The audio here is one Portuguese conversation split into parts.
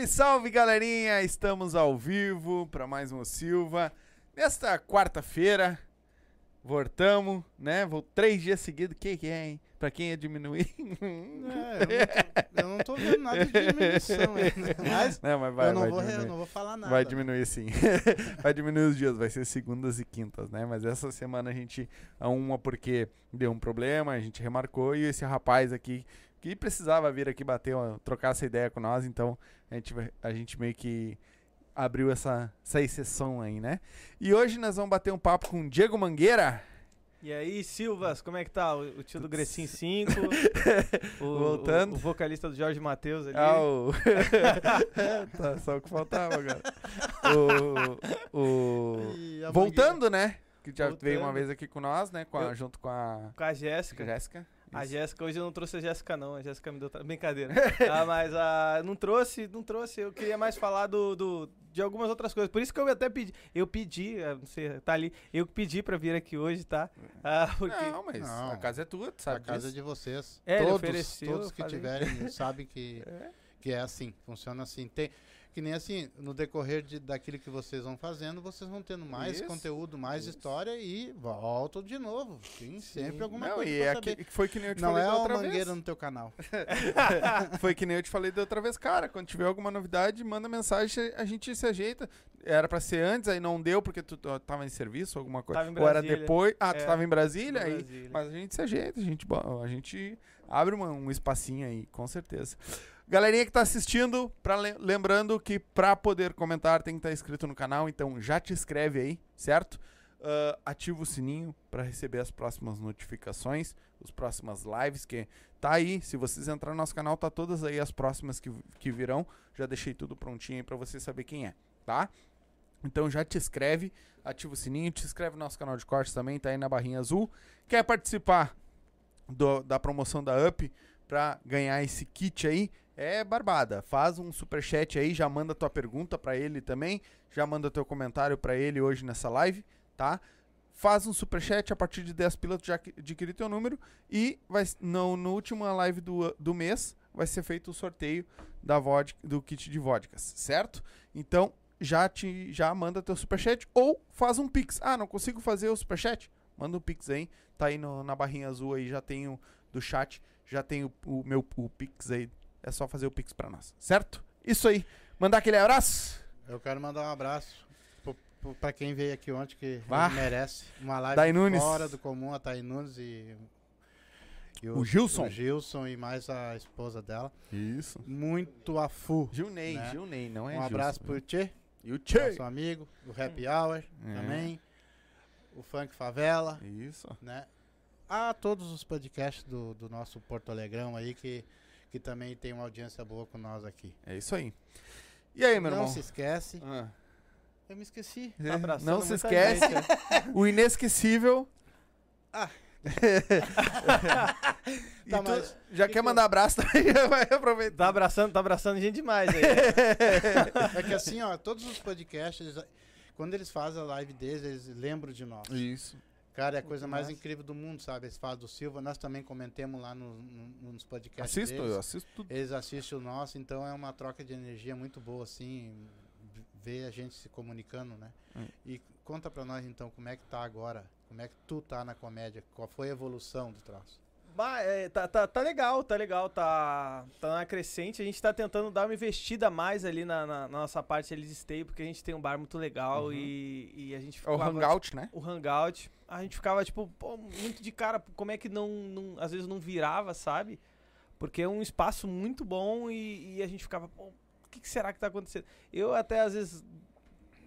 Salve, salve, galerinha! Estamos ao vivo para mais um Silva. Nesta quarta-feira, voltamos, né? Vou três dias seguidos. Que que é, hein? Pra quem ia diminuir. É, eu, não tô, eu não tô vendo nada de diminuição aí, né? Mas Não, mas vai, eu, não vai vou, diminuir. eu não vou falar nada. Vai diminuir sim. vai diminuir os dias, vai ser segundas e quintas, né? Mas essa semana a gente. a Uma porque deu um problema, a gente remarcou, e esse rapaz aqui que precisava vir aqui bater, uma- trocar essa ideia com nós, então a gente, a gente meio que abriu essa, essa exceção aí, né? E hoje nós vamos bater um papo com o Diego Mangueira. E aí, Silvas, como é que tá? O, o tio do Grecin 5, o, Voltando. o, o vocalista do Jorge Matheus ali. Ah, o... tá, só o que faltava agora. O, o... A Voltando, né? Que já veio uma Voltando. vez aqui com nós, né? Com a- Eu- junto com a Com a Jéssica. Jéssica. A. Jéssica, hoje eu não trouxe a Jéssica não, a Jéssica me deu... tra- Brincadeira. ah, mas ah, não trouxe, não trouxe, eu queria mais falar do, do- de algumas outras coisas. Por isso que eu até pedi, eu pedi, ah, não sei, tá ali, eu pedi pra vir aqui hoje, tá? Ah, porque... Não, mas Não. a casa é tua, tu A sabe casa é disso. de vocês. É, todos, ofereceu, todos que falei. tiverem sabem que É. que é assim, funciona assim. Tem, que nem assim, no decorrer de, daquilo que vocês vão fazendo, vocês vão tendo mais Isso, conteúdo, mais isso. história e voltam de novo. Tem sempre alguma Não, coisa e é saber. que, foi que nem eu te Não falei é da outra mangueira vez. no teu canal. Foi que nem eu te falei da outra vez, cara. Quando tiver alguma novidade, manda mensagem, a gente se ajeita. Era pra ser antes, aí não deu porque tu tu tava em serviço, alguma coisa. Tava em Ou era depois. Ah, tu É, tava em Brasília, aí. Brasília. Mas a gente se ajeita, a gente, a gente abre uma- um espacinho aí, com certeza. Galerinha que tá assistindo, pra, lem- lembrando que pra poder comentar tem que estar inscrito no canal, então já te inscreve aí, certo? Ah, ativa o sininho pra receber as próximas notificações, as próximas lives que tá aí. Se vocês entrarem no nosso canal, tá todas aí as próximas que, que virão. Já deixei tudo prontinho aí pra você saber quem é, tá? Então já te inscreve, ativa o sininho, te inscreve no nosso canal de cortes também, tá aí na barrinha azul. Quer participar do- da promoção da UP? pra ganhar esse kit aí é barbada. Faz um superchat aí, já manda tua pergunta pra ele também, já manda teu comentário pra ele hoje nessa live, tá? Faz um superchat a partir de 10 pila, tu já adquire teu número e vai, no, no última live do, do mês vai ser feito o sorteio da vodka, do kit de vodkas, certo? Então já te já manda teu superchat ou faz um pix. Ah, não consigo fazer o superchat? Manda um pix aí, tá aí no- na barrinha azul aí, já tem o do chat, já tem o, o meu o pix aí. É só fazer o pix pra nós, certo? Isso aí. Mandar aquele abraço. Eu quero mandar um abraço pra quem veio aqui ontem, que Vá. merece. Uma live fora do comum, a Thay Nunes e, e O Gilson. o Gilson e mais a esposa dela. Isso. Muito afu. Gilney, Né? Gilney, não é um abraço pro Tchê, E o Tchê. nosso amigo, o Happy Hour É. também. O Funk Favela, Isso. né? A todos os podcasts do, do nosso Porto Alegrão aí, que, que também tem uma audiência boa com nós aqui. É isso aí. E aí, meu Não irmão? se esquece. Ah. Eu me esqueci. É, abraçando não se esquece. né? o inesquecível. E Tá, tu mas já que quer que mandar abraço também? Vai aproveitar. Tá abraçando, tá abraçando gente demais aí. É que assim, ó, todos os podcasts, quando eles fazem a live deles, eles lembram de nós. Isso. Cara, é a coisa mais incrível do mundo, sabe? Falam do Silva, nós também comentemos lá no- no- nos podcasts Assisto, deles. eu assisto tudo. Eles assistem o nosso, então é uma troca de energia muito boa, assim, ver a gente se comunicando, né? Hum. E conta pra nós, então, como é que tá agora? Como é que tu tá na comédia? Qual foi a evolução do troço? Bah, é, tá, tá, tá legal, tá legal, tá, tá na crescente. A gente tá tentando dar uma investida a mais ali na, na- na nossa parte ali de stay, porque a gente tem um bar muito legal Uhum. e, e a gente É o Hangout, né? tipo, o Hangout. A gente ficava, tipo, pô, muito de cara, como é que não, não- às vezes não virava, sabe? Porque é um espaço muito bom e, e a gente ficava, pô, o que, que será que tá acontecendo? Eu até, às vezes,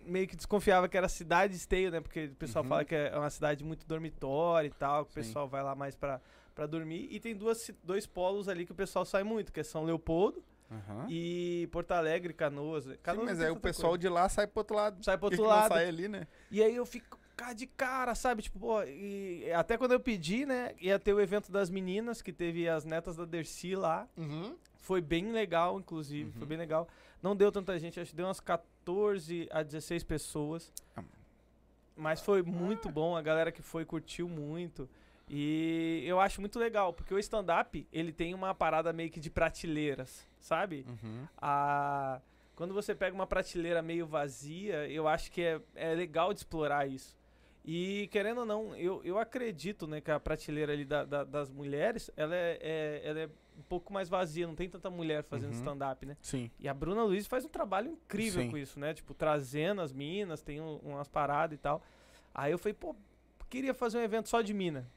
meio que desconfiava que era cidade esteio, né? Porque o pessoal Uhum. fala que é uma cidade muito dormitória e tal, que o Sim. pessoal vai lá mais pra, pra dormir. E tem duas, dois polos ali que o pessoal sai muito, que é São Leopoldo Aham. e Porto Alegre, Canoas. né? Sim, Canoas mas não aí o pessoal coisa. de lá sai pro outro lado. sai pro outro lado. sai ali, né? E aí eu fico cara de cara, sabe? Tipo, pô, e até quando eu pedi, né, ia ter o evento das meninas, que teve as netas da Dercy lá. Uhum. Foi bem legal, inclusive, Uhum. foi bem legal. Não deu tanta gente, acho que deu umas 14 a 16 pessoas. Ah. Mas foi muito bom, a galera que foi curtiu muito. E eu acho muito legal, porque o stand-up, ele tem uma parada meio que de prateleiras, sabe? Uhum. a quando você pega uma prateleira meio vazia, eu acho que é, é legal de explorar isso. E querendo ou não, eu, eu acredito né, que a prateleira ali da- da- das mulheres, ela é, é- ela é um pouco mais vazia, não tem tanta mulher fazendo Uhum. stand-up, né? Sim. E a Bruna Luiz faz um trabalho incrível Sim. com isso, né? Tipo, trazendo as minas, tem um- umas paradas e tal. Aí eu falei, pô, queria fazer um evento só de mina.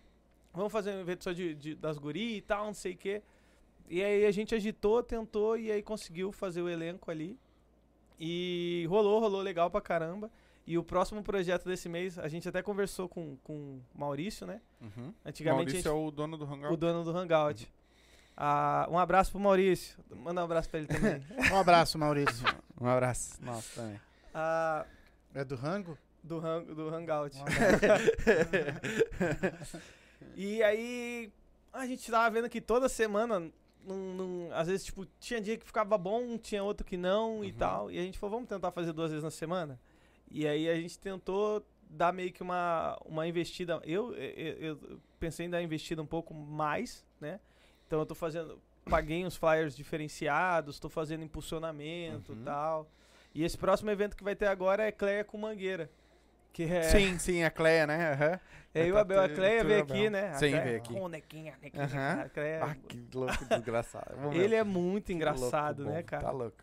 Vamos fazer um evento só de, de- das guri e tal, não sei o quê. E aí a gente agitou, tentou e aí conseguiu fazer o elenco ali. E rolou, rolou legal pra caramba. E o próximo projeto desse mês, a gente até conversou com, com o Maurício, né? Uhum. Antigamente Maurício a é o dono do gente, Hangout. o dono do Hangout. Ah, um abraço pro Maurício. Manda um abraço pra ele também. Um abraço, Maurício. Um abraço. Nossa, também. Ah, é do Rango? do, hang, do Hangout. Um. E aí, a gente tava vendo que toda semana, num- num- às vezes, tipo, tinha dia que ficava bom, tinha outro que não e Uhum. tal. E a gente falou, vamos tentar fazer duas vezes na semana? E aí a gente tentou dar meio que uma, uma investida. Eu, eu, eu pensei em dar investida um pouco mais, né? Então eu tô fazendo. Paguei uns flyers diferenciados, tô fazendo impulsionamento e Uhum. tal. E esse próximo evento que vai ter agora é Cleia com Mangueira. Que é. Sim, sim, a Cleia, né? É, eu, tá Abel, a Cleia tu, veio aqui, né? Sim, veio aqui. Ô, nequinha, nequinha. Aham. A Cleia- Ah, que louco desgraçado. Ele é muito engraçado, louco né, cara? Tá louco.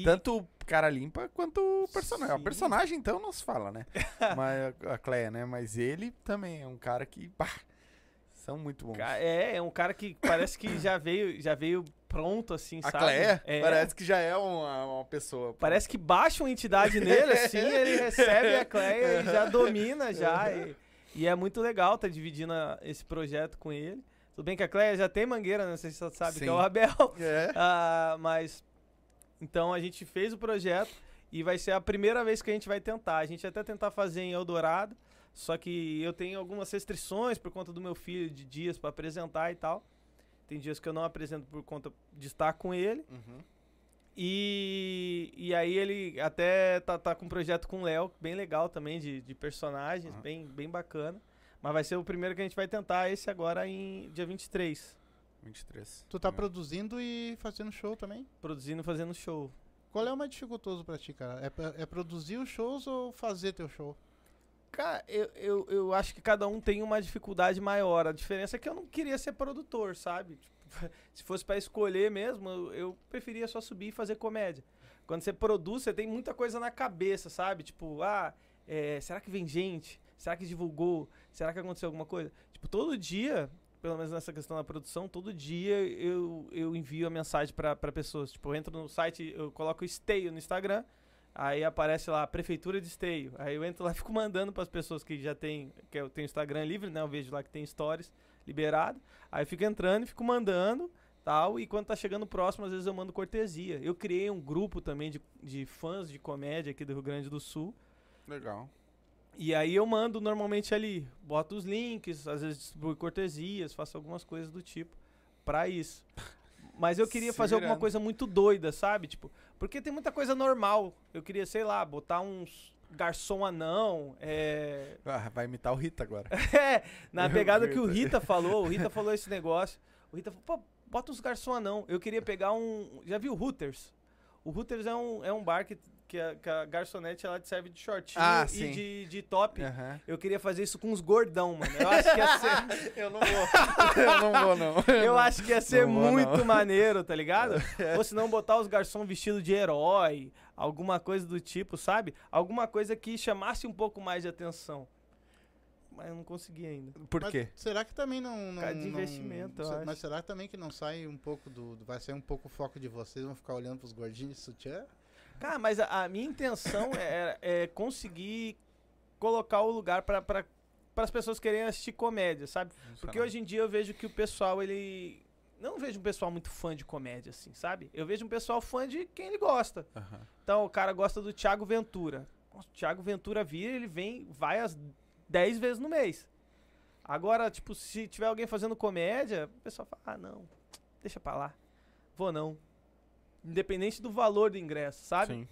E- Tanto o cara limpa quanto o personagem. Sim. O personagem, então, não se fala, né? Mas a Cleia, né? Mas ele também é um cara que. Pá, são muito bons. É, é um cara que parece que já veio, já veio pronto, assim, a sabe? Cleia É. parece que já é uma, uma pessoa. Parece que baixa uma entidade nele, assim, ele recebe a Cleia e já domina já. E, e é muito legal tá dividindo esse projeto com ele. Tudo bem que a Cleia já tem mangueira, né? Você só sabe que é o Sim. Abel. É. Ah, mas então a gente fez o projeto e vai ser a primeira vez que a gente vai tentar. A gente até tentar fazer em Eldorado, só que eu tenho algumas restrições por conta do meu filho de dias para apresentar e tal. Tem dias que eu não apresento por conta de estar com ele. Uhum. E, e aí ele até tá, tá com um projeto com o Léo, bem legal também, de, de personagens, Uhum. bem, bem bacana. Mas vai ser o primeiro que a gente vai tentar, esse agora em dia 23. 23. Tu tá É. produzindo e fazendo show também? Produzindo e fazendo show. Qual é o mais dificultoso pra ti, cara? É, é produzir os shows ou fazer teu show? Cara, eu, eu, eu acho que cada um tem uma dificuldade maior. A diferença é que eu não queria ser produtor, sabe? Tipo, se fosse pra escolher mesmo, eu, eu preferia só subir e fazer comédia. Quando você produz, você tem muita coisa na cabeça, sabe? Tipo, ah, é, será que vem gente? Será que divulgou? Será que aconteceu alguma coisa? Tipo, todo dia, pelo menos nessa questão da produção, todo dia eu, eu envio a mensagem pra pessoas. Tipo, eu entro no site, eu coloco Esteio no Instagram, Aí aparece lá, Prefeitura de Esteio. Aí eu entro lá e fico mandando para as pessoas que já tem, que eu tenho Instagram livre, né? Eu vejo lá que tem stories liberado. Aí eu fico entrando e fico mandando, tal. E quando tá chegando próximo, às vezes eu mando cortesia. Eu criei um grupo também de, de fãs de comédia aqui do Rio Grande do Sul. Legal. E aí eu mando normalmente ali, boto os links, às vezes distribuo cortesias, faço algumas coisas do tipo pra isso. Mas eu queria fazer alguma coisa muito doida, sabe? Tipo, porque tem muita coisa normal. Eu queria, sei lá, botar uns garçom anão, é, Ah, vai imitar o Rita agora. é, na pegada que o. Rita falou, o Rita falou esse negócio. O Rita falou, pô, bota uns garçom anão. Eu queria pegar um. Já viu o Hooters? O Hooters é um, é um bar que, que, a, que a garçonete ela te serve de shortinho Ah, e sim. de, de top. Aham. Eu queria fazer isso com uns gordão, mano. Eu acho que ia ser, Eu não vou. eu não vou, não. eu acho que ia ser Não vou, muito não. maneiro, tá ligado? Ou se não botar os garçons vestidos de herói, alguma coisa do tipo, sabe? Alguma coisa que chamasse um pouco mais de atenção. Mas eu não consegui ainda. Por Mas quê? Será que também não. não causa de não- investimento, eu se- acho. Mas será também que não sai um pouco do. do- Vai ser um pouco o foco de vocês? Vão ficar olhando pros gordinhos de sutiã? Cara, mas a, a minha intenção é, é conseguir colocar o lugar pra, pra, as pessoas quererem assistir comédia, sabe? Porque hoje em dia eu vejo que o pessoal, ele. Não vejo um pessoal muito fã de comédia, assim, sabe? Eu vejo um pessoal fã de quem ele gosta. Aham. Então, o cara gosta do Thiago Ventura. Nossa, o Thiago Ventura vira, ele vem, vai as 10 vezes no mês. Agora, tipo, se tiver alguém fazendo comédia, o pessoal fala, ah, não, deixa pra lá. Vou não. Independente do valor do ingresso, sabe? Sim.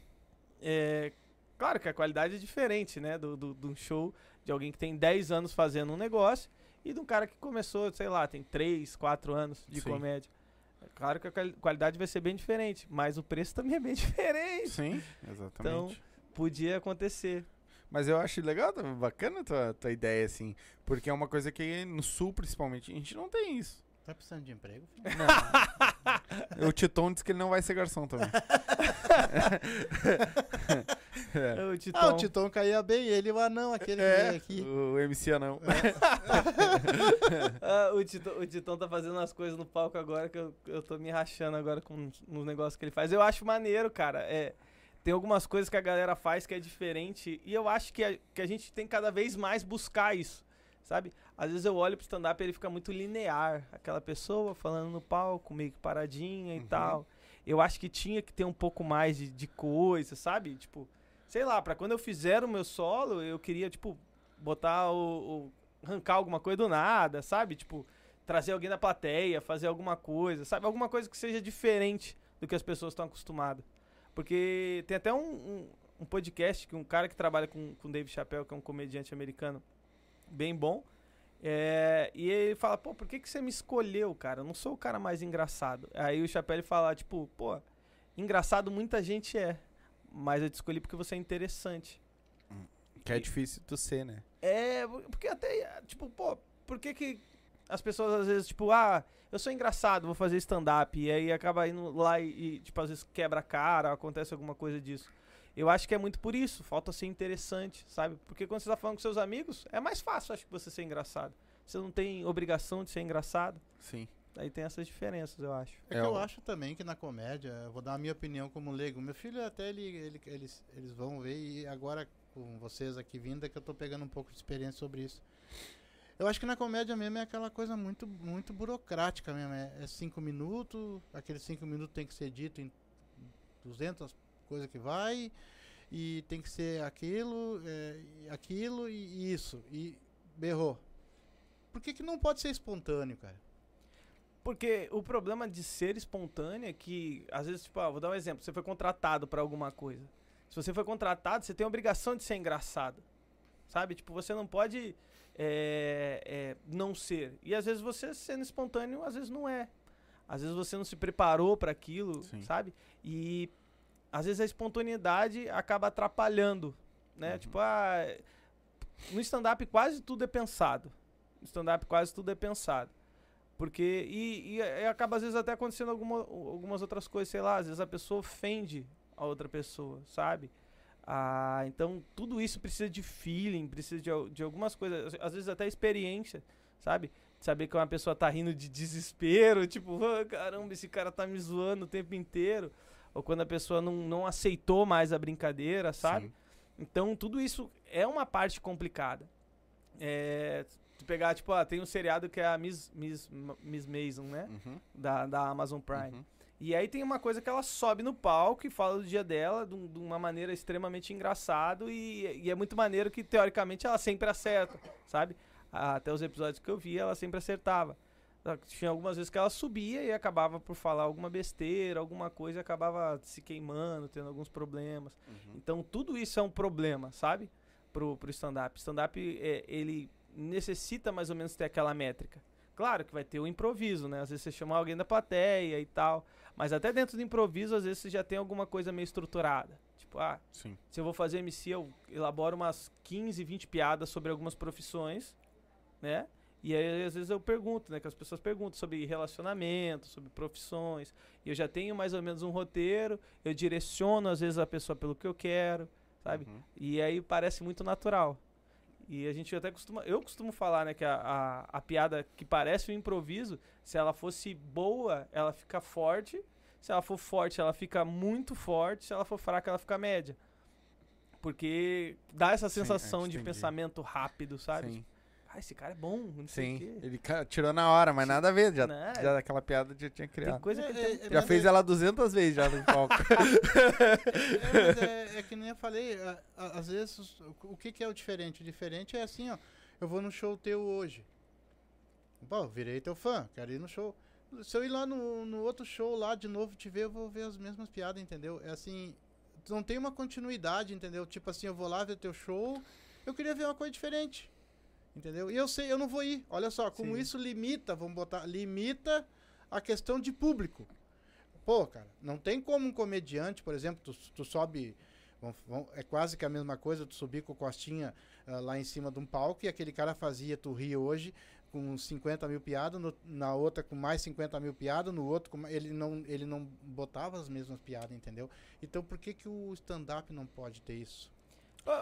É, claro que a qualidade é diferente, né? Do, do, de um show de alguém que tem 10 anos fazendo um negócio e de um cara que começou, sei lá, tem 3, 4 anos de Sim. comédia. É claro que a quali- qualidade vai ser bem diferente, mas o preço também é bem diferente. Sim, exatamente. Podia acontecer. Mas eu acho legal, tá bacana a tua, tua ideia, assim. Porque é uma coisa que no sul, principalmente, a gente não tem isso. Tá precisando de emprego? filho? Não. o Titon disse que ele não vai ser garçom também. é. O Titon. Ah, o Titon caía bem, ele e o anão, aquele É, aqui. o MC Anão. Ah, o, Titon, o Titon tá fazendo umas coisas no palco agora que eu, eu tô me rachando agora com uns negócios que ele faz. Eu acho maneiro, cara. É, tem algumas coisas que a galera faz que é diferente e eu acho que a, que a gente tem cada vez mais buscar isso, sabe? Às vezes eu olho pro stand-up e ele fica muito linear. Aquela pessoa falando no palco, meio que paradinha e Uhum. tal. Eu acho que tinha que ter um pouco mais de, de coisa, sabe? Tipo, sei lá, pra quando eu fizer o meu solo, eu queria, tipo, botar o, o- arrancar alguma coisa do nada, sabe? Tipo, trazer alguém da plateia, fazer alguma coisa, sabe? Alguma coisa que seja diferente do que as pessoas estão acostumadas. Porque tem até um, um, um podcast que um cara que trabalha com, com Dave Chappelle, que é um comediante americano bem bom, é, e ele fala, pô, por que, que você me escolheu, cara? Eu não sou o cara mais engraçado. Aí o Chappelle fala, tipo, pô, engraçado muita gente é, mas eu te escolhi porque você é interessante. Que é difícil tu ser, né? É, porque até, tipo, pô, por que que as pessoas às vezes, tipo, ah, eu sou engraçado, vou fazer stand-up, e aí acaba indo lá e, e, tipo, às vezes quebra a cara, acontece alguma coisa disso. Eu acho que é muito por isso, falta ser interessante, sabe? Porque quando você tá falando com seus amigos, é mais fácil, acho que você ser engraçado. Você não tem obrigação de ser engraçado. Sim. Aí tem essas diferenças, eu acho. É que É eu acho também que na comédia, eu vou dar a minha opinião como leigo. Meu filho até ele, ele- eles, eles vão ver e agora com vocês aqui vindo é que eu tô pegando um pouco de experiência sobre isso. Eu acho que na comédia mesmo é aquela coisa muito, muito burocrática mesmo. É, é cinco minutos, aqueles cinco minutos tem que ser dito em 200 coisas que vai e tem que ser aquilo, é, e aquilo e isso. E berrou. Por que, que não pode ser espontâneo, cara? Porque o problema de ser espontâneo é que, às vezes, tipo, ah, vou dar um exemplo. Você foi contratado pra alguma coisa. Se você foi contratado, você tem a obrigação de ser engraçado. Sabe? Tipo, você não pode é, é, não ser. E às vezes você sendo espontâneo, às vezes não é. Às vezes você não se preparou pra aquilo, Sim. sabe? E às vezes a espontaneidade acaba atrapalhando, né? Uhum. Tipo, ah, no stand-up quase tudo é pensado. No stand-up quase tudo é pensado. Porque. E, e- e acaba às vezes até acontecendo alguma, algumas outras coisas, sei lá, às vezes a pessoa ofende a outra pessoa, sabe? Ah, então tudo isso precisa de feeling, precisa de, de algumas coisas, às vezes até experiência, sabe? Saber que uma pessoa tá rindo de desespero, tipo, "Ah, caramba, esse cara tá me zoando o tempo inteiro. Ou quando a pessoa não, não aceitou mais a brincadeira, sabe? Sim. Então, tudo isso é uma parte complicada. É, tu pegar, tipo, ah, tem um seriado que é a Miss, Miss, Miss Mason, né? Uhum, Da, da Amazon Prime. uhum. E aí tem uma coisa que ela sobe no palco e fala do dia dela de, de uma maneira extremamente engraçado e, e é muito maneiro que, teoricamente, ela sempre acerta, sabe? Até os episódios que eu vi, ela sempre acertava. Tinha algumas vezes que ela subia e acabava por falar alguma besteira, alguma coisa, e acabava se queimando, tendo alguns problemas. Uhum. Então tudo isso é um problema, sabe? Pro, pro stand-up. Stand-up, é, ele necessita mais ou menos ter aquela métrica. Claro que vai ter o improviso, né? Às vezes você chama alguém da plateia e tal. Mas até dentro do improviso, às vezes você já tem alguma coisa meio estruturada. Tipo, ah, Sim. se eu vou fazer MC, eu elaboro umas 15, 20 piadas sobre algumas profissões, né? E aí, às vezes, eu pergunto, né? Que as pessoas perguntam sobre relacionamento, sobre profissões. E eu já tenho mais ou menos um roteiro, eu direciono, às vezes, a pessoa pelo que eu quero, sabe? Uhum. E aí parece muito natural. E a gente até costuma. Eu costumo falar, né, que a, a, a piada que parece um improviso, se ela fosse boa, ela fica forte. Se ela for forte, ela fica muito forte. Se ela for fraca, ela fica média. Porque dá essa Sim, sensação é, de pensamento rápido, sabe? Sim. Ah, esse cara é bom, não sei o Sim. quê. Ele ca- tirou na hora, mas nada a ver. Já, Né? já aquela piada já tinha Tem criado. coisa que É, tem- é, Já fez é- ela 200 vezes já no palco. É, mas é, é que nem eu falei, a- a- às vezes, o, o que, que é o diferente? O diferente é assim, ó, eu vou no show teu hoje. Pô, eu virei teu fã, quero ir no show. Se eu ir lá no, no outro show lá de novo te ver, eu vou ver as mesmas piadas, entendeu? É assim, tu não tem uma continuidade, entendeu? Tipo assim, eu vou lá ver teu show, eu queria ver uma coisa diferente. Entendeu? E eu sei, eu não vou ir. Olha só, como Sim. isso limita, vamos botar, limita a questão de público. Pô, cara, não tem como um comediante, por exemplo, tu, tu sobe. vão- vão- é quase que a mesma coisa, tu subir com o Costinha ah, lá em cima de um palco e aquele cara fazia tu rir hoje com 50 mil piadas, na outra com mais 50 mil piadas, no outro com, ele não ele não botava as mesmas piadas, entendeu? Então por que que o stand-up não pode ter isso?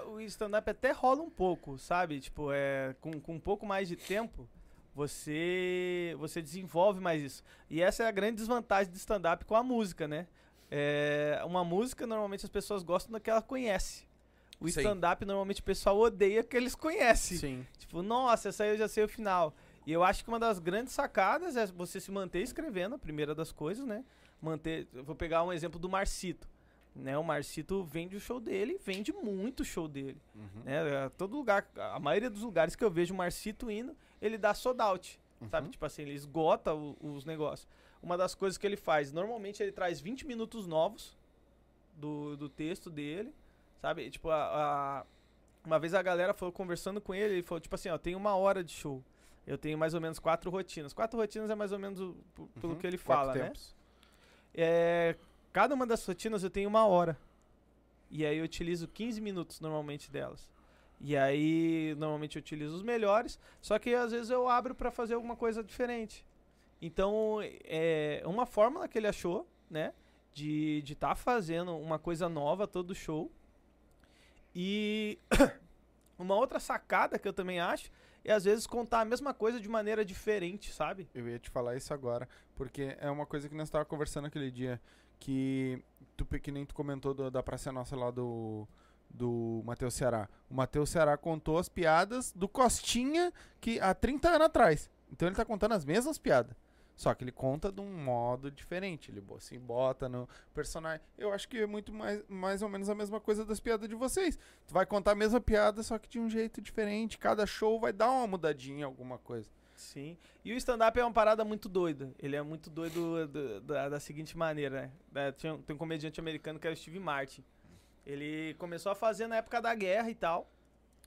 O stand-up até rola um pouco, sabe? Tipo, é, com, com um pouco mais de tempo, você você desenvolve mais isso. E essa é a grande desvantagem do stand-up com a música, né? É, uma música, normalmente as pessoas gostam da que ela conhece. O stand-up, normalmente o pessoal odeia que eles conhecem. Sim. Tipo, nossa, essa aí eu já sei o final. E eu acho que uma das grandes sacadas é você se manter escrevendo, a primeira das coisas, né? Manter. Eu vou pegar um exemplo do Marcito. Né? O Marcito vende o show dele, vende muito o show dele. Uhum. Né? Todo lugar, a maioria dos lugares que eu vejo o Marcito indo, ele dá sold out. Sabe? Uhum. Tipo assim, ele esgota o- os negócios. Uma das coisas que ele faz, normalmente ele traz 20 minutos novos do, do texto dele, sabe? Tipo, a, a- uma vez a galera falou, conversando com ele, ele falou, tipo assim, ó, tem uma hora de show. Eu tenho mais ou menos quatro rotinas. Quatro rotinas é mais ou menos o- pelo Uhum. que ele Quatro fala, né? tempos. É, cada uma das rotinas eu tenho uma hora. E aí eu utilizo 15 minutos normalmente delas. E aí normalmente eu utilizo os melhores, só que às vezes eu abro pra fazer alguma coisa diferente. Então, é uma fórmula que ele achou, né, de de estar fazendo uma coisa nova todo show. E uma outra sacada que eu também acho é às vezes contar a mesma coisa de maneira diferente, sabe? Eu ia te falar isso agora, porque é uma coisa que nós estávamos conversando aquele dia, que tu, que nem tu comentou do- da Praça Nossa lá do, do Matheus Ceará. O Matheus Ceará contou as piadas do Costinha que há 30 anos atrás. Então ele tá contando as mesmas piadas. Só que ele conta de um modo diferente. Ele se bota no personagem. Eu acho que é muito mais, mais ou menos a mesma coisa das piadas de vocês. Tu vai contar a mesma piada, só que de um jeito diferente. Cada show vai dar uma mudadinha alguma coisa. Sim. E o stand-up é uma parada muito doida. Ele é muito doido do- da, da seguinte maneira, né? É, Tinha, um- tem um comediante americano que é o Steve Martin. Ele começou a fazer na época da guerra e tal.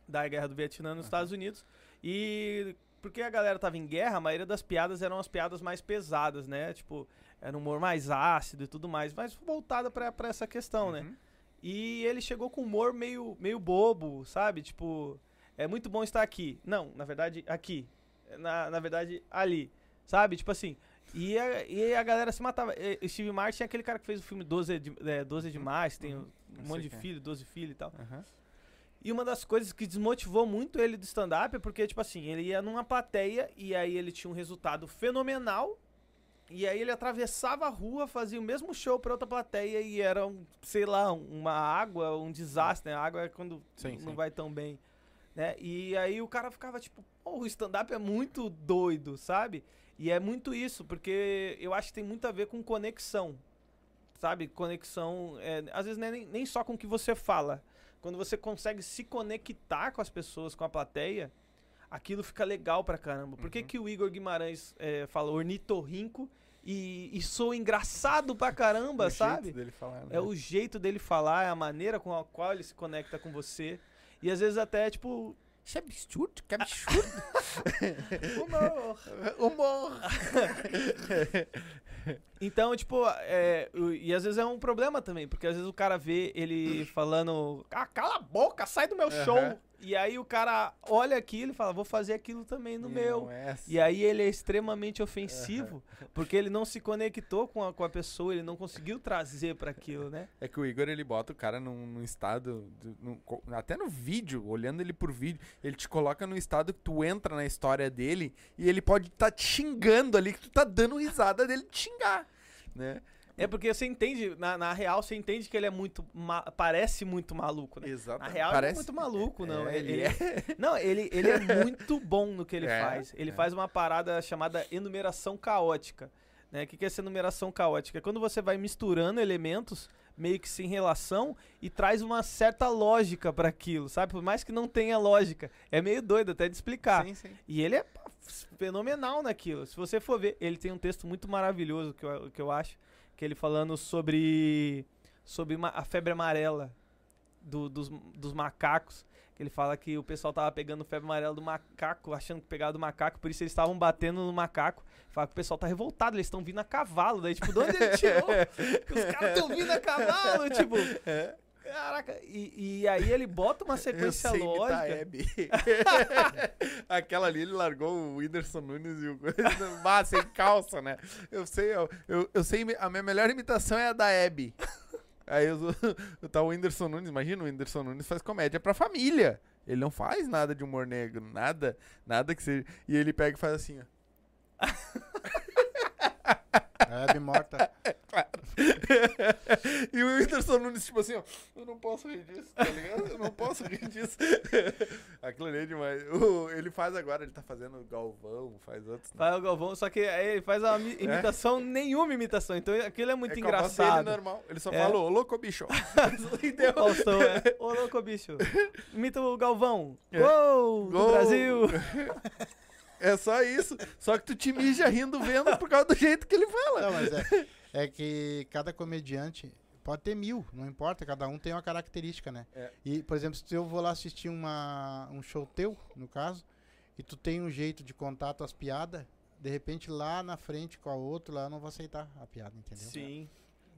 Da guerra do Vietnã nos Estados Unidos. E porque a galera tava em guerra, a maioria das piadas eram as piadas mais pesadas, né? Tipo, era um humor mais ácido e tudo mais, mas voltada pra, pra essa questão, né? Uhum. E ele chegou com humor meio, meio bobo, sabe? Tipo, é muito bom estar aqui. Não, na verdade, aqui. Na, na verdade, ali. Sabe? Tipo assim. E a, e a galera se matava. E, Steve Martin é aquele cara que fez o filme 12 de, é, 12 demais, tem um, Eu monte de é. filho, 12 filhos e tal. Aham. E uma das coisas que desmotivou muito ele do stand-up é porque, tipo assim, ele ia numa plateia e aí ele tinha um resultado fenomenal. E aí ele atravessava a rua, fazia o mesmo show pra outra plateia e era, um, sei lá, uma água, um desastre, né? A água é quando Sim, não sim. vai tão bem, né? E aí o cara ficava tipo, o stand-up é muito doido, sabe? E é muito isso, porque eu acho que tem muito a ver com conexão, sabe? Conexão, é, às vezes é nem, nem só com o que você fala. Quando você consegue se conectar com as pessoas, com a plateia, aquilo fica legal pra caramba. Por que, Uhum. que o Igor Guimarães é, fala ornitorrinco e, e sou engraçado pra caramba, O jeito sabe? dele falar, né? É o jeito dele falar, é a maneira com a qual ele se conecta com você. E às vezes até, tipo, Isso é absurdo, que absurdo. humor. Humor. Então, tipo, é, e às vezes é um problema também, porque às vezes o cara vê ele falando, ah, cala a boca, sai do meu Aham. show. E aí o cara olha aquilo e fala, vou fazer aquilo também no meu. é assim. E aí ele é extremamente ofensivo, porque ele não se conectou com a, com a pessoa, ele não conseguiu trazer pra aquilo, né? É que o Igor ele bota o cara num, num estado. do- num até no vídeo, olhando ele por vídeo, ele te coloca num estado que tu entra na história dele e ele pode estar te xingando ali, que tu tá dando risada dele te xingar. Né? É porque você entende, na, na real, você entende que ele é muito. parece muito maluco, né? Exato. Na real, ele não é muito maluco, não. É, ele, ele ele- Não, ele, ele é muito bom no que ele É, faz. Ele é. faz uma parada chamada enumeração caótica. Né? O que que é essa enumeração caótica? É quando você vai misturando elementos meio que sem relação e traz uma certa lógica pra aquilo, sabe? Por mais que não tenha lógica. É meio doido até de explicar. Sim, sim. E ele é fenomenal naquilo. Se você for ver, ele tem um texto muito maravilhoso que eu, que eu acho, que ele falando sobre sobre a febre amarela do- dos, dos macacos. Ele fala que o pessoal tava pegando febre amarela do macaco, achando que pegava do macaco, por isso eles estavam batendo no macaco. Fala que o pessoal tá revoltado, eles estão vindo a cavalo. Daí, tipo, de onde ele tirou? que os caras estão vindo a cavalo, tipo. Caraca, e, e aí ele bota uma Eu sequência sei imitar a lógica. Hebe. Aquela ali ele largou o Whindersson Nunes e o bah, sem calça, né? Eu sei, eu, eu, eu sei, a minha melhor imitação é a da Hebe. Aí eu, eu tá o Whindersson Nunes, imagina, o Whindersson Nunes faz comédia pra família. Ele não faz nada de humor negro, nada, nada que seja. E ele pega e faz assim, ó. A Hebe morta. e o Whindersson Nunes, tipo assim, ó, eu não posso rir disso, tá ligado? Eu não posso rir disso. Aquilo ali é demais. O- ele faz agora, ele tá fazendo Galvão, faz outros. né? Faz o Galvão, só que aí ele faz mi- É? imitação, nenhuma imitação. Então aquilo é muito é a dele engraçado. normal. Ele só É. fala, ô louco bicho. e deu. Faustão, é. Ô, louco, bicho. Imita o Galvão. É. Gol do Gol. Brasil. É só isso. Só que tu te mija rindo vendo por causa do jeito que ele fala. Não, mas é, é que cada comediante pode ter mil, não importa, cada um tem uma característica, né? É. E, por exemplo, se eu vou lá assistir uma, um show teu, no caso, e tu tem um jeito de contar tuas piadas, de repente lá na frente com a outra, lá eu não vou aceitar a piada, entendeu? Sim.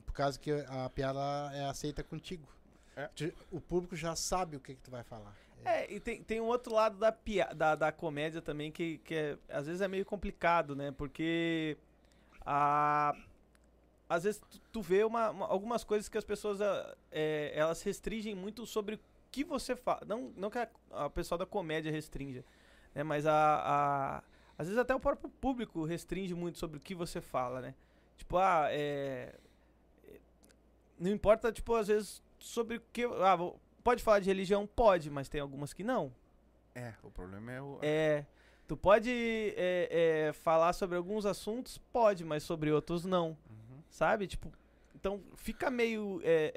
Por causa que a piada é aceita contigo. É. O público já sabe o que, que tu vai falar. É, e tem, tem um outro lado da, pia da, da comédia também que, que é, às vezes é meio complicado, né? Porque a, às vezes tu, tu vê uma, uma- algumas coisas que as pessoas ah, é, elas restringem muito sobre o que você fala. Não, não que a, a pessoa da comédia restrinja, né? Mas a, a- às vezes até o próprio público restringe muito sobre o que você fala, né? Tipo, ah, é, é, não importa, tipo, às vezes sobre o que. Ah, pode falar de religião? Pode, mas tem algumas que não. É, o problema é o. É. Tu pode é, é, falar sobre alguns assuntos? Pode, mas sobre outros não. Uhum. Sabe? Tipo, então fica meio. é,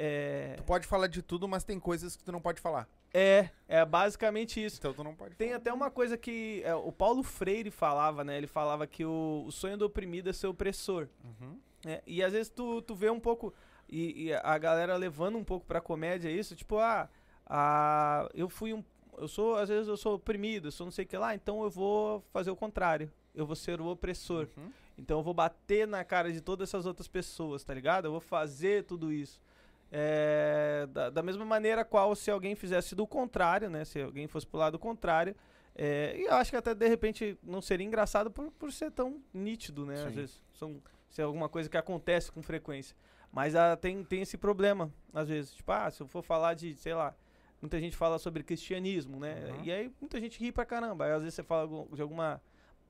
é, Tu pode falar de tudo, mas tem coisas que tu não pode falar. É, é basicamente isso. Então tu não pode. Tem falar. até uma coisa que é, o Paulo Freire falava, né? Ele falava que o, o sonho do oprimido é ser opressor. Uhum. né? E às vezes tu, tu vê um pouco. E, e a galera levando um pouco pra comédia isso, tipo, ah, ah, eu fui um. Eu sou, às vezes eu sou oprimido, eu sou não sei o que lá, então eu vou fazer o contrário. Eu vou ser o opressor. Uhum. Então eu vou bater na cara de todas essas outras pessoas, tá ligado? Eu vou fazer tudo isso. É, da, da mesma maneira qual se alguém fizesse do contrário, né? Se alguém fosse pro lado contrário. é, e eu acho que até de repente não seria engraçado por, por ser tão nítido, né? Às Sim. vezes são, se é alguma coisa que acontece com frequência. Mas ah, tem, tem esse problema, às vezes. Tipo, ah, se eu for falar de, sei lá, muita gente fala sobre cristianismo, né? Uhum. E aí muita gente ri pra caramba. Aí às vezes você fala de alguma,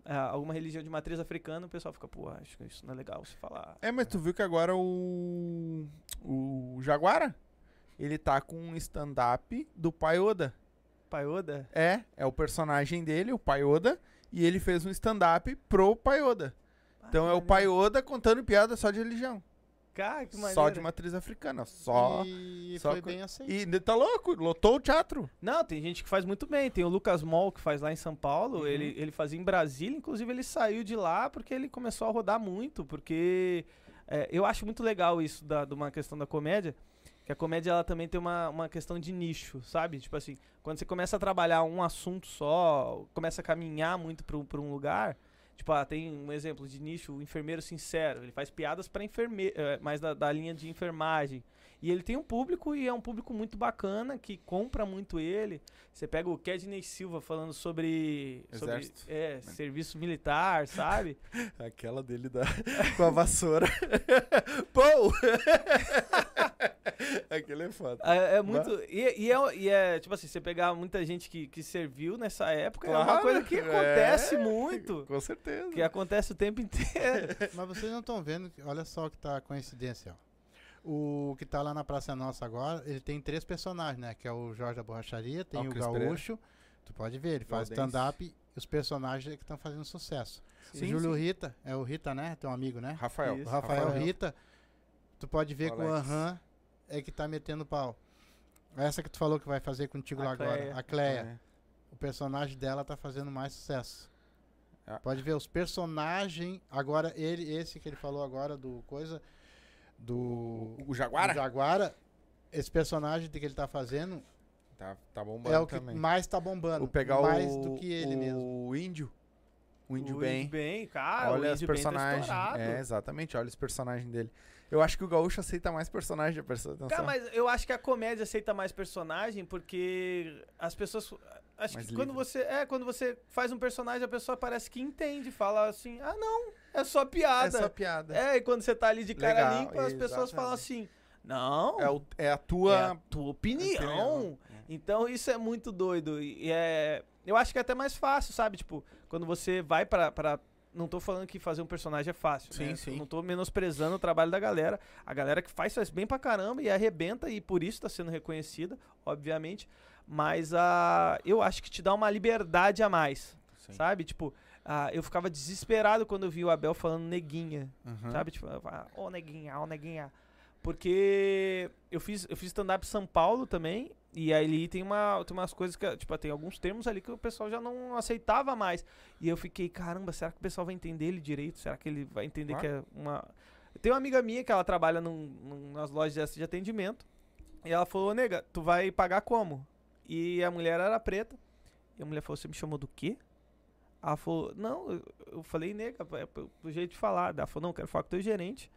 alguma religião de matriz africana, o pessoal fica, pô, acho que isso não é legal você falar. É, mas tu viu que agora o. O Jaguara? Ele tá com um stand-up do Pai Oda. Pai Oda? É, é o personagem dele, o Pai Oda, e ele fez um stand-up pro Pai Oda. Então é o Pai Oda contando piada só de religião. Cara, que maneiro. Só de matriz africana. Só. E só foi co- bem aceito. E tá louco, lotou o teatro. Não, tem gente que faz muito bem. Tem o Lucas Moll, que faz lá em São Paulo. Uhum. Ele, ele fazia em Brasília. Inclusive, ele saiu de lá porque ele começou a rodar muito. Porque é, eu acho muito legal isso da, de uma questão da comédia. Que a comédia ela também tem uma, uma questão de nicho, sabe? Tipo assim, quando você começa a trabalhar um assunto só, começa a caminhar muito pra, pra um lugar. Tipo, ah, tem um exemplo de nicho, o enfermeiro sincero. Ele faz piadas para enfermeiro, mais da, da linha de enfermagem. E ele tem um público e é um público muito bacana que compra muito ele. Você pega o Kedney Silva falando sobre, sobre é, serviço militar, sabe? Aquela dele da... com a vassoura. Pô! Aquele é foda. É, é muito. E, e é, e é, tipo assim, você pegar muita gente que, que serviu nessa época, é uma Claro, coisa que acontece é. muito. Com certeza. Que acontece o tempo inteiro. Mas vocês não estão vendo, olha só que tá a coincidência, ó. O que tá lá na Praça Nossa agora, ele tem três personagens, né? Que é o Jorge da Borracharia, tem Ah, o o Gaúcho. Tu pode ver, ele faz stand-up e os personagens é que estão fazendo sucesso. Sim, o Júlio sim. Rita, é o Rita, né? Teu amigo, né? Rafael. Isso. O Rafael, Rafael. Rita, tu pode ver que o. Aham é que tá metendo pau. Essa que tu falou que vai fazer contigo A lá agora, a Cleia. É. O personagem dela tá fazendo mais sucesso. Ah. Pode ver os personagens. Agora, ele, esse que ele falou agora do coisa. Do. O, o Jaguara? do Jaguara. Esse personagem que ele tá fazendo Tá, tá bombando é o que também. mais tá bombando. Vou pegar mais o, do que ele o mesmo. índio. O índio O bem. bem, cara. o olha os Índio tá personagens. estourado. é, exatamente. Olha os personagens dele. Eu acho que o gaúcho aceita mais personagem, prestou atenção? Cara, mas eu acho que a comédia aceita mais personagem porque as pessoas. Acho Mais que quando livre. você. É, quando você faz um personagem, a pessoa parece que entende, fala assim, ah não, é só é piada. só piada. É, e quando você tá ali de cara Legal, limpa, as pessoas falam assim, não, É, o- é a é tua. a tua opinião. opinião. Então isso é muito doido. E é. Eu acho que é até mais fácil, sabe? Tipo, quando você vai pra. pra não tô falando que fazer um personagem é fácil. Sim, né? sim. Não tô menosprezando o trabalho da galera. A galera que faz faz bem pra caramba e arrebenta e por isso tá sendo reconhecida, obviamente. Mas a eu acho que te dá uma liberdade a mais, Sim. sabe? Tipo, ah, eu ficava desesperado quando eu vi o Abel falando neguinha. Uhum. Sabe? Tipo, ô neguinha, ô neguinha. Porque eu fiz, eu fiz stand-up em São Paulo também. E aí ali tem, uma, tem umas coisas que, tipo, tem alguns termos ali que o pessoal já não aceitava mais. E eu fiquei, caramba, será que o pessoal vai entender ele direito? Será que ele vai entender que é uma. Tem uma amiga minha que ela trabalha num, num- nas lojas de atendimento. E ela falou, nega, tu vai pagar como? E a mulher era preta. E a mulher falou, você me chamou do quê? Ela falou, não, eu, falei, nega, é pro jeito de falar. Ela falou, não, quero falar com o teu gerente.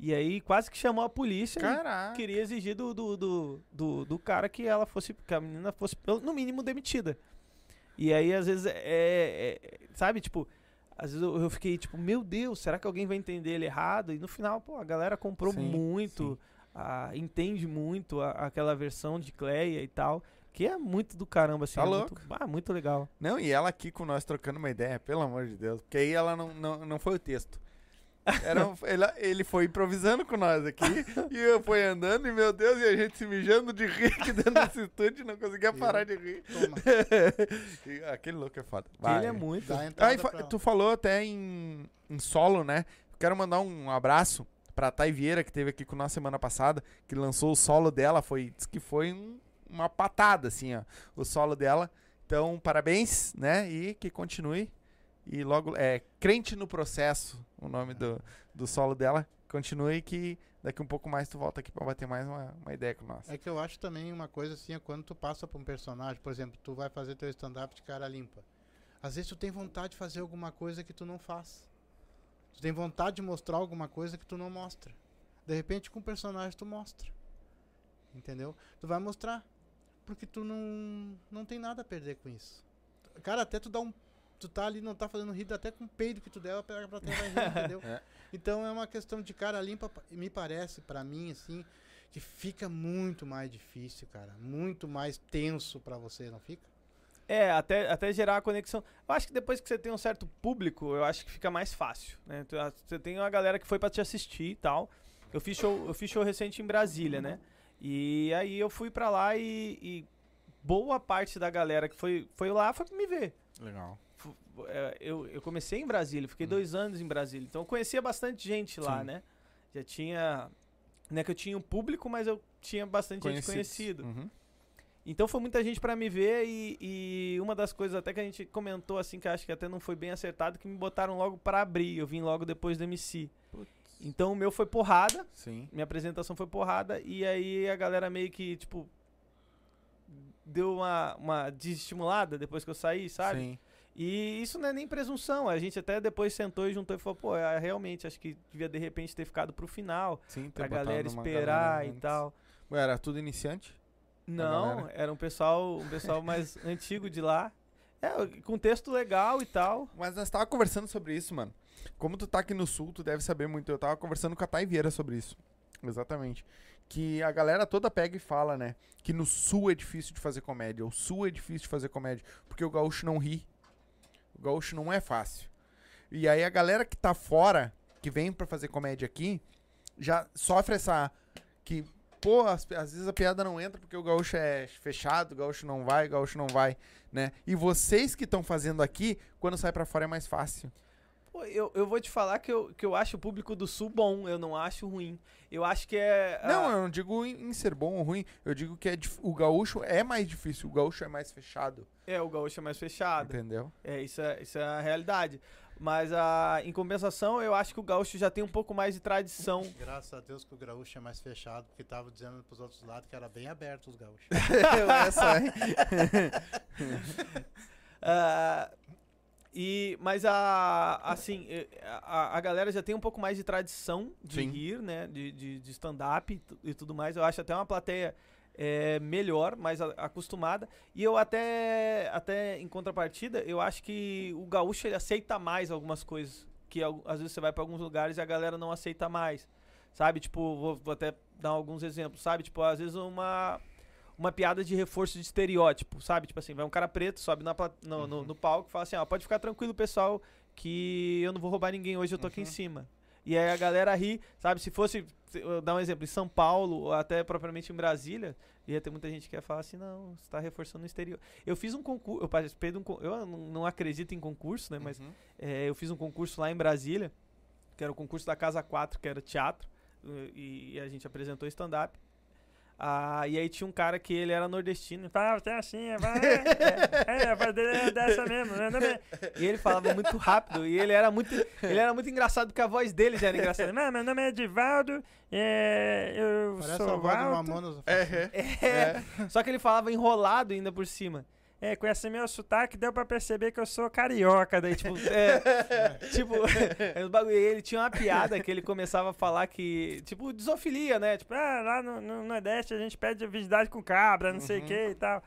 E aí quase que chamou a polícia e Caraca. queria exigir do, do, do, do, do cara que ela fosse, que a menina fosse, no mínimo, demitida. E aí, às vezes, é, é- é- sabe, tipo, às vezes eu, eu fiquei tipo, meu Deus, será que alguém vai entender ele errado? E no final, pô, a galera comprou Sim, muito, ah, entende muito a- aquela versão de Cleia e tal, que é muito do caramba, assim, Tá é louco. Muito, ah, muito legal. Não, e ela aqui com nós trocando uma ideia, pelo amor de Deus. Porque aí ela não, não, não foi o texto. Era um- ele, ele foi improvisando com nós aqui e eu fui andando e, meu Deus, e a gente se mijando de rir aqui dentro desse estúdio, não conseguia parar de rir. Toma. E aquele louco é foda. Que ele é muito. Ah, pra- tu falou até em, em solo, né? Quero mandar um abraço pra Thay Vieira, que teve aqui com nós semana passada, que lançou o solo dela. Foi, diz que foi um, uma patada, assim, ó, o solo dela. Então, parabéns, né? E que continue. E logo, é Crente no Processo, o nome do, do solo dela. Continue que daqui um pouco mais tu volta aqui pra bater mais uma, uma ideia com nós. É que eu acho também uma coisa assim, é quando tu passa pra um personagem, por exemplo, tu vai fazer teu stand-up de cara limpa. Às vezes tu tem vontade de fazer alguma coisa que tu não faz. Tu tem vontade de mostrar alguma coisa que tu não mostra. De repente com o personagem tu mostra. Entendeu? Tu vai mostrar. Porque tu não, não tem nada a perder com isso. Cara, até tu dá um. Tu tá ali, não tá fazendo rir, até com o peido que tu der, a plateia vai rir, entendeu? É. Então é uma questão de cara limpa, pa- me parece, pra mim, assim, que fica muito mais difícil, cara. Muito mais tenso pra você, não fica? É, até, até gerar a conexão. Eu acho que depois que você tem um certo público, eu acho que fica mais fácil, né? Tu- a- Você tem uma galera que foi pra te assistir e tal. Eu fiz show, eu fiz show recente em Brasília, né? E aí eu fui pra lá e, e boa parte da galera que foi, foi lá foi pra me ver. Legal. É, Eu, eu comecei em Brasília, fiquei dois anos em Brasília. Então eu conhecia bastante gente lá, Sim. né? Já tinha. Não é que eu tinha um público, mas eu tinha bastante gente Conhecidos. conhecido. Uhum. Então foi muita gente pra me ver e, e uma das coisas até que a gente comentou assim que acho que até não foi bem acertado que me botaram logo pra abrir. Eu vim logo depois do MC. Então o meu foi porrada, Sim. minha apresentação foi porrada e aí a galera meio que tipo deu uma uma desestimulada depois que eu saí, sabe? Sim. E isso não é nem presunção. A gente até depois sentou e juntou e falou, pô, é, realmente acho que devia de repente ter ficado pro final, Sim, pra galera esperar galera e tal. Ué, Era tudo iniciante? Não, era um pessoal, um pessoal mais antigo de lá. É, com texto legal e tal. Mas nós tava conversando sobre isso, mano. Como tu tá aqui no sul, tu deve saber muito. Eu tava conversando com a Thay Vieira sobre isso. Exatamente. Que a galera toda pega e fala, né? Que no sul é difícil de fazer comédia. O sul é difícil de fazer comédia. Porque o gaúcho não ri. O gaúcho não é fácil. E aí a galera que tá fora, que vem pra fazer comédia aqui, já sofre essa. Que, pô, às, vezes a piada não entra porque o gaúcho é fechado, o gaúcho não vai, o gaúcho não vai, né? E vocês que estão fazendo aqui, quando sai pra fora é mais fácil. Pô, eu, eu vou te falar que eu, que eu acho o público do Sul bom, eu não acho ruim. Eu acho que é. Não, ah, eu não digo em, em ser bom ou ruim, eu digo que é dif- o gaúcho é mais difícil, o gaúcho é mais fechado, é, o gaúcho é mais fechado. entendeu? É, isso é, isso é a realidade. Mas a, em compensação, eu acho que o gaúcho já tem um pouco mais de tradição. Graças a Deus que o gaúcho é mais fechado, porque tava dizendo pros outros lados que era bem aberto os gaúchos. Essa, hein? Ah, e, mas a, assim, a, a galera já tem um pouco mais de tradição de Sim. rir, né? De, de, de stand-up e e tudo mais. Eu acho até uma plateia eh, melhor, mais a- acostumada. E eu até, até em contrapartida, eu acho que o gaúcho ele aceita mais algumas coisas. Que às vezes você vai pra alguns lugares e a galera não aceita mais. Sabe? Tipo, vou, vou até dar alguns exemplos, sabe? Tipo, às vezes uma uma piada de reforço de estereótipo, sabe? Tipo assim, vai um cara preto, sobe na, no, no, no palco e fala assim, ó, pode ficar tranquilo, pessoal, que eu não vou roubar ninguém hoje, eu tô aqui em cima. E aí a galera ri, sabe? Se fosse, dar um exemplo, em São Paulo, ou até propriamente em Brasília, ia ter muita gente que ia falar assim, não, você tá reforçando o estereótipo. Eu fiz um concurso, eu participei de um eu não, não acredito em concurso, né? Mas Uhum. é, eu fiz um concurso lá em Brasília, que era o concurso da Casa 4, que era teatro, e, e a gente apresentou stand-up. Ah, e aí tinha um cara que ele era nordestino, falava, tem assim, é, vai, é, é, a voz dele é dessa mesmo, né, né?" E ele falava muito rápido, e ele era muito, ele era muito engraçado, porque a voz dele já era engraçada. Não, meu nome é Edivaldo, é, eu Parece sou a voz do alto." Mamonas. É, só que ele falava enrolado ainda por cima. É, com esse meu sotaque deu pra perceber que eu sou carioca. Daí, tipo, é, tipo, é, ele tinha uma piada que ele começava a falar que, tipo, desofilia, né? Tipo, ah, lá no, no Nordeste a gente pede virgindade com cabra, não sei o que e tal.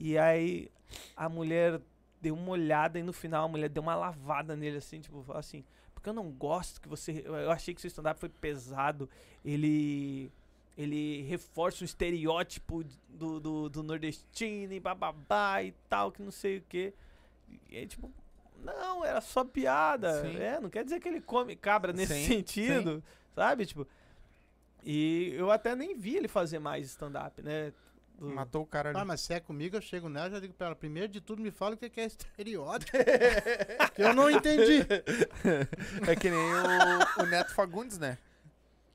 E aí a mulher deu uma olhada e no final a mulher deu uma lavada nele, assim, tipo, falou assim, porque eu não gosto que você. Eu eu achei que seu stand-up foi pesado. Ele ele reforça o estereótipo do, do, do nordestino e bababá e tal, que não sei o que. E aí, tipo, não, era só piada. Sim. É, não quer dizer que ele come cabra nesse Sim, sentido, sabe? Tipo, e eu até nem vi ele fazer mais stand-up, né? Do- Matou o cara ali. Ah, mas se é comigo, eu chego nela e já digo pra ela, primeiro de tudo me fala o que que é estereótipo. que eu não entendi. É que nem o, o Neto Fagundes, né?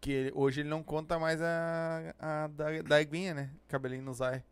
Que ele- hoje ele não conta mais a, a da, da Eguinha, né? Cabelinho no zóio.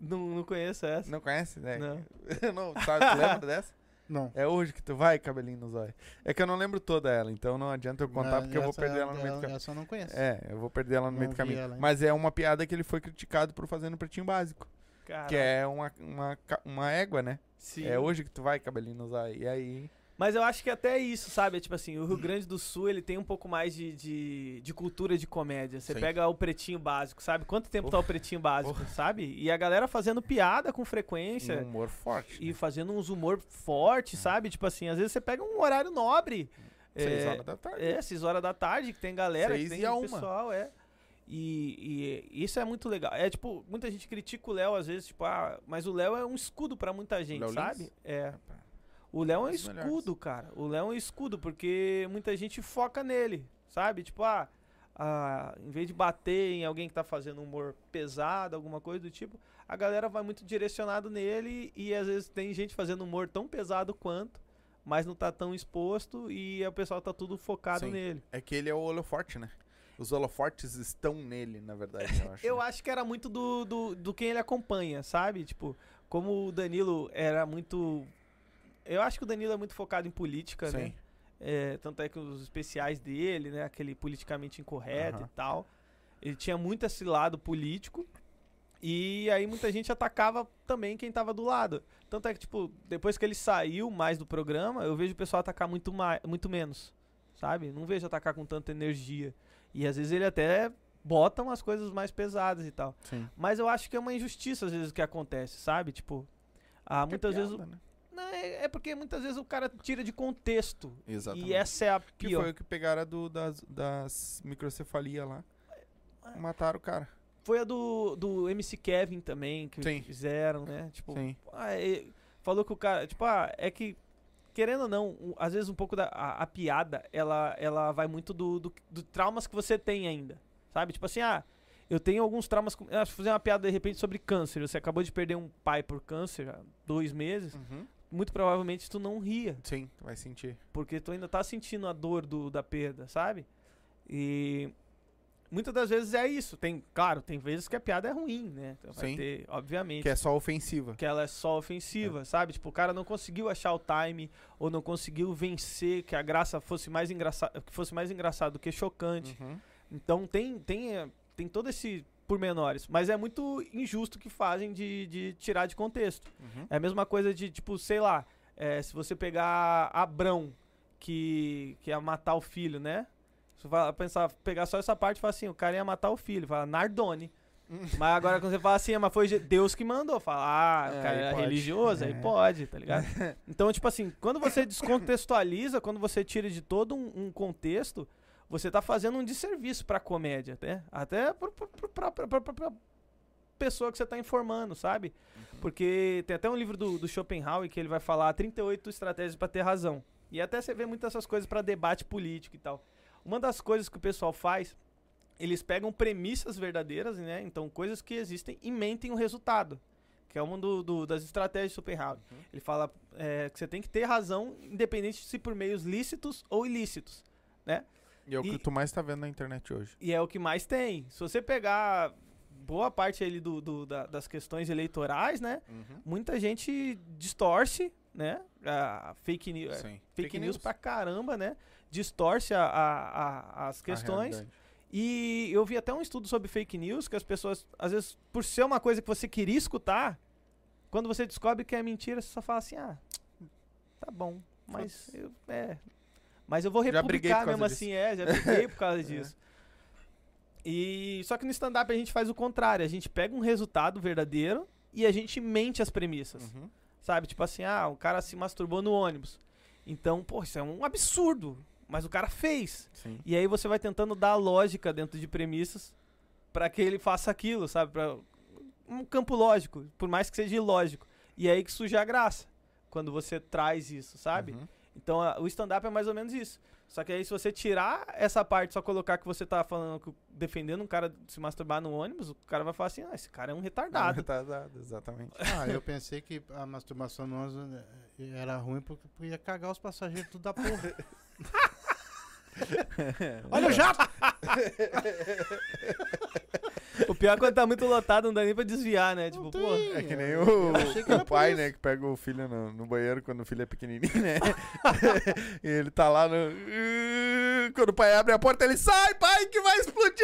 Não, não conheço essa. Não conhece, né? Não. não, sabe, tu lembra dessa? Não. É hoje que tu vai, cabelinho no zóio. É que eu não lembro toda ela, então não adianta eu contar Ah, porque eu vou perder ela no meio do caminho. Essa eu não conheço. É, eu vou perder ela no Não meio do caminho. ela? Mas é uma piada que ele foi criticado por fazer no Pretinho Básico. Cara, Que é uma, uma, uma égua, né? sim. É hoje que tu vai, cabelinho no zóio. E aí... Mas eu acho que até isso, sabe? Tipo assim, o Rio Grande do Sul, ele tem um pouco mais de, de, de cultura de comédia. Você Sim. pega o pretinho básico, sabe? Quanto tempo tá o pretinho básico, sabe? E a galera fazendo piada com frequência. Um humor forte. E né? fazendo uns humor forte, sabe? Tipo assim, às vezes você pega um horário nobre. Seis é, horas da tarde. É, 6 horas da tarde, que tem galera, Seis que tem e pessoal, é. E, e isso é muito legal. É tipo, muita gente critica o Léo às vezes, tipo, ah, mas o Léo é um escudo pra muita gente, Léo sabe? Lins? É. O Léo é um melhores. escudo, cara. O Léo é um escudo, porque muita gente foca nele, sabe? Tipo, ah, ah, em vez de bater em alguém que tá fazendo humor pesado, alguma coisa do tipo, a galera vai muito direcionado nele e às vezes tem gente fazendo humor tão pesado quanto, mas não tá tão exposto e o pessoal tá tudo focado Sim. nele. É que ele é o holoforte, né? Os holofortes estão nele, na verdade, eu acho. Eu acho que era muito do, do, do quem ele acompanha, sabe? Tipo, como o Danilo era muito. Eu acho que o Danilo é muito focado em política, né? Sim. É, tanto é que os especiais dele, né? Aquele politicamente incorreto Aham. e tal. Ele tinha muito esse lado político. E aí muita gente atacava também quem tava do lado. Tanto é que, tipo, depois que ele saiu mais do programa, eu vejo o pessoal atacar muito, mais, muito menos. Sabe? Não vejo atacar com tanta energia. E às vezes ele até bota umas coisas mais pesadas e tal. Sim. Mas eu acho que é uma injustiça às vezes o que acontece, sabe? Tipo, ah, muitas é vezes. o- piada, né? Não, é, é porque muitas vezes o cara tira de contexto. Exatamente. E essa é a Que pior. foi o que pegaram do, das, das microcefalia lá. É. Mataram o cara. Foi a do, do MC Kevin também, que Sim. fizeram, né? Tipo, Sim. ah, e- falou que o cara. Tipo, ah, é que. Querendo ou não, um- às vezes um pouco da a, a piada, ela, ela vai muito do, do, do traumas que você tem ainda. Sabe? Tipo assim, ah, eu tenho alguns traumas. Ah, fazer uma piada de repente sobre câncer. Você acabou de perder um pai por câncer há dois meses. Uhum. Muito provavelmente tu não ria. Sim, vai sentir. Porque tu ainda tá sentindo a dor do, da perda, sabe? E muitas das vezes é isso. Tem, claro, tem vezes que a piada é ruim, né? Então vai Sim. ter, obviamente, Que é só ofensiva. que ela é só ofensiva, sabe? Tipo, o cara não conseguiu achar o time ou não conseguiu vencer que a graça fosse mais engraçada, que fosse mais engraçado do que chocante. Uhum. Então tem tem eh, tem todo esse pormenores, mas é muito injusto que fazem de, de tirar de contexto. Uhum. É a mesma coisa de, tipo, sei lá, é, se você pegar Abrão, que, que ia matar o filho, né? Você vai pensar, pegar só essa parte e falar assim, o cara ia matar o filho, fala Nardone. mas agora quando você fala assim, "Ah, mas foi Deus que mandou, fala, ah, É, o cara aí é pode. religioso, aí É. pode, tá ligado? então, tipo assim, quando você descontextualiza, quando você tira de todo um, um contexto, você tá fazendo um desserviço pra comédia, né? Até pra- pra pessoa que você tá informando, sabe? Porque tem até um livro do, do Schopenhauer que ele vai falar 38 estratégias pra ter razão. E até você vê muitas essas coisas pra debate político e tal. Uma das coisas que o pessoal faz, eles pegam premissas verdadeiras, né? Então, coisas que existem e mentem o resultado. Que é uma do, do- das estratégias de Schopenhauer. Ele fala é, que você tem que ter razão, independente se por meios lícitos ou ilícitos, né? E é o E- que tu mais tá vendo na internet hoje. E é o que mais tem. Se você pegar boa parte ali do, do- da- das questões eleitorais, né? Uhum. Muita gente distorce, né? A fake, news Sim. É, fake, news pra caramba, né? Distorce a- a- a- as A questões. realidade. E eu vi até um estudo sobre fake news que as pessoas, às vezes, por ser uma coisa que você queria escutar, quando você descobre que é mentira, você só fala assim: ah, tá bom, mas eu, é. Mas eu vou republicar mesmo disso. assim, é, já briguei por causa disso. E só que no stand-up a gente faz o contrário, a gente pega um resultado verdadeiro e a gente mente as premissas. Uhum. Sabe? Tipo assim, ah, o cara se masturbou no ônibus. Então, pô, isso é um absurdo. Mas o cara fez. Sim. E aí você vai tentando dar lógica dentro de premissas pra que ele faça aquilo, sabe? Pra um campo lógico, por mais que seja ilógico. E é aí que surge a graça. Quando você traz isso, sabe? Uhum. Então a- o stand-up é mais ou menos isso. Só que aí se você tirar essa parte, só colocar que você tá falando, que- defendendo um cara se masturbar no ônibus, o cara vai falar assim, ah, esse cara é um retardado. Retardado, exatamente. Ah, eu pensei que a masturbação no ônibus eh, era ruim porque ia cagar os passageiros tudo da porra. Olha o jato! O pior é quando tá muito lotado, não dá nem pra desviar, né? Tipo, tem. pô. É que nem o, o pai, né, que pega o filho no, no banheiro quando o filho é pequenininho, né? e ele tá lá no... Quando o pai abre a porta, ele sai, pai, que vai explodir!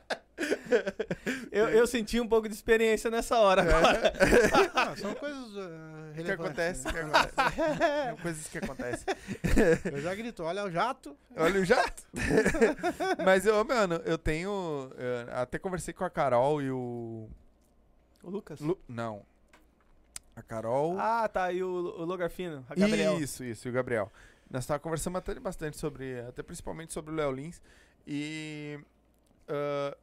Eu, eu senti um pouco de experiência nessa hora agora. Ah, são coisas uh, O que relevantes. acontece? Né? que acontece? São coisas que acontecem. Eu já grito, olha o jato. Olha o jato. Mas, eu, mano, eu tenho... eu até conversei com a Carol e o... O Lucas. Lu- não. A Carol... Ah, tá. E o, o Logarfino, a Gabriel. Isso, isso, e o Gabriel. Nós estávamos conversando até bastante sobre, até principalmente sobre o Léo Lins. E. ah,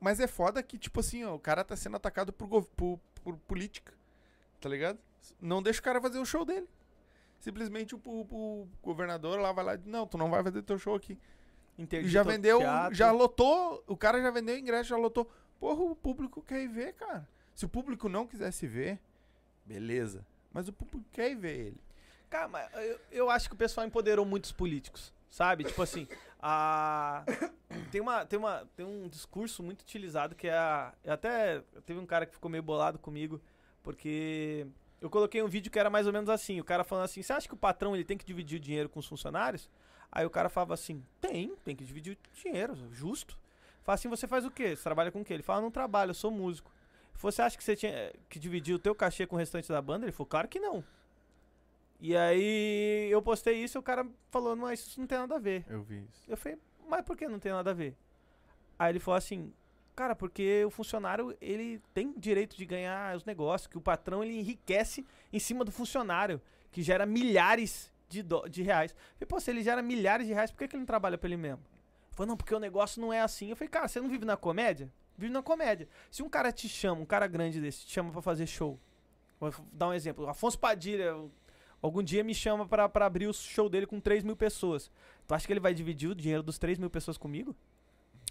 mas é foda que, tipo assim, ó, o cara tá sendo atacado por, por, por política. Tá ligado? Não deixa o cara fazer o show dele. Simplesmente o, o- o governador lá vai lá e diz, não, tu não vai fazer teu show aqui. E Interdita já o vendeu, teatro. já lotou, o cara já vendeu ingresso, já lotou. Porra, o público quer ir ver, cara. Se o público não quisesse ver, beleza. Mas o público quer ir ver ele. Cara, mas eu, eu acho que o pessoal empoderou muitos políticos, sabe? Tipo assim, a... tem, uma, tem, uma, tem um discurso muito utilizado que é a... eu até teve um cara que ficou meio bolado comigo, porque eu coloquei um vídeo que era mais ou menos assim, o cara falando assim, você acha que o patrão ele tem que dividir o dinheiro com os funcionários? Aí o cara falava assim, tem, tem que dividir o dinheiro, justo. Fala assim, você faz o quê? Você trabalha com o quê? Ele fala, não trabalho, eu sou músico. Você acha que você tinha que dividir o teu cachê com o restante da banda? Ele falou, claro que não. E aí eu postei isso e o cara falou, mas isso não tem nada a ver. Eu vi isso. Eu falei, mas por que não tem nada a ver? Aí ele falou assim, cara, porque o funcionário, ele tem direito de ganhar os negócios, que o patrão, ele enriquece em cima do funcionário, que gera milhares de, dó- de reais. Eu falei, pô, se ele gera milhares de reais, por que, que ele não trabalha pra ele mesmo? Ele falou, não, porque o negócio não é assim. Eu falei, cara, você não vive na comédia? Vive na comédia. Se um cara te chama, um cara grande desse, te chama pra fazer show, vou dar um exemplo, Afonso Padilha, algum dia me chama pra, pra abrir o show dele com 3 mil pessoas. Tu acha que ele vai dividir o dinheiro dos 3 mil pessoas comigo?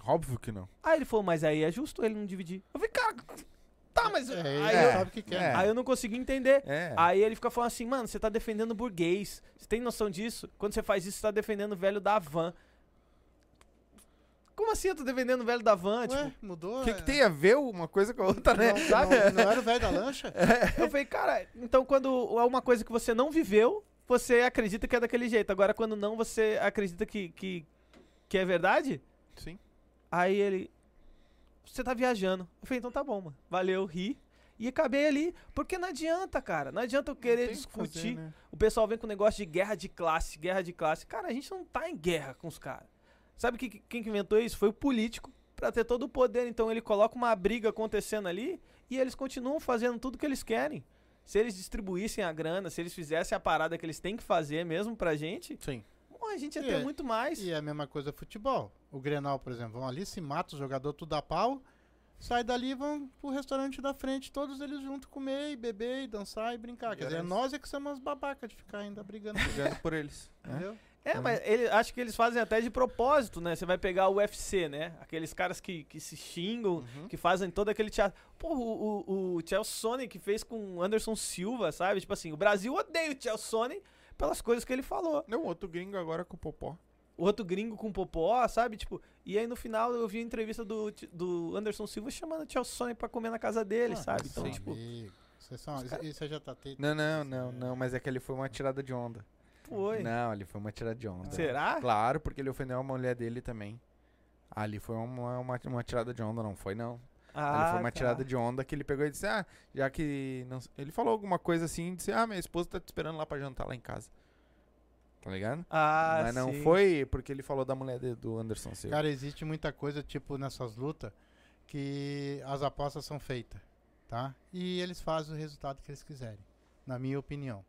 Óbvio que não. Aí ele falou, mas aí é justo ele não dividir. Eu falei, cara, tá, mas. É, aí, ele eu, sabe o que quer. é. aí eu não consegui entender. É. Aí ele fica falando assim, mano, você tá defendendo o burguês. Você tem noção disso? Quando você faz isso, você tá defendendo o velho da van. Como assim eu tô defendendo o velho da van? Tipo, Ué, mudou? O que, é. que tem a ver uma coisa com a outra, né? Não, sabe? não, não era o velho da lancha? eu falei, cara, então quando é uma coisa que você não viveu, você acredita que é daquele jeito. Agora, quando não, você acredita que, que, que é verdade? Sim. Aí ele. Você tá viajando. Eu falei, então tá bom, mano. Valeu, ri. E acabei ali. Porque não adianta, cara. Não adianta eu querer discutir. fazer, né? O pessoal vem com o negócio de guerra de classe, guerra de classe. Cara, a gente não tá em guerra com os caras. Sabe que, quem que inventou isso? Foi o político. Pra ter todo o poder. Então ele coloca uma briga acontecendo ali e eles continuam fazendo tudo que eles querem. Se eles distribuíssem a grana, se eles fizessem a parada que eles têm que fazer mesmo pra gente, Sim. bom, a gente ia E ter é- muito mais. E é a mesma coisa futebol. O Grenal, por exemplo, vão ali, se mata o jogador tudo a pau, sai dali e vão pro restaurante da frente, todos eles juntos comer e beber e dançar e brincar. Quer dizer, nós é que somos as babacas de ficar ainda brigando. Jogando por eles. né? Entendeu? É, mas ele, acho que eles fazem até de propósito, né? Você vai pegar o UFC, né? Aqueles caras que, que se xingam, Uhum. que fazem todo aquele teatro. Pô, o, o, o Chelsea Sonic fez com o Anderson Silva, sabe? Tipo assim, o Brasil odeia o Chelsea Sonic pelas coisas que ele falou. Não, outro gringo agora com o Popó. O outro gringo com popó, sabe? Tipo, e aí no final eu vi a entrevista do, do Anderson Silva chamando o Chelsea Sonic pra comer na casa dele, Ah, sabe? Então, sim. tipo, Amigo, Vocês são, isso, isso aí já tá te... Não, não, não, não, mas é que ele foi uma tirada de onda. Foi. Não, ele foi uma tirada de onda. Será? Claro, porque ele ofendeu a mulher dele também. Ali foi uma, uma, uma tirada de onda, não foi não. Ah, Ali foi uma tá. tirada de onda que ele pegou e disse, ah, já que... Não... Ele falou alguma coisa assim, disse, ah, minha esposa tá te esperando lá pra jantar lá em casa. Tá ligado? Ah, Mas não sim. foi porque ele falou da mulher de- do Anderson Silva. Cara, existe muita coisa, tipo, nessas lutas, que as apostas são feitas, tá? E eles fazem o resultado que eles quiserem, na minha opinião.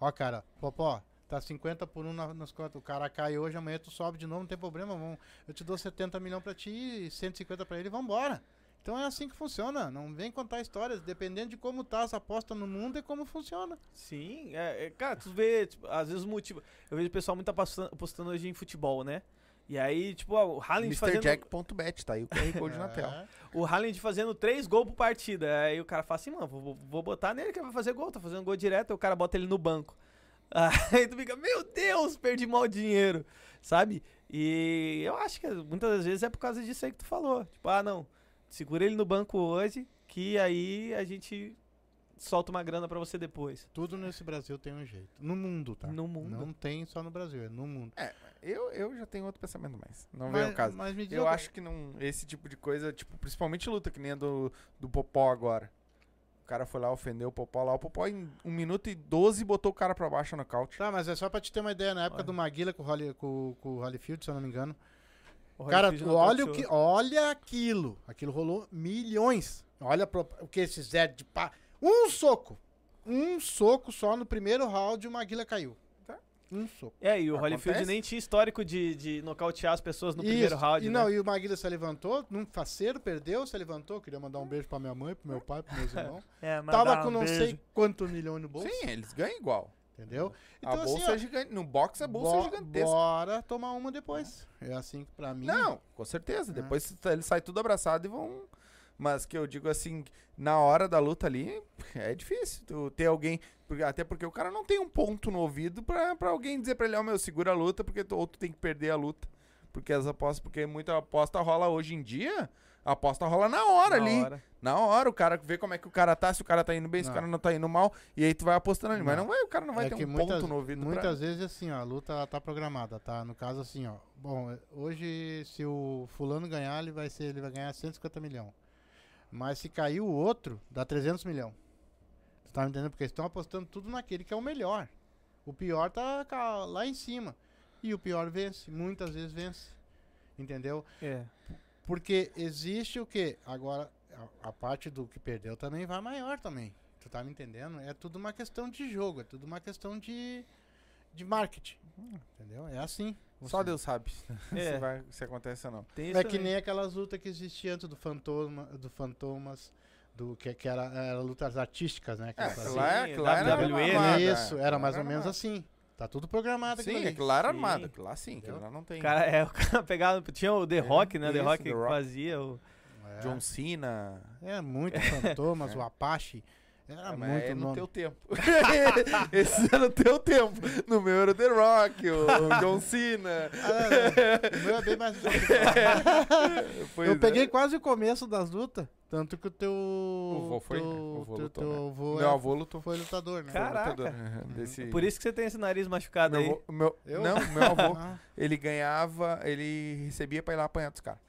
Ó, cara, Popó, tá 50 por 1 na, nas contas, o cara cai hoje, amanhã tu sobe de novo, não tem problema, vamos, eu te dou 70 milhões pra ti e 150 pra ele, vambora. Então é assim que funciona, não vem contar histórias, dependendo de como tá as apostas no mundo é como funciona. Sim, é, é, cara, tu vê, tipo, às vezes o motivo. Eu vejo o pessoal muito apostando, apostando hoje em futebol, né? E aí, tipo, ó, o Haaland fazendo. MrJack.bet, tá aí o QR Code na tela. É. O Haaland fazendo três gols por partida. Aí o cara fala assim, mano, vou, vou botar nele que ele vai fazer gol, tá fazendo gol direto, aí o cara bota ele no banco. Aí tu fica, meu Deus, perdi mal dinheiro, sabe? E eu acho que muitas das vezes é por causa disso aí que tu falou. Tipo, ah, não, segura ele no banco hoje, que aí a gente solta uma grana pra você depois. Tudo nesse Brasil tem um jeito. No mundo, tá? No mundo. Não tem só no Brasil, é no mundo. Eu, eu já tenho outro pensamento mais. Não mas, veio o caso. Mas me diz Eu acho que não. Esse tipo de coisa, tipo, principalmente luta, que nem a do, do Popó agora. O cara foi lá, ofendeu o Popó lá. O Popó, em 1 minuto e 12, botou o cara pra baixo no nocaute. Tá, mas é só pra te ter uma ideia, na época Olha. do Maguila com o, Holly, com, com o Holyfield, se eu não me engano. O Cara, olha o que, olha aquilo. Aquilo rolou milhões. Olha pro- o que esses Zé de pá. Um soco. Um soco só no primeiro round o Maguila caiu. Um soco. É, e o Acontece. Holyfield nem tinha histórico de, de nocautear as pessoas no Isso. primeiro round, E né? não, e o Maguila se levantou, num faceiro, perdeu, se levantou. Queria mandar um beijo pra minha mãe, pro meu pai, pros meus irmãos. É, mas Tava dá com um não beijo. sei quantos milhões no bolso. Sim, eles ganham igual. Entendeu? a Então, bolsa assim, ó, é gigante. No boxe, a bolsa é gigantesca. Bora tomar uma depois. É assim que pra mim. Não, com certeza. É. Depois eles saem tudo abraçado e vão. Mas que eu digo assim, na hora da luta ali, é difícil tu ter alguém. Porque- Até porque o cara não tem um ponto no ouvido pra, pra alguém dizer pra ele, ó, meu, segura a luta, porque tu, ou tu tem que perder a luta. Porque as apostas, porque muita aposta rola hoje em dia, a aposta rola na hora Na ali. hora. Na hora, o cara vê como é que o cara tá, se o cara tá indo bem, se o Não. cara não tá indo mal, e aí tu vai apostando ali. Mas Não. não vai, o cara não vai é ter um muitas, ponto no ouvido pra- muitas vezes assim, ó, a luta ela tá programada, tá? No caso assim, ó. Bom, hoje se o fulano ganhar, ele vai ser, ele vai ganhar 150 milhões. Mas se cair o outro, dá 300 milhões. Tu tá me entendendo? Porque eles estão apostando tudo naquele que é o melhor. O pior tá lá em cima. E o pior vence, muitas vezes vence. Entendeu? É. Porque existe o que? Agora, a, a parte do que perdeu também vai maior também. Tu tá me entendendo? É tudo uma questão de jogo, é tudo uma questão de, de marketing. Entendeu? É assim. Só Você- Deus sabe É. se, vai, se acontece ou não. Tem É que também. nem aquelas lutas que existiam antes do Fantoma, do Fantomas, do que, que era, era lutas artísticas, né? que É, aquilo lá era WWE, né? Isso, é. era mais ou menos assim. Tá tudo programado Sim, era Sim. armado. Aquilo lá sim, aquilo Entendeu? lá não tem. Cara, é, o cara pegava. Tinha o The Rock, né? The isso, Rock The que Rock. fazia o. É, John Cena. é muito Fantomas, o Apache. Era É, muito é no nome. teu tempo. Esse é no teu tempo. No meu era o The Rock, o John Cena. Ah, não, o meu é bem mais Eu é. peguei quase o começo das lutas, tanto que o teu. O vô foi, teu, né? O vô teu, lutou, teu né? avô Meu é- avô lutou. foi lutador, né? Cara, Caraca. lutador, uhum, desse- Por isso que você tem esse nariz machucado meu aí. avô- meu- Eu? Não, meu avô, Ah, ele ganhava, ele recebia pra ir lá apanhar dos caras.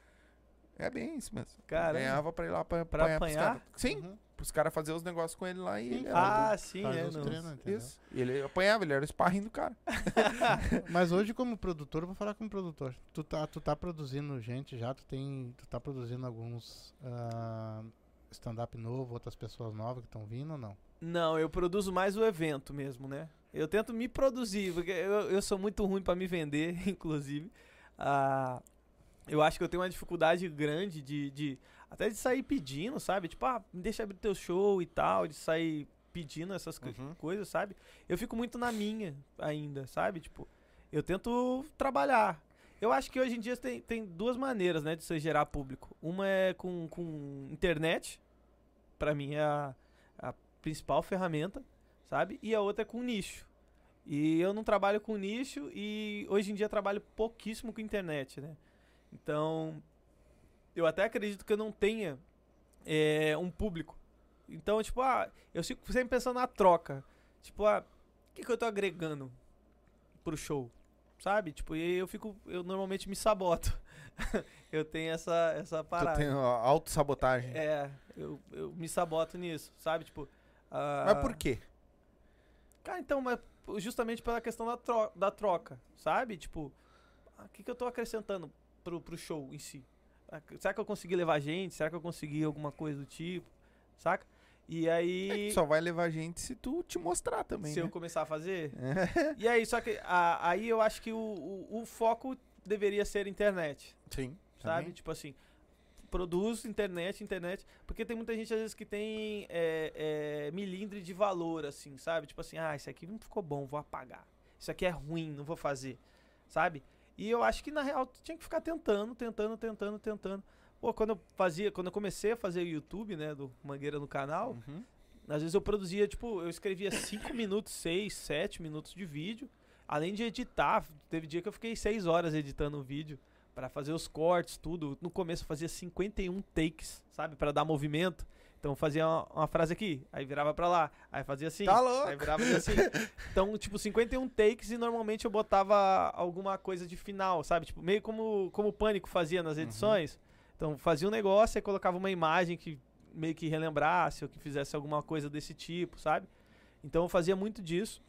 É bem isso mesmo. Caramba. Ganhava pra ir lá pra, Pra apanhar, pros apanhar? caras. Sim, uhum. pros caras fazer os negócios com ele lá e Sim. ele era Ah, sim, Faz é. não. treinos? Isso. E ele apanhava, ele era o sparring do cara. Mas hoje, como produtor, eu vou falar como produtor. Tu tá, tu tá produzindo gente já, tu tem. Tu tá produzindo alguns ah, stand-up novo, outras pessoas novas que estão vindo ou não? Não, eu produzo mais o evento mesmo, né? Eu tento me produzir, porque eu, eu sou muito ruim pra me vender, inclusive. Ah, eu acho que eu tenho uma dificuldade grande de, de. Até de sair pedindo, sabe? Tipo, ah, me deixa abrir teu show e tal, de sair pedindo essas Uhum. coisas, sabe? Eu fico muito na minha ainda, sabe? Tipo, eu tento trabalhar. Eu acho que hoje em dia tem, tem duas maneiras, né, de você gerar público. Uma é com, com internet, pra mim é a, a principal ferramenta, sabe? E a outra é com nicho. E eu não trabalho com nicho e hoje em dia trabalho pouquíssimo com internet, né? Então, eu até acredito que eu não tenha é, um público. Então, tipo, ah, eu fico sempre pensando na troca. Tipo, ah, o que, que eu tô agregando pro show? Sabe? Tipo, e eu fico, eu normalmente me saboto. eu tenho essa, essa Tu parada. tem a autossabotagem. É, eu, eu me saboto nisso, sabe? Tipo. ah, Mas por quê? Cara, então, mas justamente pela questão da, tro da troca, sabe? Tipo, ah, o que, que eu tô acrescentando pro, pro show em si? Ah, Será que eu consegui levar gente? Será que eu consegui alguma coisa do tipo? Saca? E É aí. que só vai levar gente se tu te mostrar também. se eu né? começar a fazer? É. E aí, só que a- aí eu acho que o, o, o foco deveria ser internet. Sim. sabe? também. Tipo assim, produz internet, internet. Porque tem muita gente, às vezes, que tem é, é, milindre de valor, assim, sabe? Tipo assim, ah, isso aqui não ficou bom, vou apagar. Isso aqui é ruim, não vou fazer, sabe? E eu acho que, na real, tu tinha que ficar tentando, tentando, tentando, tentando. Pô, quando eu fazia, quando eu comecei a fazer o YouTube, né, do Mangueira no canal, Uhum. às vezes eu produzia, tipo, eu escrevia 5 minutos, 6, 7 minutos de vídeo. além de editar, teve dia que eu fiquei seis horas editando o vídeo pra fazer os cortes, tudo. No começo eu fazia 51 takes, sabe? Pra dar movimento. Então eu fazia uma, uma frase aqui, aí virava pra lá, aí fazia assim, Tá louco. aí virava assim. Então, tipo, 51 takes e normalmente eu botava alguma coisa de final, sabe? Tipo, meio como, como o Pânico fazia nas edições. Então, fazia um negócio e colocava uma imagem que meio que relembrasse ou que fizesse alguma coisa desse tipo, sabe? Então eu fazia muito disso,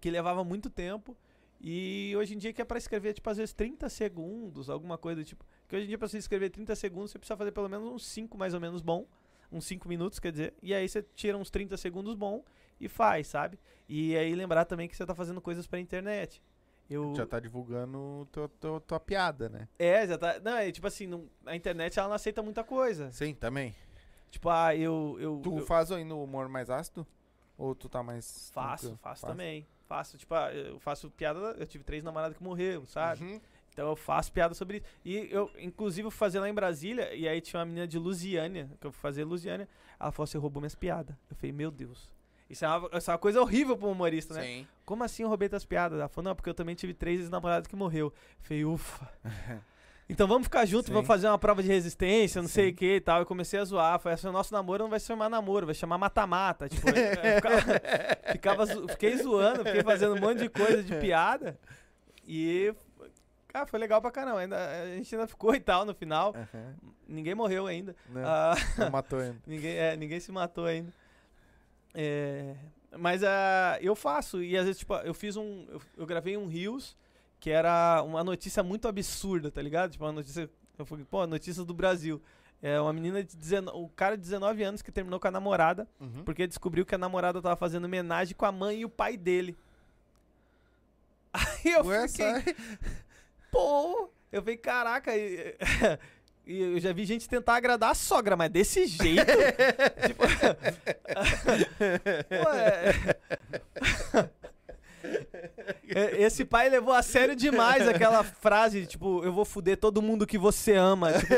que levava muito tempo. E hoje em dia que é pra escrever, tipo, às vezes 30 segundos, alguma coisa do tipo. Que hoje em dia pra você escrever 30 segundos, você precisa fazer pelo menos uns 5 mais ou menos bom. Uns 5 minutos, quer dizer. E aí você tira uns 30 segundos bom e faz, sabe? E aí lembrar também que você tá fazendo coisas pra internet. Eu... Já tá divulgando tua, tua, tua piada, né? É, já tá. Não, é tipo assim, não- a internet ela não aceita muita coisa. Sim, também. Tipo, ah, eu. eu Tu eu faz ainda o humor mais ácido? Ou tu tá mais. faço, faço Faz? também. Faço, tipo, ah, eu faço piada. Eu tive três namoradas que morreram, sabe? Uhum. Então eu faço piada sobre isso. E eu, inclusive, eu fui fazer lá em Brasília, e aí tinha uma menina de Lusiânia, que eu fui fazer Lusiânia. Ela falou: você roubou minhas piadas. Eu falei, meu Deus. Isso é uma, isso é uma coisa horrível pra um humorista, né? Sim. Como assim eu roubei tuas piadas? Ela falou, não, porque eu também tive três namorados que morreu. Eu falei, ufa. Então vamos ficar juntos, Sim. vamos fazer uma prova de resistência, não sei Sim. o que e tal. Eu comecei a zoar. Falei assim, o nosso namoro não vai se chamar namoro, vai chamar mata-mata. Tipo, ficava, ficava fiquei zoando, fiquei fazendo um monte de coisa de piada. E, cara, foi legal pra caramba. Ainda, a gente ainda ficou e tal no final. Uhum. Ninguém morreu ainda. Não, Ah, não matou ainda. Ninguém, é, ninguém se matou ainda. É, mas ah, eu faço, e às vezes, tipo, eu fiz um. Eu, eu gravei um Rios que era uma notícia muito absurda, tá ligado? Tipo, uma notícia. Eu falei, pô, notícias do Brasil. É uma menina de 19, o cara de 19 anos que terminou com a namorada, Uhum. porque descobriu que a namorada tava fazendo homenagem com a mãe e o pai dele. Aí eu Ué, fiquei. Pô, eu falei, caraca, e, e eu já vi gente tentar agradar a sogra, mas desse jeito. tipo, é- É, Esse pai levou a sério demais aquela frase, tipo, eu vou fuder todo mundo que você ama. Tipo,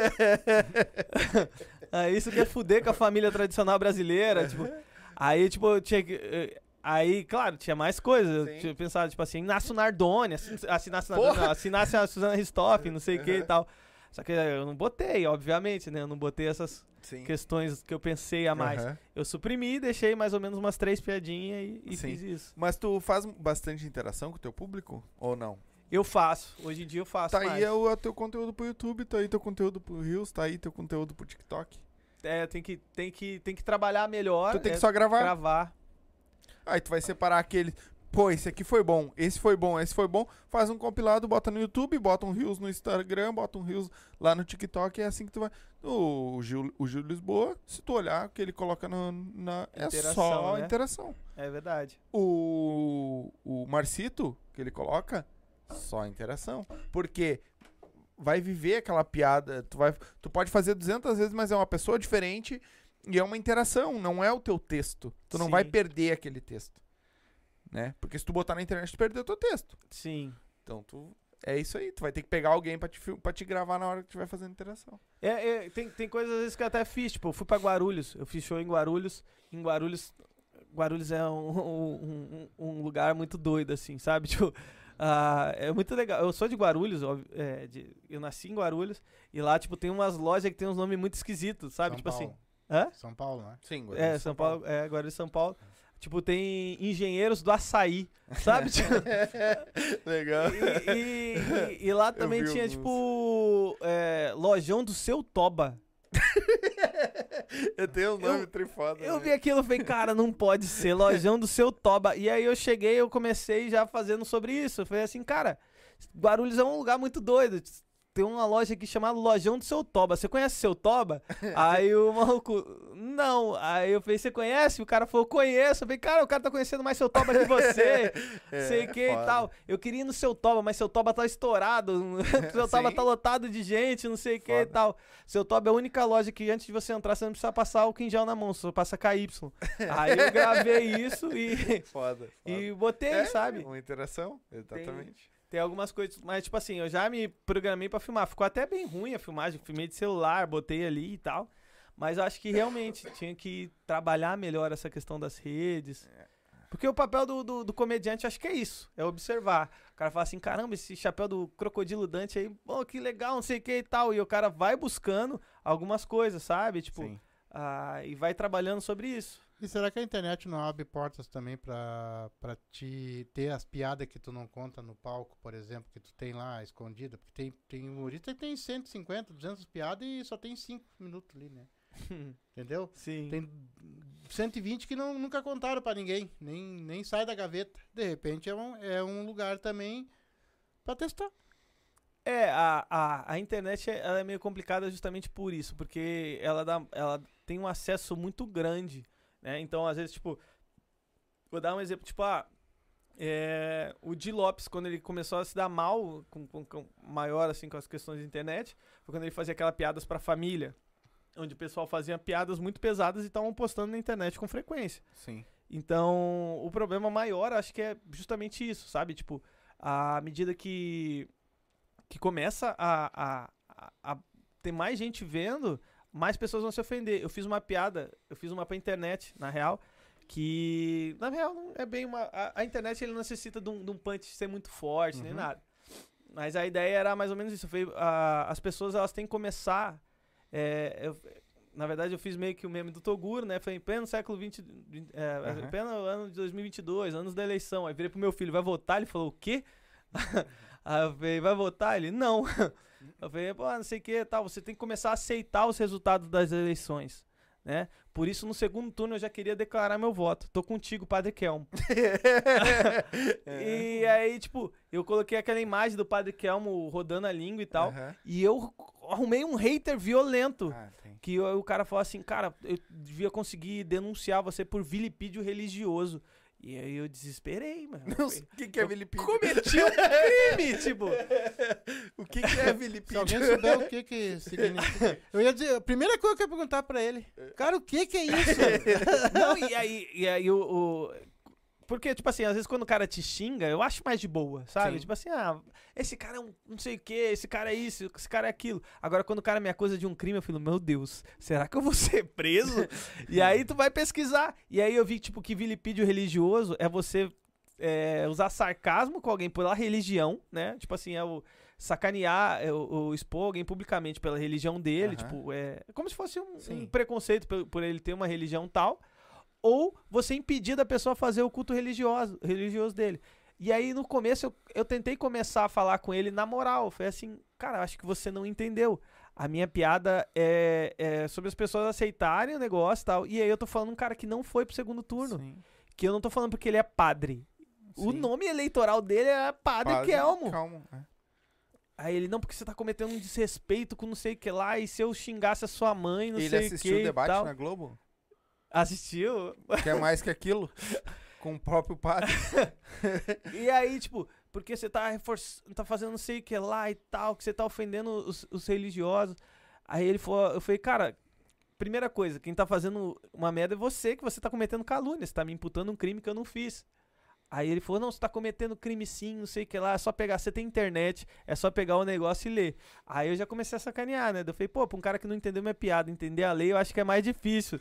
Ah, isso que é fuder com a família tradicional brasileira, tipo. Aí, tipo, eu tinha que. Aí, claro, tinha mais coisas. Eu tinha pensado, tipo assim, Inácio Nardoni, assim, assinasse não, assinasse a Suzana Ristoff, não sei o que e tal. Só que eu não botei, obviamente, né? Eu não botei essas Sim. questões que eu pensei a mais. Aham. Eu suprimi, deixei mais ou menos umas três piadinhas e, e fiz isso. Mas tu faz bastante interação com o teu público? Ou não? Eu faço, hoje em dia eu faço Tá mais. aí é o é teu conteúdo pro YouTube, tá aí teu conteúdo pro Reels, tá aí teu conteúdo pro TikTok. É, tem que, tem que, tem que trabalhar melhor. Tu tem é, que só gravar. gravar. Aí tu vai separar aquele. Pô, esse aqui foi bom, esse foi bom, esse foi bom. Faz um compilado, bota no YouTube, bota um Reels no Instagram, bota um Reels lá no TikTok. É assim que tu vai. O Gil, o Gil Lisboa, se tu olhar o que ele coloca no, na. É Interação, só né? interação. É verdade. O, o Marcito, que ele coloca, só interação. Porque vai viver aquela piada. Tu, vai, tu pode fazer 200 vezes, mas é uma pessoa diferente e é uma interação, não é o teu texto. Tu não Sim. vai perder aquele texto. Né? Porque se tu botar na internet, tu perdeu o teu texto. Sim. Então tu. É isso aí, tu vai ter que pegar alguém pra te, fil- pra te gravar na hora que tu vai fazendo interação. É, é, tem, tem coisas às vezes que eu até fiz, tipo, eu fui pra Guarulhos, eu fiz show em Guarulhos, em Guarulhos, Guarulhos é um, um, um- um lugar muito doido, assim, sabe? Tipo, ah, é muito legal, eu sou de Guarulhos, óbvio, é, de- eu nasci em Guarulhos, e lá, tipo, tem umas lojas que tem uns nomes muito esquisitos, sabe? São tipo Paulo. Hã? São Paulo, né? Sim, É, São Paulo, é, Guarulhos, São Paulo. Tipo, tem engenheiros do açaí, sabe? Tipo, Legal. e, e- e- e lá também tinha, alguns. tipo, é, lojão do seu Toba. Eu tenho um nome trifoda. Eu né? vi aquilo e falei, cara, não pode ser, lojão do seu Toba. E aí eu cheguei, eu comecei já fazendo sobre isso. Eu falei assim, cara, Guarulhos é um lugar muito doido. Tem uma loja aqui chamada Lojão do Seu Toba. Você conhece Seu Toba? aí o maluco, não. Aí eu falei, você conhece? O cara falou, conheço. Eu falei, cara, o cara tá conhecendo mais Seu Toba que você. É, sei que e tal. Eu queria ir no Seu Toba, mas Seu Toba tá estourado. seu Toba Sim. tá lotado de gente, não sei o que e tal. Seu Toba é a única loja que antes de você entrar, você não precisa passar o gel na mão, só passa KY. Aí eu gravei isso e, Foda. foda. e botei, É, sabe? Uma interação, exatamente. Tem algumas coisas, mas tipo assim, eu já me programei pra filmar. Ficou até bem ruim a filmagem, filmei de celular, botei ali e tal. Mas eu acho que realmente tinha que trabalhar melhor essa questão das redes. Porque o papel do, do, do comediante, acho que é isso, é observar. O cara fala assim, caramba, esse chapéu do crocodilo Dante aí, pô, que legal, não sei o que e tal. E o cara vai buscando algumas coisas, sabe? Tipo, ah, e vai trabalhando sobre isso. E será que a internet não abre portas também pra, pra te ter as piadas que tu não conta no palco, por exemplo, que tu tem lá escondida? Porque tem, tem humorista que tem 150, 200 piadas e só tem 5 minutos ali, né? Entendeu? Sim. Tem 120 que não, nunca contaram pra ninguém, nem, nem sai da gaveta. De repente é um, é um lugar também pra testar. É, a, a, a internet é- é meio complicada justamente por isso, porque ela, dá, ela tem um acesso muito grande, né? Então, às vezes, tipo, vou dar um exemplo, tipo, ah, é, o Di Lopes, quando ele começou a se dar mal, com, com- com- maior, assim, com as questões de internet, foi quando ele fazia aquelas piadas pra família, onde o pessoal fazia piadas muito pesadas e estavam postando na internet com frequência. Sim. Então, o problema maior, acho que é justamente isso, sabe? Tipo, à medida que, que começa a, a, a- a ter mais gente vendo, mais pessoas vão se ofender. Eu fiz uma piada, eu fiz uma pra internet, na real, que, na real, não é bem uma... A, a internet, ele não necessita de um, de um punch ser muito forte, nem Uhum. nada. Mas a ideia era mais ou menos isso. Foi, a- as pessoas, elas têm que começar... é, eu- na verdade, eu fiz meio que o meme do Toguro, né? Foi em pleno século XX, é, Aham. pleno ano de 2022, anos da eleição. Aí virei pro meu filho, vai votar? Ele falou, o quê? Aí eu falei, vai votar? Ele, não. Eu falei, pô, não sei o que, tal. Você tem que começar a aceitar os resultados das eleições, né? Por isso, no segundo turno, eu já queria declarar meu voto. Tô contigo, Padre Kelmo. E aí, tipo, eu coloquei aquela imagem do Padre Kelmo rodando a língua e tal. Aham. E eu arrumei um hater violento. Ah. Que o, o cara falou assim, cara, eu devia conseguir denunciar você por vilipídio religioso. E aí eu desesperei, mano. Não O que, que é vilipídio? Cometi um crime, tipo. O que, que é Se vilipídio? alguém souber o que que significa. Eu ia dizer, a primeira coisa que eu ia perguntar pra ele, cara, o que que é isso? Não, e aí, e aí o, o- Porque, tipo assim, às vezes quando o cara te xinga, eu acho mais de boa, sabe? Sim. Tipo assim, ah, esse cara é um não sei o que, esse cara é isso, esse cara é aquilo. Agora, quando o cara me acusa de um crime, eu falo, meu Deus, será que eu vou ser preso? e aí tu vai pesquisar. E aí eu vi, tipo, que vilipídio religioso é você é, usar sarcasmo com alguém pela religião, né? Tipo assim, é o sacanear, é o, o expor alguém publicamente pela religião dele, Aham. tipo, é como se fosse um, um preconceito por, por ele ter uma religião tal, ou você impedir da pessoa fazer o culto religioso, religioso dele. E aí no começo eu, eu tentei começar a falar com ele na moral, foi assim, cara, acho que você não entendeu. A minha piada é, é sobre as pessoas aceitarem o negócio e tal. E aí eu tô falando um cara que não foi pro segundo turno. Sim. Que eu não tô falando porque ele é padre. O Sim. nome eleitoral dele é Padre, Padre Kelmo. Calmo. é. Aí ele, não, porque você tá cometendo um desrespeito com não sei o que lá, e se eu xingasse a sua mãe, não Ele sei o que assistiu o debate na Globo? Assistiu? Quer mais que aquilo? Com o próprio padre. E aí, tipo, porque você tá reforçando, tá fazendo não sei o que lá e tal, que você tá ofendendo os, os religiosos. Aí ele falou, eu falei, cara, primeira coisa, quem tá fazendo uma merda é você, que você tá cometendo calúnia, você tá me imputando um crime que eu não fiz. Aí ele falou, não, você tá cometendo crime sim, não sei o que lá, é só pegar, você tem internet, é só pegar o negócio e ler. Aí eu já comecei a sacanear, né? Eu falei, pô, pra um cara que não entendeu minha piada, entender a lei, eu acho que é mais difícil.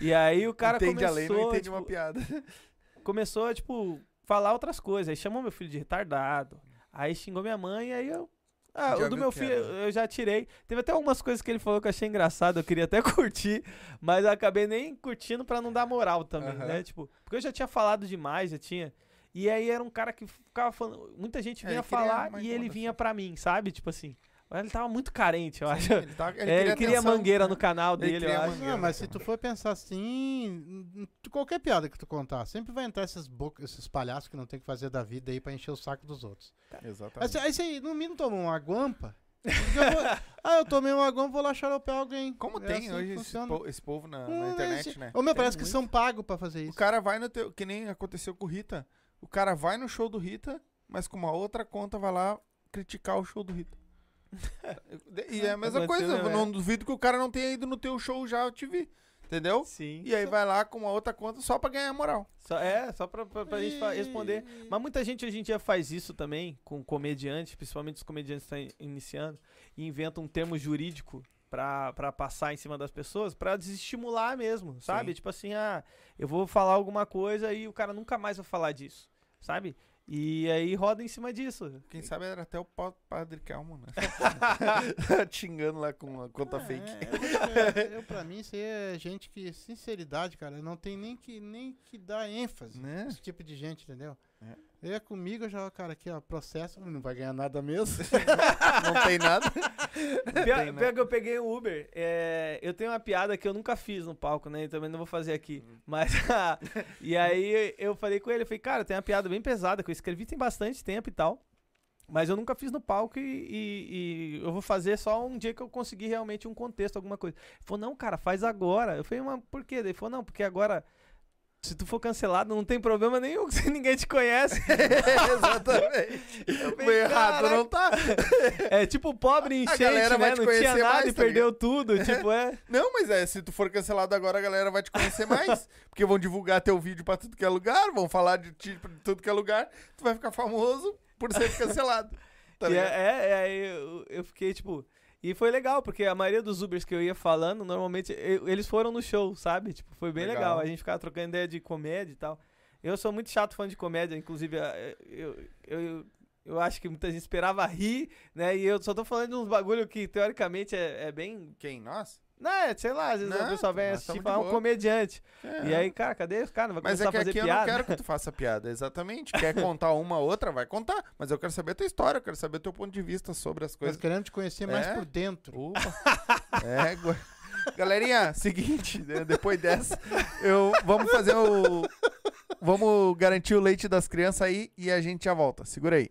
E aí o cara entende começou, a lei, não entende tipo, uma piada. começou a, tipo, falar outras coisas. Aí chamou meu filho de retardado. Aí xingou minha mãe, aí eu. Ah, o do meu filho quero. eu já tirei. Teve até algumas coisas que ele falou que eu achei engraçado, eu queria até curtir, mas eu acabei nem curtindo pra não dar moral também, né? Tipo, porque eu já tinha falado demais, já tinha. E aí era um cara que ficava falando. Muita gente É, vinha ele queria falar e ele vinha pra mim, sabe? Tipo assim. Mas ele tava muito carente, eu acho. Ele, tá, É, Ele, queria atenção, mangueira né? no canal Ele dele, eu acho. mangueira. Não, mas se tu for pensar assim, qualquer piada que tu contar, sempre vai entrar esses, bo- esses palhaços que não tem que fazer da vida aí pra encher o saco dos outros. Exatamente. Aí, aí você, no mínimo, tomou uma guampa. eu vou- ah, eu tomei uma guampa, vou lá xaropear alguém. Como É tem assim que hoje esse, po- esse povo na, na Hum, internet, esse- né? Ô, meu, Tem parece que muito. são pagos pra fazer O isso. cara vai no teu. Que nem aconteceu com o Rita. O cara vai no show do Rita, mas com uma outra conta vai lá criticar o show do Rita. e é a mesma coisa. né, Eu não duvido que o cara não tenha ido no teu show já, eu te vi. Entendeu? Sim. E aí vai lá com uma outra conta só pra ganhar moral. Só- é, só pra, pra, pra gente responder. Mas muita gente hoje em dia faz isso também com comediantes, principalmente os comediantes que estão iniciando, e inventam um termo jurídico pra, pra passar em cima das pessoas, pra desestimular mesmo, sabe? Sim. Tipo assim, ah, eu vou falar alguma coisa e o cara nunca mais vai falar disso, sabe? E aí roda em cima disso. Quem sabe era até o pa- Padre Calmo, né? Xingando lá com a conta Ah, fake. é, eu, eu, pra mim, isso aí é gente que, sinceridade, cara, não tem nem que, nem que dar ênfase. Né? Esse tipo de gente, entendeu? É. É comigo, eu já, cara, aqui, ó, processo, não vai ganhar nada mesmo. Não tem nada. Pior, Tem, né? pior que eu peguei o Uber, é, eu tenho uma piada que eu nunca fiz no palco, né? E também não vou fazer aqui. Uhum. Mas, e aí eu falei com ele, eu falei, cara, tem uma piada bem pesada que eu escrevi tem bastante tempo e tal. Mas eu nunca fiz no palco e, e- e eu vou fazer só um dia que eu conseguir realmente um contexto, alguma coisa. Ele falou, não, cara, faz agora. Eu falei, mas por quê? Ele falou, não, porque agora, se tu for cancelado, não tem problema nenhum, se ninguém te conhece. Exatamente. O falei, errado "Caraca." não tá. É tipo pobre em A enchente, né? te Não tinha nada mais, e tá perdeu tudo. Tipo, é. Não, mas é, se tu for cancelado agora, a galera vai te conhecer mais. porque vão divulgar teu vídeo pra tudo que é lugar, vão falar de ti pra tudo que é lugar. Tu vai ficar famoso por ser cancelado. Tá E é, é, é, aí eu, eu fiquei, tipo. E foi legal, porque a maioria dos Ubers que eu ia falando, normalmente eles foram no show, sabe? Tipo, foi bem legal. Legal. A gente ficava trocando ideia de comédia e tal. Eu sou muito chato fã de comédia, inclusive eu, eu, eu, eu acho que muita gente esperava rir, né? E eu só tô falando de uns bagulho que teoricamente é, é bem. Quem? Nós? Não, é, sei lá, às vezes Não, o pessoal vem assistir e de falar um comediante. É. E aí, cara, cadê os caras? Vai Mas começar é que a fazer aqui eu piada. não quero que tu faça piada, exatamente. Quer contar uma outra, vai contar. Mas eu quero saber a tua história, eu quero saber o teu ponto de vista sobre as Mas coisas. querendo te conhecer mais É? por dentro. Opa. É, gua- Galerinha, seguinte, né, depois dessa, eu vamos fazer o vamos garantir o leite das crianças aí e a gente já volta. Segura aí.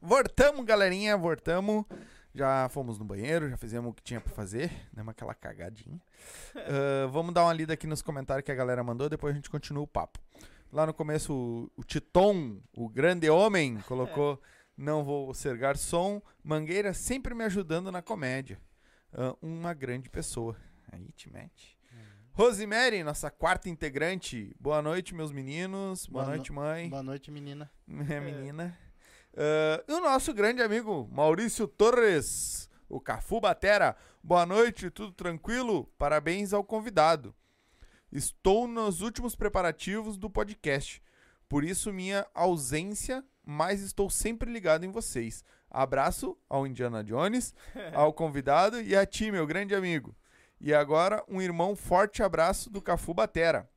Voltamos, galerinha, voltamos. Já fomos no banheiro, já fizemos o que tinha pra fazer, demos aquela cagadinha. Ah, vamos dar uma lida aqui nos comentários que a galera mandou, depois a gente continua o papo. Lá no começo, o, o Titon, o grande homem, colocou: Não vou ser garçom, Mangueira sempre me ajudando na comédia. Ah, uma grande pessoa. Aí te mete. Rosemary, nossa quarta integrante. Boa noite, meus meninos. Boa, Boa noite, mãe. Boa noite, menina. Minha menina. Ah, e o nosso grande amigo Maurício Torres, o Cafu Batera. Boa noite, tudo tranquilo? Parabéns ao convidado. Estou nos últimos preparativos do podcast, por isso minha ausência, mas estou sempre ligado em vocês. Abraço ao Indiana Jones, ao convidado e a ti, meu grande amigo. E agora um irmão forte abraço do Cafu Batera.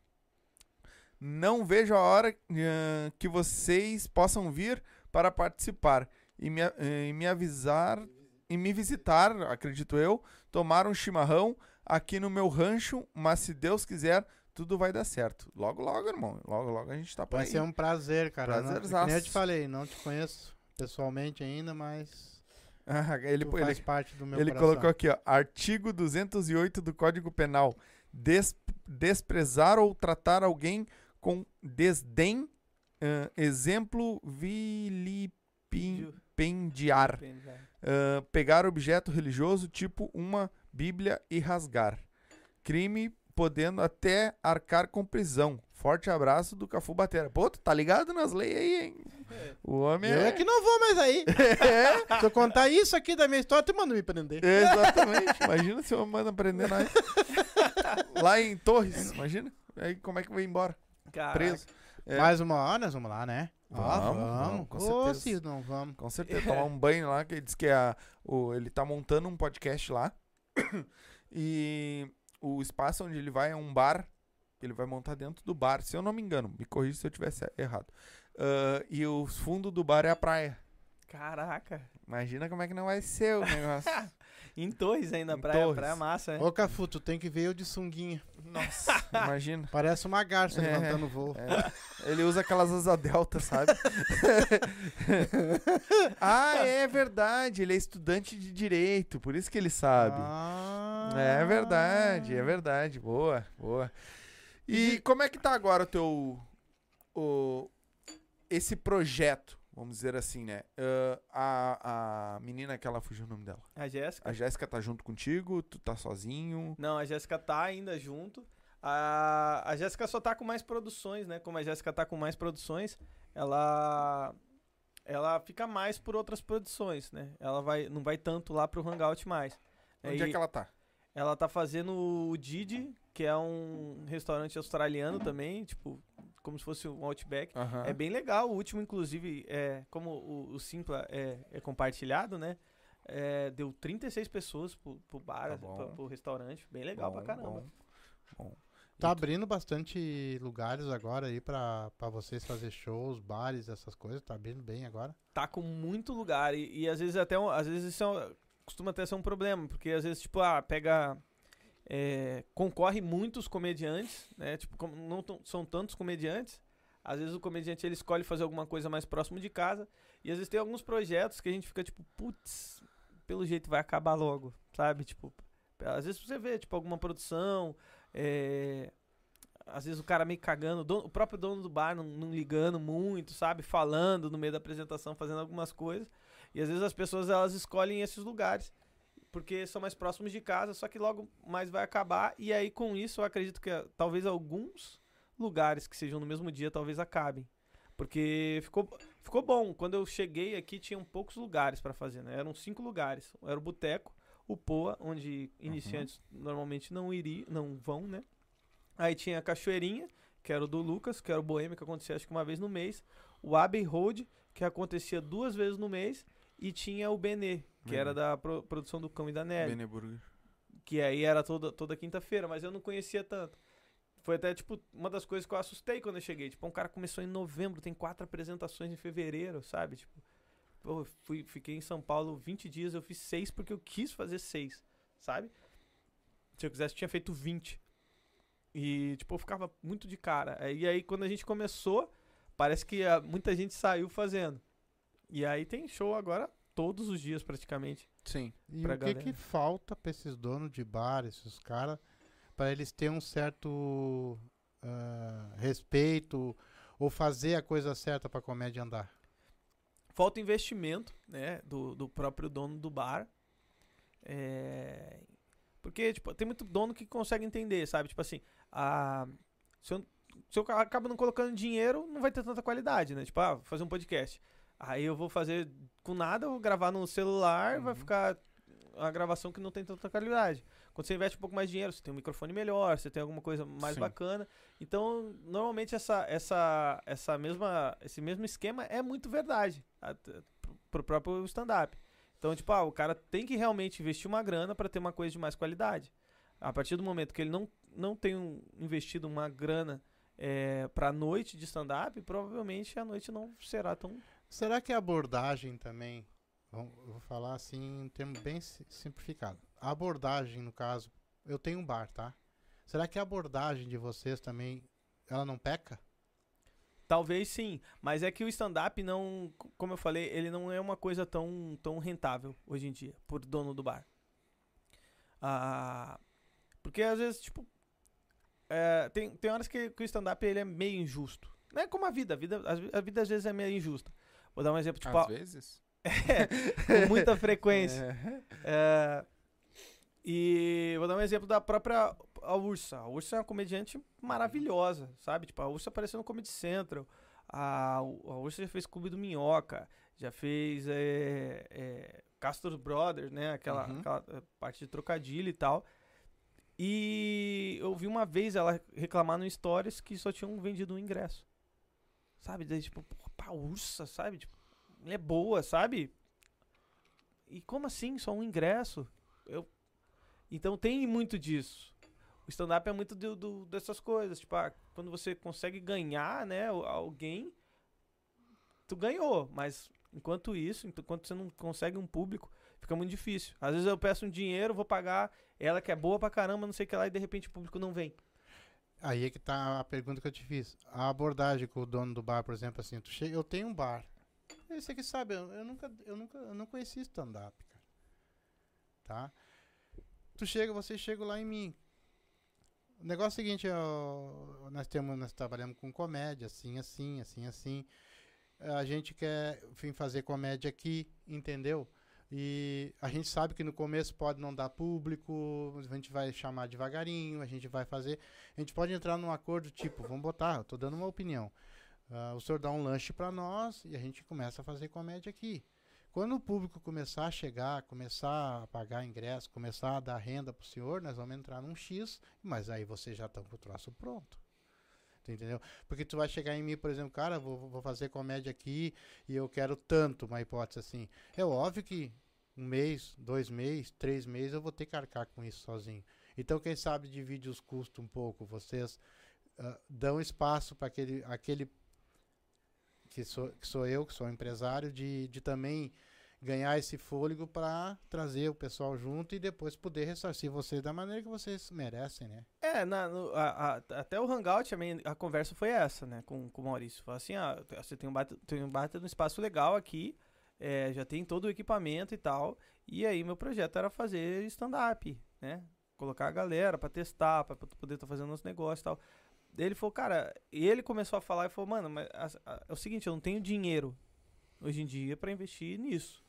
Não vejo a hora eh, que vocês possam vir para participar e me, e me avisar e me visitar, acredito eu, tomar um chimarrão aqui no meu rancho, mas se Deus quiser, tudo vai dar certo. Logo, logo, irmão. Logo, logo a gente tá por Vai aí. ser um prazer, cara. Não, Prazerzaço. nem eu te falei, não te conheço pessoalmente ainda, mas Ah, ele, tu ele, parte do meu ele coração. colocou aqui, ó, artigo 208 do Código Penal. Des- desprezar ou tratar alguém com desdém, exemplo vilipendiar. Ah, pegar objeto religioso tipo uma Bíblia e rasgar. Crime podendo até arcar com prisão. Forte abraço do Cafu Batera. Pô, tu tá ligado nas leis aí, hein? O homem Eu é... é que não vou mais aí. é. Se eu contar isso aqui da minha história, tu manda me prender. Exatamente. Imagina se eu mando prender nós. Lá em Torres, imagina. Aí como é que vai embora? Caraca. Preso. É, Mais uma hora, nós vamos lá, né? Vamos, Ah, vamos, com Ô, certeza. não vamos. Com certeza. Tomar um banho lá, que ele diz que a, o, ele tá montando um podcast lá. e o espaço onde ele vai é um bar. Ele vai montar dentro do bar, se eu não me engano. Me corrija se eu tivesse errado. Ah, e o fundo do bar é a praia. Caraca. Imagina como é que não vai ser o negócio. Em Torres ainda, Em praia, Torres. praia massa, né? Ô, Cafu, tu tem que ver eu de sunguinha. Nossa, imagina. Parece uma garça É. levantando voo. É, ele usa aquelas asa delta, sabe? ah, é verdade. Ele é estudante de direito, por isso que ele sabe. Ah. É verdade, é verdade. Boa, boa. E como é que tá agora o teu. O, esse projeto, vamos dizer assim, né? Ah, a, a menina que ela fugiu o nome dela. A Jéssica. A Jéssica tá junto contigo, tu tá sozinho. Não, a Jéssica tá ainda junto. A, a Jéssica só tá com mais produções, né? Como a Jéssica tá com mais produções, ela ela fica mais por outras produções, né? Ela vai não vai tanto lá pro Hangout mais. Onde Aí é que ela tá? ela tá fazendo o Didi, que é um restaurante australiano também, tipo, como se fosse um Outback. É bem legal. O último, inclusive, é, como o, o Simpla é, é compartilhado, né? É, deu 36 pessoas pro, pro bar, Tá bom. pro, pro restaurante. Bem legal Bom, pra caramba. bom, bom. Tá E tu- abrindo bastante lugares agora aí pra, pra vocês fazer shows, bares, essas coisas. Tá abrindo bem agora. Tá com muito lugar. E, e às vezes até um- às vezes isso é um- costuma até ser um problema. Porque às vezes, tipo, ah, pega. É, concorre muitos comediantes, né? Tipo, não são tantos comediantes. Às vezes o comediante ele escolhe fazer alguma coisa mais próximo de casa. E às vezes tem alguns projetos que a gente fica tipo, putz, pelo jeito vai acabar logo, sabe? Tipo, às vezes você vê, tipo, alguma produção, é, às vezes o cara meio cagando, o, dono- o próprio dono do bar não, não ligando muito, sabe? Falando no meio da apresentação, fazendo algumas coisas. E às vezes as pessoas elas escolhem esses lugares porque são mais próximos de casa, só que logo mais vai acabar. E aí com isso eu acredito que talvez alguns lugares que sejam no mesmo dia talvez acabem. Porque ficou, ficou bom. Quando eu cheguei aqui, tinham poucos lugares pra fazer, né? Eram cinco lugares. Era o Boteco, o Poa, onde iniciantes normalmente não iriam, não vão, né? Aí tinha a Cachoeirinha, que era o do Lucas, que era o Boêmio, que acontecia acho que uma vez no mês. O Abbey Road, que acontecia duas vezes no mês. E tinha o Benê, que Benê. era da pro- produção do Cão e da Nelly. Beneburger. Que aí era toda, toda quinta-feira, mas eu não conhecia tanto. Foi até, tipo, uma das coisas que eu assustei quando eu cheguei. Tipo, um cara começou em novembro, tem quatro apresentações em fevereiro, sabe? Tipo, eu fui, fiquei em São Paulo 20 dias, eu fiz seis porque eu quis fazer seis, sabe? Se eu quisesse, tinha feito 20. E, tipo, eu ficava muito de cara. E aí, quando a gente começou, parece que ah, muita gente saiu fazendo. E aí tem show agora todos os dias praticamente. Sim. E pra o que, que falta pra esses donos de bar, esses caras, para eles terem um certo ah, respeito ou fazer a coisa certa pra comédia andar? Falta investimento, né, do, do próprio dono do bar. É, porque, tipo, tem muito dono que consegue entender, sabe? Tipo assim, a, se, eu, se eu acabo não colocando dinheiro, não vai ter tanta qualidade, né? Tipo, ah, vou fazer um podcast. Aí eu vou fazer com nada, eu vou gravar no celular, vai Uhum. ficar uma gravação que não tem tanta qualidade. Quando você investe um pouco mais de dinheiro, você tem um microfone melhor, você tem alguma coisa mais Sim. bacana. Então, normalmente essa, essa, essa mesma, esse mesmo esquema é muito verdade pro- próprio stand-up. Então, tipo, ah, o cara tem que realmente investir uma grana para ter uma coisa de mais qualidade. A partir do momento que ele não, não tem um- investido uma grana é, pra noite de stand-up, provavelmente a noite não será tão. Será que a abordagem também, eu vou falar assim em termo bem si- simplificado. A abordagem, no caso, eu tenho um bar, tá? Será que a abordagem de vocês também, ela não peca? Talvez sim, mas é que o stand-up não, como eu falei, ele não é uma coisa tão, tão rentável hoje em dia, por dono do bar. Ah, porque às vezes, tipo, é, tem, tem horas que, que o stand-up ele é meio injusto. Não é como a vida, a vida, a vida às vezes é meio injusta. Vou dar um exemplo, tipo, Às vezes. com muita frequência. É. É, e vou dar um exemplo da própria a Ursa. A Ursa é uma comediante maravilhosa, sabe? Tipo, a Ursa apareceu no Comedy Central. A, a Ursa já fez Clube do Minhoca, já fez é, é, Castor Brothers, né? Aquela, Uhum. aquela, é, parte de trocadilho e tal. E eu vi uma vez ela reclamar no Stories que só tinham vendido um ingresso. Sabe? Daí, tipo, pá, Ursa, sabe? Tipo, é boa, sabe? E como assim? Só um ingresso? Eu... Então tem muito disso. O stand-up é muito do, do- dessas coisas. Tipo, ah, quando você consegue ganhar, né, alguém, tu ganhou. Mas enquanto isso, enquanto você não consegue um público, fica muito difícil. Às vezes eu peço um dinheiro, vou pagar ela que é boa pra caramba, não sei o que lá, e de repente o público não vem. Aí é que tá a pergunta que eu te fiz. A abordagem com o dono do bar, por exemplo, assim, tu chega, eu tenho um bar. Você que sabe, eu, eu nunca, eu nunca, eu não conheci stand-up, cara. Tá? Tu chega, você chega lá em mim. O negócio é o seguinte, ó, nós temos, nós trabalhamos com comédia, assim, assim, assim, assim. A gente quer enfim, fazer comédia aqui, entendeu? E a gente sabe que no começo pode não dar público, a gente vai chamar devagarinho, a gente vai fazer. A gente pode entrar num acordo tipo, vamos botar, eu tô dando uma opinião. Ah, o senhor dá um lanche para nós e a gente começa a fazer comédia aqui. Quando o público começar a chegar, começar a pagar ingresso, começar a dar renda pro senhor, nós vamos entrar num X, mas aí vocês já estão com o troço pronto. Tu entendeu? Porque tu vai chegar em mim, por exemplo, cara, vou, vou fazer comédia aqui e eu quero tanto, uma hipótese assim. É óbvio que um mês, dois meses, três meses eu vou ter que arcar com isso sozinho. Então, quem sabe divide os custos um pouco. Vocês ah, dão espaço para aquele, aquele que sou, que sou eu, que sou empresário, de, de também ganhar esse fôlego para trazer o pessoal junto e depois poder ressarcir vocês da maneira que vocês merecem, né? É, na- no- a- a- até o Hangout também, a conversa foi essa, né, com, com o Maurício. Assim, ah, você tem um bata, tem um bata no espaço legal aqui, é, já tem todo o equipamento e tal, e aí meu projeto era fazer stand-up, né, colocar a galera pra testar, pra tu poder estar fazendo nosso negócio e tal. Ele falou, cara, ele começou a falar e falou, mano, mas a- a- é o seguinte, eu não tenho dinheiro hoje em dia pra investir nisso.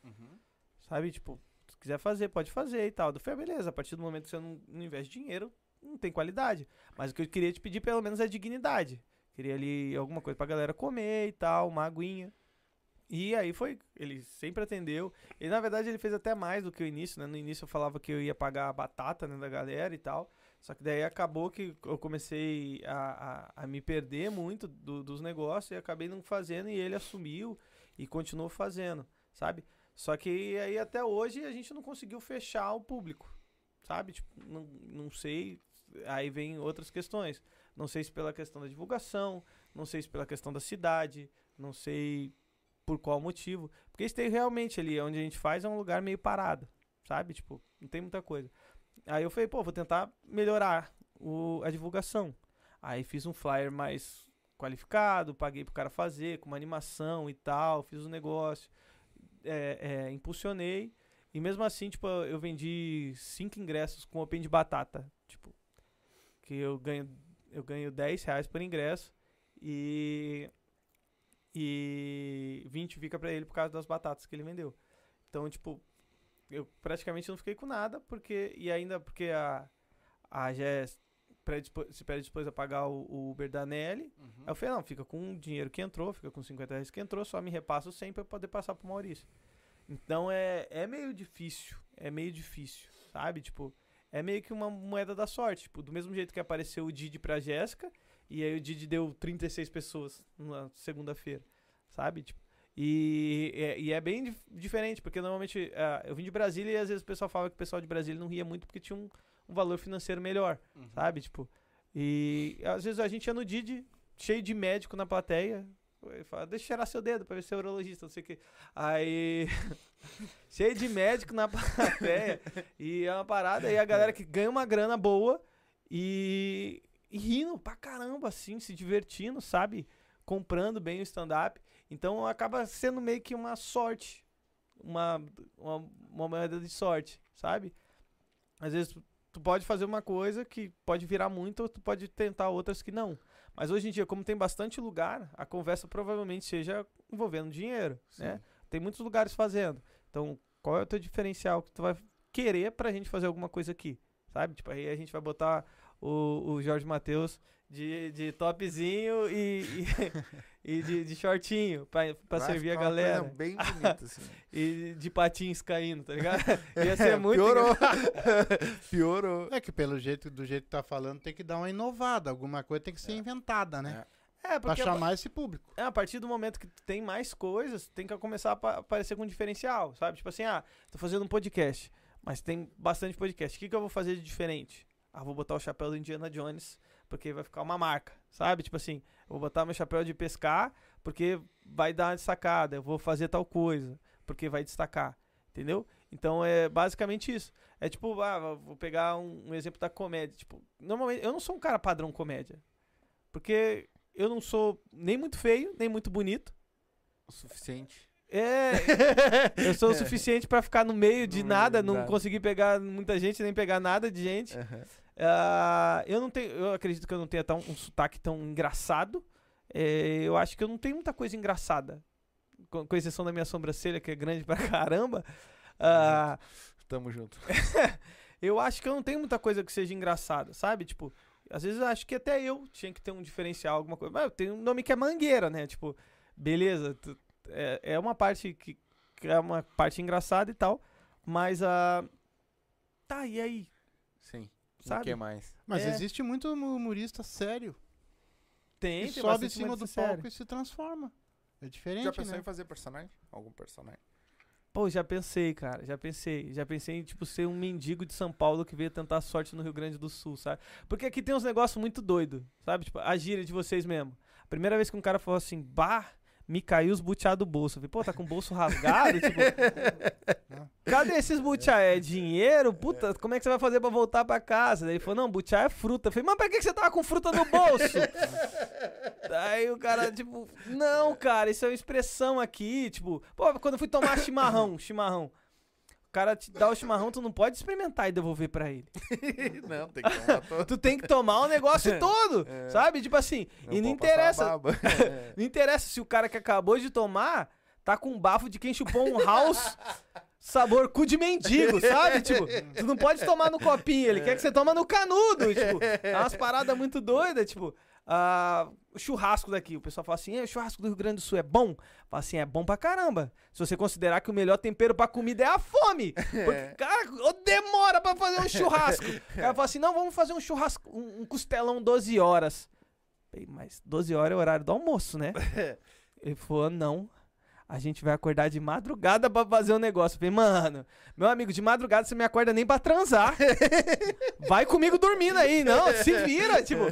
Sabe? Tipo, se quiser fazer, pode fazer e tal. Eu falei, ah, beleza, a partir do momento que você não, não investe dinheiro, não tem qualidade. Mas o que eu queria te pedir, pelo menos, é dignidade. Queria ali alguma coisa pra galera comer e tal, uma aguinha. E aí foi, ele sempre atendeu. E na verdade ele fez até mais do que o início, né? No início eu falava que eu ia pagar a batata né, da galera e tal. Só que daí acabou que eu comecei a, a, a me perder muito do- dos negócios e acabei não fazendo e ele assumiu e continuou fazendo, sabe? Só que aí até hoje a gente não conseguiu fechar o público, sabe? Tipo, não, não sei. Aí vem outras questões. Não sei se pela questão da divulgação, não sei se pela questão da cidade, não sei por qual motivo. Porque isso realmente ali, onde a gente faz é um lugar meio parado, sabe? Tipo, não tem muita coisa. Aí eu falei, pô, vou tentar melhorar o, a divulgação. Aí fiz um flyer mais qualificado, paguei pro cara fazer, com uma animação e tal, fiz um negócio, é, é, impulsionei. E mesmo assim, tipo, eu vendi cinco ingressos com Open de batata. Tipo, que eu ganho, eu ganho 10 reais por ingresso e, e 20 fica pra ele por causa das batatas que ele vendeu. Então, tipo, eu praticamente não fiquei com nada, porque. E ainda porque a, a predispo- se predispôs a pagar o, o Uber da Nelly. Aí eu falei, não, fica com o dinheiro que entrou, fica com 50 reais que entrou, só me repassa o 100 pra eu poder passar pro Maurício. Então é, é meio difícil, é meio difícil, sabe? Tipo, é meio que uma moeda da sorte. Tipo, do mesmo jeito que apareceu o Didi pra Jéssica, e aí o Didi deu 36 pessoas na segunda-feira, sabe? Tipo, e, é- e é bem dif- diferente, porque normalmente ah, eu vim de Brasília e às vezes o pessoal fala que o pessoal de Brasília não ria muito porque tinha um, um valor financeiro melhor, sabe? Tipo, e às vezes a gente ia no Didi, cheio de médico na plateia. Ele fala, deixa eu cheirar seu dedo pra ver se é urologista, não sei o que. Aí. cheio de médico na plateia. e é uma parada. E a galera que ganha uma grana boa e, e rindo pra caramba, assim, se divertindo, sabe? Comprando bem o stand-up. Então acaba sendo meio que uma sorte. Uma, uma, uma moeda de sorte, sabe? Às vezes tu pode fazer uma coisa que pode virar muito, ou tu pode tentar outras que não. Mas hoje em dia, como tem bastante lugar, a conversa provavelmente seja envolvendo dinheiro, né? Tem muitos lugares fazendo. Então, qual é o teu diferencial que tu vai querer pra gente fazer alguma coisa aqui? Sabe? Tipo, aí a gente vai botar o, o Jorge Matheus de, de topzinho e, e, e de, de shortinho pra, pra Vai servir a uma coisa galera. bem bonita, assim. E de patins caindo, tá ligado? Ia ser muito Piorou. Piorou. É que pelo jeito, do jeito que tá falando, tem que dar uma inovada. Alguma coisa tem que ser inventada, né? É, Pra porque a- chamar esse público. É, a partir do momento que tu tem mais coisas, tem que começar a apa- aparecer com um diferencial, sabe? Tipo assim, ah, tô fazendo um podcast, mas tem bastante podcast. O que, que eu vou fazer de diferente? Ah, vou botar o chapéu do Indiana Jones, porque vai ficar uma marca, sabe? Tipo assim, eu vou botar meu chapéu de pescar, porque vai dar uma destacada. Eu vou fazer tal coisa, porque vai destacar, entendeu? Então é basicamente isso. É tipo, ah, vou pegar um, um exemplo da comédia. Tipo, normalmente, eu não sou um cara padrão comédia, porque eu não sou nem muito feio, nem muito bonito. O suficiente. É, eu sou o suficiente pra ficar no meio de nada, não conseguir pegar muita gente, nem pegar nada de gente. Ah, eu não tenho, eu acredito que eu não tenha tão, um sotaque tão engraçado. É, eu acho que eu não tenho muita coisa engraçada. Com, com exceção da minha sobrancelha, que é grande pra caramba. Ah, Tamo junto. eu acho que eu não tenho muita coisa que seja engraçada, sabe? Tipo, às vezes eu acho que até eu tinha que ter um diferencial, alguma coisa. Mas eu tenho um nome que é Mangueira, né? Tipo, beleza, tu- é, é uma parte que, que é uma parte engraçada e tal, mas a tá, e aí, Sim. O sabe? que mais? Mas É. existe muito humorista sério. Tem, que tem sobe em cima do humorista palco sério. e se transforma. É diferente, Já pensou né? em fazer personagem? Algum personagem? Pô, já pensei, cara, já pensei. Já pensei em, tipo, ser um mendigo de São Paulo que veio tentar sorte no Rio Grande do Sul, sabe? Porque aqui tem uns negócios muito doidos, sabe? Tipo, a gíria de vocês mesmo. A primeira vez que um cara falou assim, bah, me caiu os butiá do bolso. Eu falei, pô, tá com o bolso rasgado? tipo, cadê esses butiá? É dinheiro? Puta, como é que você vai fazer pra voltar pra casa? Daí ele falou, não, butiá é fruta. Eu falei, mas pra que você tava com fruta no bolso? Aí o cara, tipo, não, cara, isso é uma expressão aqui, tipo, pô, quando eu fui tomar chimarrão, chimarrão. O cara te dá o chimarrão, tu não pode experimentar e devolver pra ele. não, tem que tomar todo. Tu tem que tomar o negócio todo, sabe? Tipo assim, e não pode passar interessa, baba. não interessa se o cara que acabou de tomar tá com um bafo de quem chupou um house sabor cu de mendigo, sabe? Tipo, tu não pode tomar no copinho, ele quer que você toma no canudo, tipo. É umas paradas muito doidas, tipo. O churrasco daqui, o pessoal fala assim, "É, o churrasco do Rio Grande do Sul é bom? Fala assim, é bom pra caramba. Se você considerar que o melhor tempero pra comida é a fome. Porque, cara, demora pra fazer um churrasco. O cara fala assim, não, vamos fazer um churrasco, um, um costelão 12 horas. Mas 12 horas é o horário do almoço, né? Ele falou, não. A gente vai acordar de madrugada pra fazer um negócio. Eu falei, mano, meu amigo, de madrugada você me acorda nem pra transar. Vai comigo dormindo aí, não, se vira, tipo.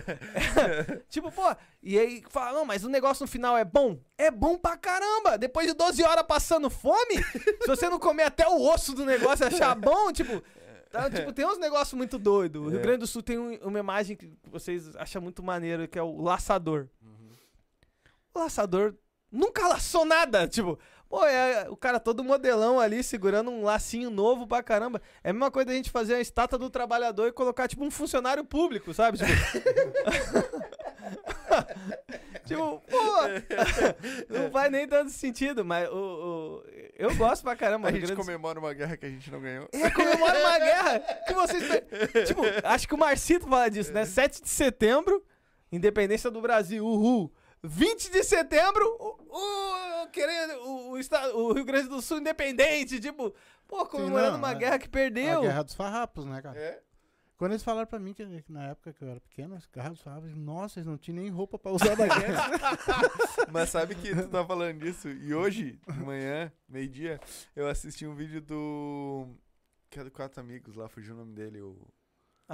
tipo, pô, e aí fala, não, mas o negócio no final é bom? É bom pra caramba. Depois de 12 horas passando fome, se você não comer até o osso do negócio e achar bom, tipo. tá, tipo, tem uns negócios muito doidos. O Rio É. Grande do Sul tem um- uma imagem que vocês acham muito maneiro, que é o laçador. O laçador nunca laçou nada. Tipo, pô, é o cara todo modelão ali segurando um lacinho novo pra caramba. É a mesma coisa da gente fazer a estátua do trabalhador e colocar, tipo, um funcionário público, sabe? Tipo, tipo pô, não faz nem tanto sentido, mas o, o- eu gosto pra caramba. A gente Grande do comemora uma guerra que a gente não ganhou. é, comemora uma guerra que vocês. Tipo, acho que o Marcito fala disso, né? 7 de setembro, independência do Brasil, uhul. 20 de setembro, o, o, querendo, o, o, estado, o Rio Grande do Sul independente, tipo, pô, comemorando não, uma é. guerra que A perdeu. guerra dos farrapos, né, cara? É? Quando eles falaram pra mim que, na época que eu era pequeno, as guerras dos farrapos, nossa, eles não tinham nem roupa pra usar na guerra. Mas sabe que tu tá falando disso? E hoje, de manhã, meio-dia, eu assisti um vídeo do. Que é do Quatro Amigos lá, fugiu o nome dele, o,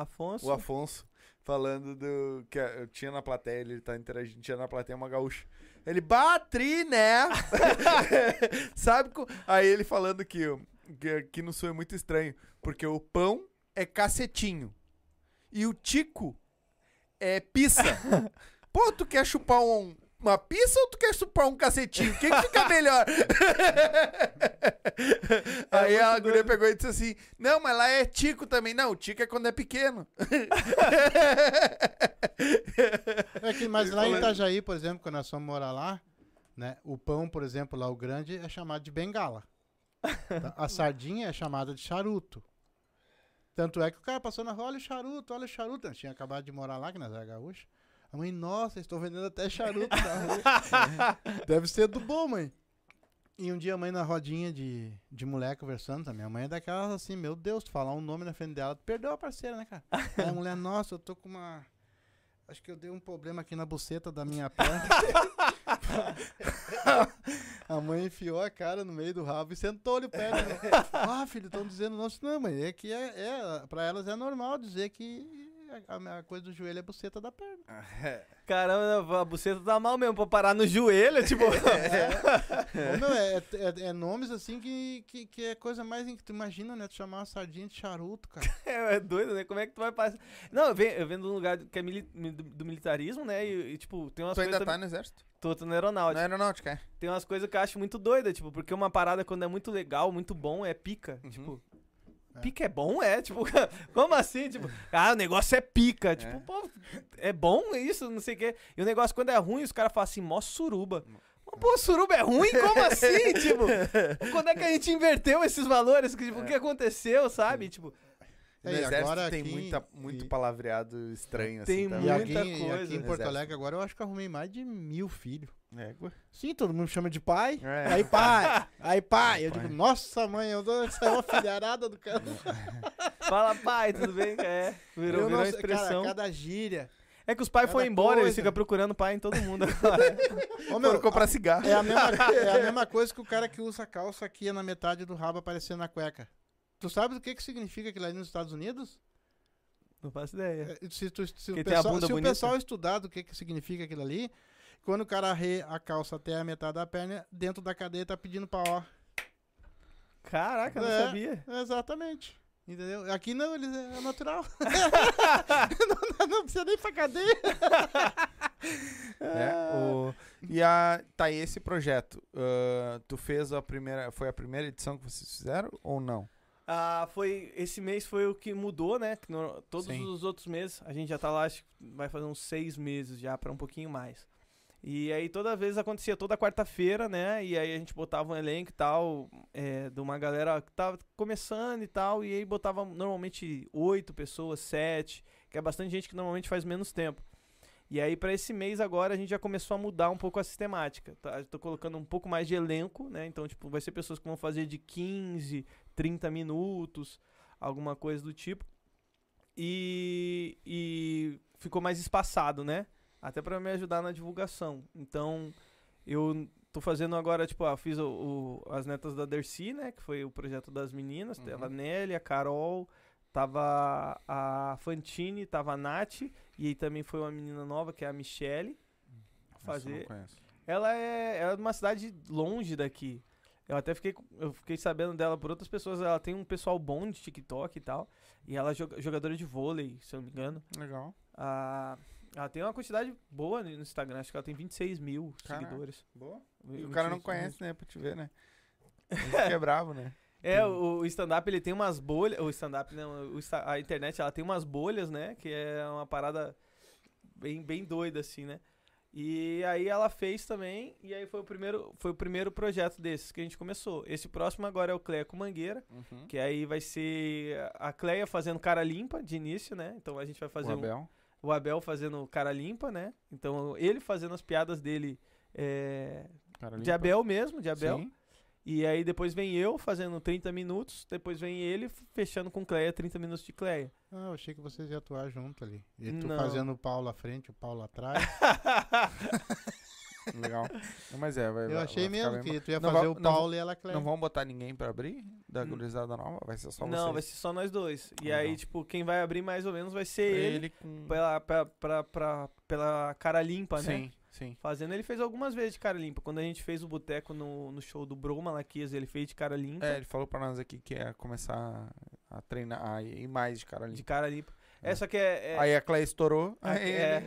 Afonso. o Afonso, falando do. Que eu tinha na plateia, ele tá interagindo, tinha na plateia uma gaúcha. Ele, batri, né? sabe? Aí ele falando que, que aqui no sul é muito estranho, porque o pão é cacetinho e o tico é pizza. Pô, tu quer chupar um- uma pizza ou tu quer chupar um cacetinho? O que, que fica melhor? Aí muito a guria pegou e disse assim: Não, mas lá é tico também. Não, o tico é quando é pequeno. É que, mas lá em Itajaí, por exemplo, quando nós fomos morar lá, né, o pão, por exemplo, lá o grande é chamado de bengala. Tá? A sardinha é chamada de charuto. Tanto é que o cara passou na rua, olha o charuto, olha o charuto. Nós tinha acabado de morar lá, que nós era gaúcho. A mãe, nossa, estou vendendo até charuto rua. Deve ser do bom, mãe. E um dia a mãe na rodinha de, de moleque conversando também. A mãe é daquelas assim, meu Deus, tu falar um nome na frente dela, tu perdeu a parceira, né, cara? Aí a mulher, nossa, eu tô com uma. Acho que eu dei um problema aqui na buceta da minha perna. a mãe enfiou a cara no meio do rabo e sentou-lhe o pé. Né? Ah, filho, estão dizendo, nossa, não, mãe, é que é, é, pra elas é normal dizer que a, a coisa do joelho é buceta da perna. Caramba, a buceta tá mal mesmo pra parar no joelho, tipo. Meu, é, é- é nomes assim que, que, que é coisa mais que tu imagina, né? Tu chamar uma sardinha de charuto, cara. É, é doido, né? Como é que tu vai passar? Não, eu venho, eu venho de um lugar que é mili- do, do militarismo, né? E, e, tipo, tem umas Tu ainda coisas. tá no exército? Tô, tô na aeronáutica. Na aeronáutica, é. Tem umas coisas que eu acho muito doida, tipo, porque uma parada quando é muito legal, muito bom, é pica. Uhum. Tipo. É. Pica é bom? É, tipo, como assim? Tipo, ah, o negócio é pica. Tipo, pô, é bom isso, não sei o quê. E o negócio, quando é ruim, os caras falam assim, mó suruba. Mas, Pô, suruba é ruim? Como assim? tipo, quando é que a gente inverteu esses valores? Tipo, o que aconteceu, sabe? Tipo, No É, e exército agora tem aqui- muita, muito e- palavreado estranho, Tem assim, E também. muita aqui, e coisa. aqui em Porto Exército. Alegre agora eu acho que arrumei mais de mil filhos. É, gu- Sim, todo mundo chama de pai. É. Aí pai, aí pai. Eu Pai. digo, nossa mãe, eu dou essa é uma filharada do cara. fala, pai, tudo bem? É, virou, Eu virou uma expressão. Cara, cada gíria. É que os pais foram embora, eles coisa. ficam procurando pai em todo mundo agora. Ô, meu, Foram comprar cigarro. é, a mesma, é a mesma coisa que o cara que usa calça aqui na metade do rabo aparecendo na cueca. Tu sabe o que, que significa aquilo ali nos Estados Unidos? Não faço ideia. É, Se, tu- se o, pessoal, se o pessoal estudar do que, que significa aquilo ali, quando o cara arre a calça até a metade da perna, dentro da cadeia tá pedindo pra ó. Caraca, eu não É. sabia. Exatamente. Entendeu? Aqui não, eles é natural. não, não precisa nem ir pra cadeia. É, o- E a, tá, esse projeto, ah, tu fez a primeira, foi a primeira edição que vocês fizeram ou não? Ah, foi, esse mês foi o que mudou, né? Que no- todos Sim. os outros meses, a gente já tá lá, acho que vai fazer uns seis meses já, pra um pouquinho mais. E aí toda vez acontecia toda quarta-feira, né? E aí a gente botava um elenco e tal, é, de uma galera que tava começando e tal, e aí botava normalmente oito pessoas, sete, que é bastante gente que normalmente faz menos tempo. E aí pra esse mês agora a gente já começou a mudar um pouco a sistemática. Tá? Tô colocando um pouco mais de elenco, né? Então, tipo, vai ser pessoas que vão fazer de 15, 30 minutos, alguma coisa do tipo. E, e ficou mais espaçado, né? Até pra me ajudar na divulgação. Então, eu tô fazendo agora, tipo, ah, fiz o, o- as netas da Dercy, né? Que foi o projeto das meninas. Uhum. Tava a Nelly, a Carol, tava a Fantine, tava a Nath. E aí também foi uma menina nova, que é a Michelle. Fazer. Ela é, ela é de uma cidade longe daqui. Eu até fiquei, eu fiquei sabendo dela por outras pessoas. Ela tem um pessoal bom de TikTok e tal. E ela é joga- jogadora de vôlei, se eu não me engano. Legal. Ah, Ela tem uma quantidade boa no Instagram, acho que ela tem 26 mil Caraca. seguidores. Boa. E o cara não 26 conhece, né? Pra te ver, né? Isso que é bravo, né? É, o, o stand-up ele tem umas bolhas. O stand-up, não, o a internet ela tem umas bolhas, né? Que é uma parada bem, bem doida, assim, né? E aí ela fez também, e aí foi o primeiro, foi o primeiro projeto desses que a gente começou. Esse próximo agora é o Cleia com Mangueira, Uhum. que aí vai ser a Cleia fazendo cara limpa de início, né? Então a gente vai fazer O um- Abel. O Abel fazendo cara limpa, né? Então ele fazendo as piadas dele é, de. Abel mesmo, de Abel. Sim. E aí depois vem eu fazendo 30 minutos, depois vem ele fechando com Cleia 30 minutos de Cleia. Ah, eu achei que vocês iam atuar junto ali. E tu Não. fazendo o Paulo à frente, o Paulo atrás. Legal. Não, mas é, vai eu vai- achei vai mesmo que tu ia Não fazer va- o não Paulo e ela. Cleia. Não vão botar ninguém pra abrir da Hum. gurizada nova? Vai ser só vocês? Não, vai ser só nós dois. E Legal. aí, tipo, quem vai abrir mais ou menos vai ser ele, ele com... pela, pela, pra- pra- pela cara limpa, né? Sim, sim. Fazendo, ele fez algumas vezes de cara limpa. Quando a gente fez o boteco no, no show do Bro Malaquias, ele fez de cara limpa. É, ele falou pra nós aqui que ia começar a treinar, a ir mais de cara ali. De cara limpa. É. É, só que é. é- Aí a Cleia estourou. A- aí é.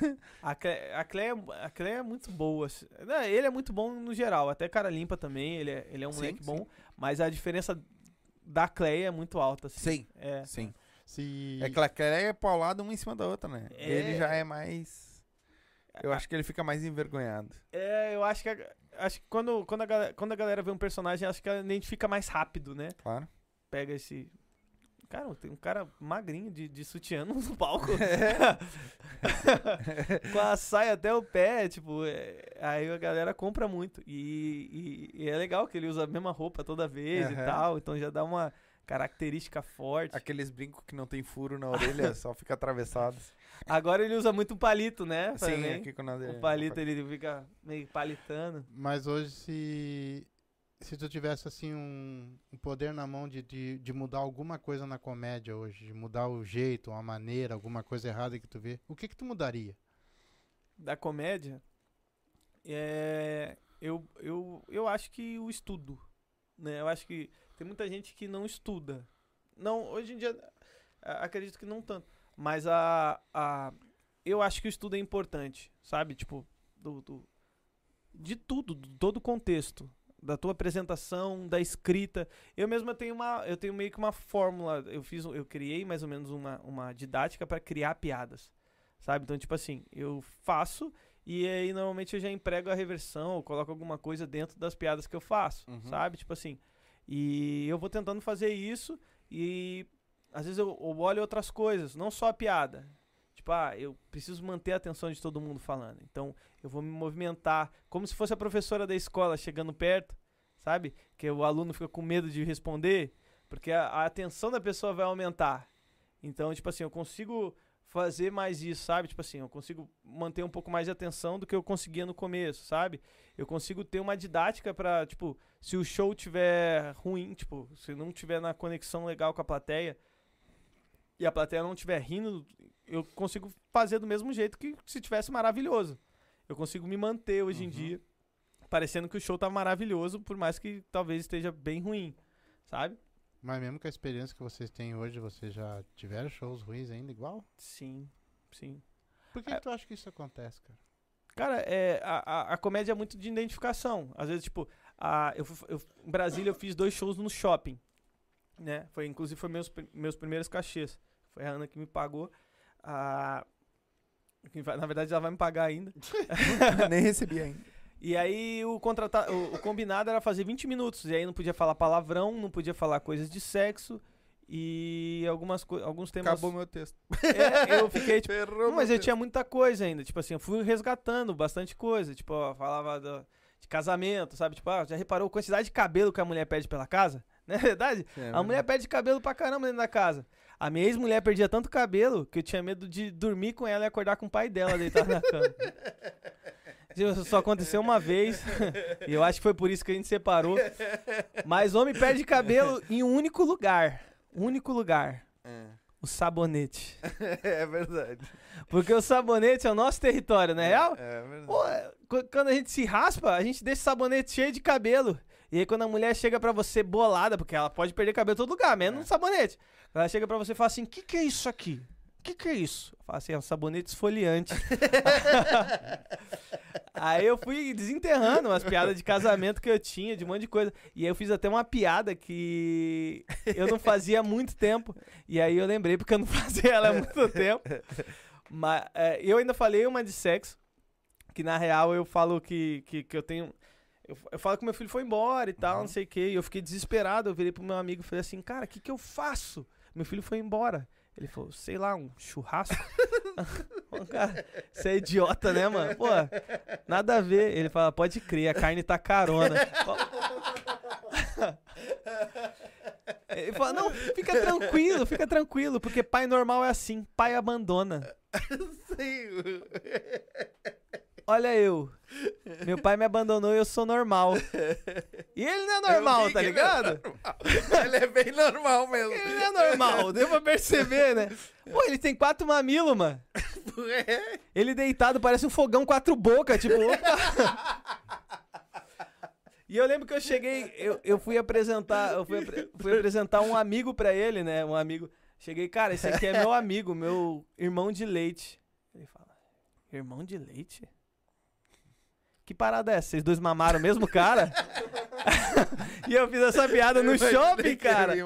ele- a, Cle, a, Cleia, a Cleia é muito boa. assim. Não, Ele é muito bom no geral. Até cara limpa também. Ele é, ele é um Sim, moleque sim. bom. Mas a diferença da Cleia é muito alta. Assim. Sim, É. sim. Se... É que a Cleia é paulada uma em cima da outra, né? É. Ele já é mais... Eu acho que ele fica mais envergonhado. É, eu acho que, a- acho que quando, quando, a galera, quando a galera vê um personagem, acho que ela identifica mais rápido, né? Claro. Pega esse. Cara, tem um cara magrinho de, de sutiã no palco. Com a saia até o pé, tipo, é, aí a galera compra muito. E, e- e é legal que ele usa a mesma roupa toda vez e Aham. tal, então já dá uma característica forte. Aqueles brincos que não tem furo na orelha, só fica atravessado. Agora ele usa muito palito, né? Sim, também. aqui com nós. O palito ele fica meio palitando. Mas hoje, se, se tu tivesse assim um, um poder na mão de, de, de mudar alguma coisa na comédia hoje, de mudar o jeito, uma maneira, alguma coisa errada que tu vê, o que que tu mudaria? da comédia, é, eu, eu, eu acho que o estudo, né? Eu acho que tem muita gente que não estuda. Não, hoje em dia, a- acredito que não tanto. Mas a, a, eu acho que o estudo é importante, sabe? Tipo, do, do- de tudo, de todo o contexto. Da tua apresentação, da escrita. Eu mesmo tenho uma. Eu tenho meio que uma fórmula. Eu fiz. Eu criei mais ou menos uma, uma didática para criar piadas. Sabe? Então, tipo assim, eu faço e aí normalmente eu já emprego a reversão, ou coloco alguma coisa dentro das piadas que eu faço, Uhum. sabe? Tipo assim. E eu vou tentando fazer isso e às vezes eu, eu olho outras coisas, não só a piada. Tipo, ah, eu preciso manter a atenção de todo mundo falando. Então, eu vou me movimentar como se fosse a professora da escola chegando perto, sabe? Que o aluno fica com medo de responder, porque a, a atenção da pessoa vai aumentar. Então, tipo assim, eu consigo fazer mais isso, sabe? Tipo assim, eu consigo manter um pouco mais de atenção do que eu conseguia no começo, sabe? Eu consigo ter uma didática pra, tipo, se o show tiver ruim, tipo, se não tiver na conexão legal com a plateia e a plateia não tiver rindo, eu consigo fazer do mesmo jeito que se tivesse maravilhoso. Eu consigo me manter hoje em Uhum. dia parecendo que o show tá maravilhoso, por mais que talvez esteja bem ruim, sabe? Mas mesmo com a experiência que vocês têm hoje, vocês já tiveram shows ruins ainda igual? Sim, sim. Por que, É. que tu acha que isso acontece, cara? Cara, é, a, a, a comédia é muito de identificação. Às vezes, tipo, a, eu, eu, em Brasília eu fiz dois shows no shopping. Né? Foi, inclusive, foi meus, meus primeiros cachês. Foi a Ana que me pagou. Na verdade, ela vai me pagar ainda. Nem recebi ainda. E aí o, contrata o, o combinado era fazer 20 minutos. E aí não podia falar palavrão, não podia falar coisas de sexo. E algumas alguns temas. Acabou meu texto. É, eu fiquei, tipo, não, meu mas eu texto. tinha muita coisa ainda. Tipo assim, eu fui resgatando bastante coisa. Tipo, eu falava do- de casamento, sabe? Tipo, ah, já reparou a quantidade de cabelo que a mulher pede pela casa? Não é verdade? É, a mulher pede cabelo pra caramba dentro da casa. A minha ex-mulher perdia tanto cabelo que eu tinha medo de dormir com ela e acordar com o pai dela deitado na cama. Isso Só aconteceu uma vez. e eu acho que foi por isso que a gente separou. Mas homem perde cabelo em um único lugar. Único lugar. É. O sabonete. É verdade. Porque o sabonete é o nosso território, não é real? É verdade. Pô, é, qu- quando a gente se raspa, a gente deixa o sabonete cheio de cabelo. E aí quando a mulher chega pra você bolada, porque ela pode perder cabelo em todo lugar, menos no sabonete. Ela chega pra você e fala assim, o que, que é isso aqui? o que, que é isso? Eu falo assim, é um sabonete esfoliante. aí eu fui desenterrando umas piadas de casamento que eu tinha, de um monte de coisa. E aí eu fiz até uma piada que eu não fazia há muito tempo. E aí eu lembrei porque eu não fazia ela há muito tempo. Mas é, eu ainda falei uma de sexo, que na real eu falo que, que, que eu tenho. Eu, eu falo que meu filho foi embora e tal, não sei o quê. E eu fiquei desesperado. Eu virei pro meu amigo e falei assim, cara, o que, que eu faço? Meu filho foi embora. Ele falou, sei lá, um churrasco? Ô, cara, você é idiota, né, mano? Pô, nada a ver. Ele fala, pode crer, a carne tá carona. Ele fala, não, fica tranquilo, fica tranquilo, porque pai normal é assim, pai abandona. Sim. Olha eu. Meu pai me abandonou e eu sou normal. E ele não é normal, tá que ele ligado? Ele é bem normal mesmo. Ele não é normal, deu pra perceber, né? Pô, ele tem quatro mamilos, mano. É. Ele deitado parece um fogão quatro bocas, tipo. E eu lembro que eu cheguei, eu, eu fui apresentar, eu fui, fui apresentar um amigo pra ele, né? Um amigo. Cheguei, cara, esse aqui é meu amigo, meu irmão de leite. Ele fala, irmão de leite? Que parada é essa? Vocês dois mamaram o mesmo cara? e eu fiz essa piada no shopping, cara. assim.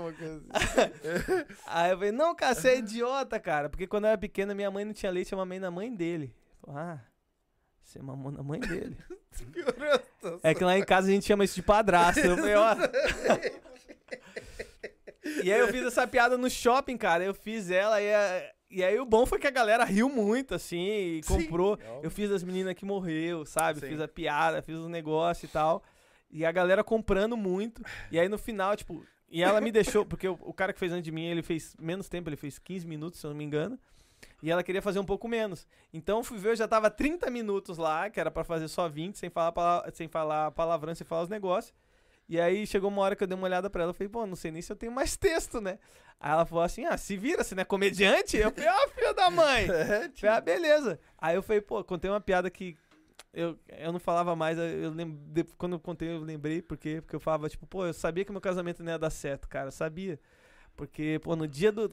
Aí eu falei, não, cara, você é idiota, cara. Porque quando eu era pequena, minha mãe não tinha leite, eu mamei na mãe dele. Ah, você mamou na mãe dele. É que lá em casa a gente chama isso de padrasto. Eu falei, ó. E aí eu fiz essa piada no shopping, cara. Eu fiz ela e, a- e aí o bom foi que a galera riu muito, assim, e comprou. Eu fiz as meninas que morreu, sabe? Sim. Fiz a piada, fiz os negócios e tal. E a galera comprando muito. E aí no final, tipo, e ela me deixou, porque o, o cara que fez antes de mim, ele fez menos tempo, ele fez 15 minutos, se eu não me engano. E ela queria fazer um pouco menos. Então eu fui ver, eu já tava 30 minutos lá, que era pra fazer só 20, sem falar, sem falar palavrão, sem falar os negócios. E aí chegou uma hora que eu dei uma olhada pra ela, eu falei, pô, não sei nem se eu tenho mais texto, né? Aí ela falou assim, ah, se vira, você não é comediante? Eu falei, ó, filho da mãe! É, falei, ah, beleza. Aí eu falei, pô, contei uma piada que eu, eu não falava mais, eu lembro, quando eu contei eu lembrei, por quê? Porque eu falava, tipo, pô, eu sabia que meu casamento não ia dar certo, cara, eu sabia. Porque, pô, no dia do,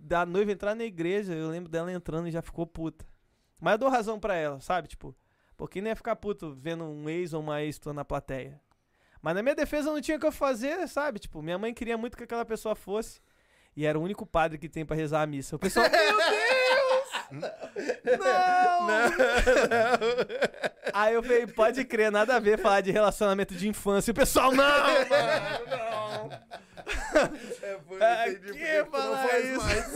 da noiva entrar na igreja, eu lembro dela entrando e já ficou puta. Mas eu dou razão pra ela, sabe? Tipo, porque nem ia ficar puto vendo um ex ou uma ex na plateia. Mas na minha defesa não tinha o que eu fazer, sabe? Tipo, minha mãe queria muito que aquela pessoa fosse. E era o único padre que tem pra rezar a missa. O pessoal, meu Deus! Não! Aí eu falei, pode crer, nada a ver falar de relacionamento de infância. O pessoal, não, mano, não. É, foi, Ah, entendi que não falar faz isso? mais.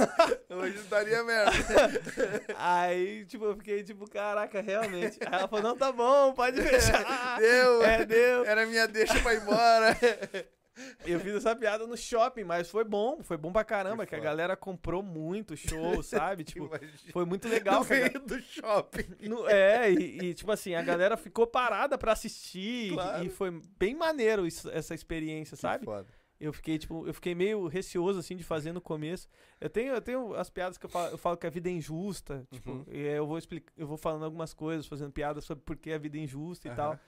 Hoje daria merda. Aí, tipo, eu fiquei tipo, caraca, realmente. Aí ela falou, não, tá bom, pode fechar. Deu. É, deu. Era minha deixa pra ir embora. Eu fiz essa piada no shopping, mas foi bom, foi bom pra caramba, Que que, a galera comprou muito show, sabe? Tipo, Imagina. foi muito legal. No que meio do shopping. No- é, e, e, tipo assim, a galera ficou parada pra assistir Claro. e foi bem maneiro isso- essa experiência, sabe? Foda. Eu fiquei, tipo, eu fiquei meio receoso, assim, de fazer no começo. Eu tenho, eu tenho as piadas que eu falo, eu falo que a vida é injusta, tipo, Uhum. e aí eu vou explicar, eu vou falando algumas coisas, fazendo piadas sobre por que a vida é injusta e Aham. tal.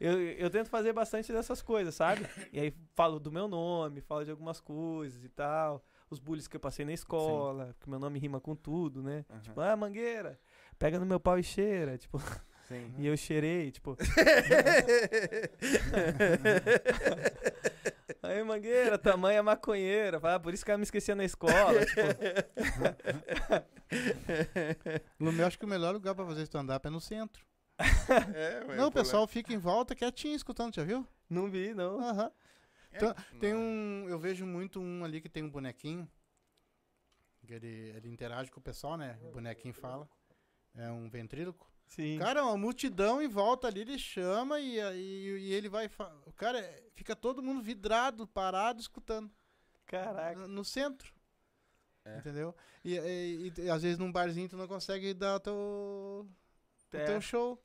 Eu, eu tento fazer bastante dessas coisas, sabe? E aí falo do meu nome, falo de algumas coisas e tal. Os bullies que eu passei na escola, porque meu nome rima com tudo, né? Aham. Tipo, ah, mangueira, pega no meu pau e cheira, tipo, Sim. e eu cheirei, tipo, aí mangueira, tua mãe é maconheira, fala, ah, por isso que ela me esquecia na escola, tipo, Lume, eu acho que o melhor lugar pra fazer stand-up é no centro. É, não, o pessoal fica em volta quietinho escutando, já viu? não vi, não. Aham. É, Então, tem não. um. Eu vejo muito um ali que tem um bonequinho. Que ele, ele interage com o pessoal, né? O bonequinho fala. É um ventríloco. Sim. Cara, uma multidão em volta ali, ele chama e, e, e ele vai. O cara fica todo mundo vidrado, parado, escutando. Caraca. No, centro. É. Entendeu? E, e- e às vezes num barzinho tu não consegue dar o teu, o É. teu show.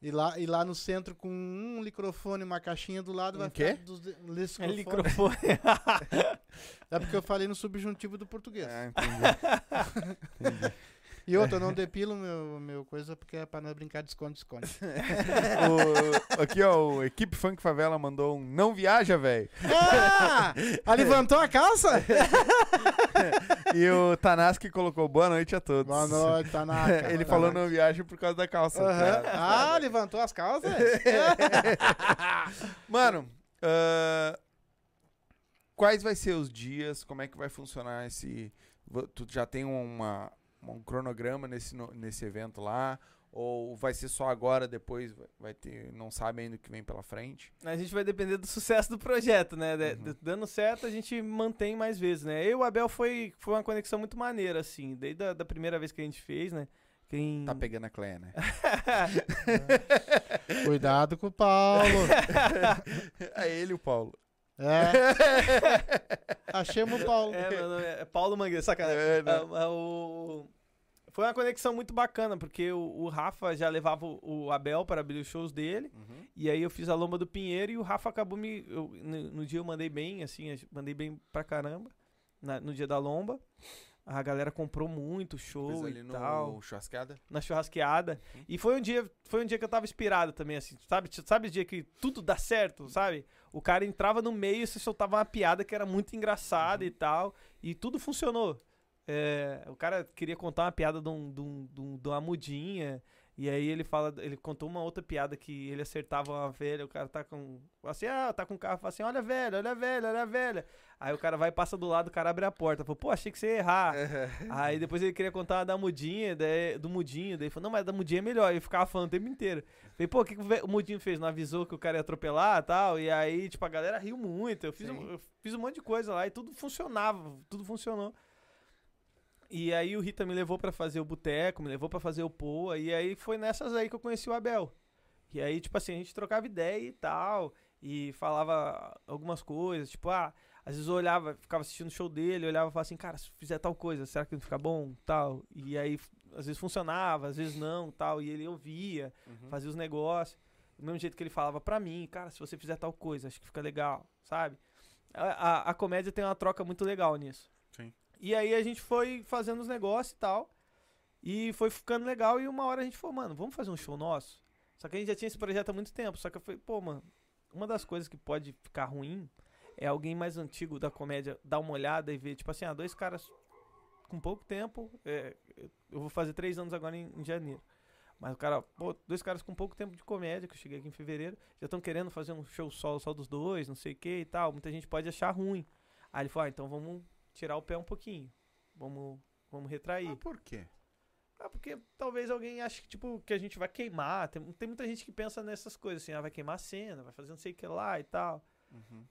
E lá, e lá no centro com um microfone e uma caixinha do lado Um vai quê? ficar dos de- É microfone. É porque eu falei no subjuntivo do português. Ah, entendi. Entendi. E outra, eu não depilo meu, meu coisa porque é pra não brincar de esconde-esconde. Aqui, ó, o Equipe Funk Favela mandou um não viaja, velho. ah! ah, levantou a calça? E o Tanaski colocou boa noite a todos. Boa noite, Tanaka. Ele falou não viaja por causa da calça. Cara. Ah, levantou as calças? Mano, ah, quais vai ser os dias? Como é que vai funcionar esse... Tu já tem uma, um cronograma nesse, nesse evento lá? Ou vai ser só agora, depois vai- ter... Não sabe ainda o que vem pela frente? A gente vai depender do sucesso do projeto, né? De- Uhum. Dando certo, a gente mantém mais vezes, né? Eu e o Abel foi, foi uma conexão muito maneira, assim. Desde a da primeira vez que a gente fez, né? Quem... Tá pegando a Cleia, né? Cuidado com o Paulo. é ele e o Paulo. É. Achemos o Paulo. É, meu nome é Paulo Mangueira, sacanagem. É, né? O- Foi uma conexão muito bacana, porque o, o Rafa já levava o, o Abel para abrir os shows dele. Uhum. E aí eu fiz a Lomba do Pinheiro e o Rafa acabou me. eu- no, no dia eu mandei bem, assim, mandei bem pra caramba. na- no dia da Lomba. A galera comprou muito show e tal. churrascada. Na churrasqueada. E foi um dia, foi um dia que eu tava inspirado também, assim, sabe? Sabe o dia que tudo dá certo, sabe? O cara entrava no meio e você soltava uma piada que era muito engraçada e tal. E tudo funcionou. É, o cara queria contar uma piada de, um- de um- de uma mudinha. E aí ele fala, ele contou uma outra piada que ele acertava uma velha, o cara tá com. Assim, ah, tá com o carro, fala assim, olha a velha, olha a velha, olha a velha. Aí o cara vai, passa do lado, o cara abre a porta. Falou, pô, achei que você ia errar. Aí depois ele queria contar da mudinha, daí- do mudinho, daí ele falou, não, mas da mudinha é melhor. E ficava falando o tempo inteiro. Falei, pô, o que, que o mudinho fez? Não avisou que o cara ia atropelar e tal? E aí, tipo, a galera riu muito. Eu fiz, um, eu fiz um monte de coisa lá e tudo funcionava, tudo funcionou. E aí o Rita me levou pra fazer o boteco, me levou pra fazer o Poa, e aí foi nessas aí que eu conheci o Abel. E aí, tipo assim, a gente trocava ideia e tal, e falava algumas coisas, tipo, ah, às vezes eu olhava, ficava assistindo o show dele, olhava e falava assim, cara, se fizer tal coisa, será que não fica bom? Tal. E aí, às vezes funcionava, às vezes não, tal, e ele ouvia, Uhum. fazia os negócios. Do mesmo jeito que ele falava pra mim, cara, se você fizer tal coisa, acho que fica legal, sabe? A, a, a comédia tem uma troca muito legal nisso. E aí a gente foi fazendo os negócios e tal. E foi ficando legal. E uma hora a gente falou, mano, vamos fazer um show nosso? Só que a gente já tinha esse projeto há muito tempo. Só que eu falei, pô, mano, uma das coisas que pode ficar ruim é alguém mais antigo da comédia dar uma olhada e ver, tipo assim, ah, dois caras com pouco tempo. é, eu vou fazer três anos agora em, em janeiro. Mas o cara, pô, dois caras com pouco tempo de comédia, que eu cheguei aqui em fevereiro, já estão querendo fazer um show solo só dos dois, não sei o que e tal. Muita gente pode achar ruim. Aí ele falou, ah, então vamos tirar o pé um pouquinho. Vamos, vamos retrair. Ah, por quê? Ah, porque talvez alguém ache que, tipo, que a gente vai queimar. Tem, tem muita gente que pensa nessas coisas, assim, ah, vai queimar a cena, vai fazer não sei o que lá e tal. Uhum.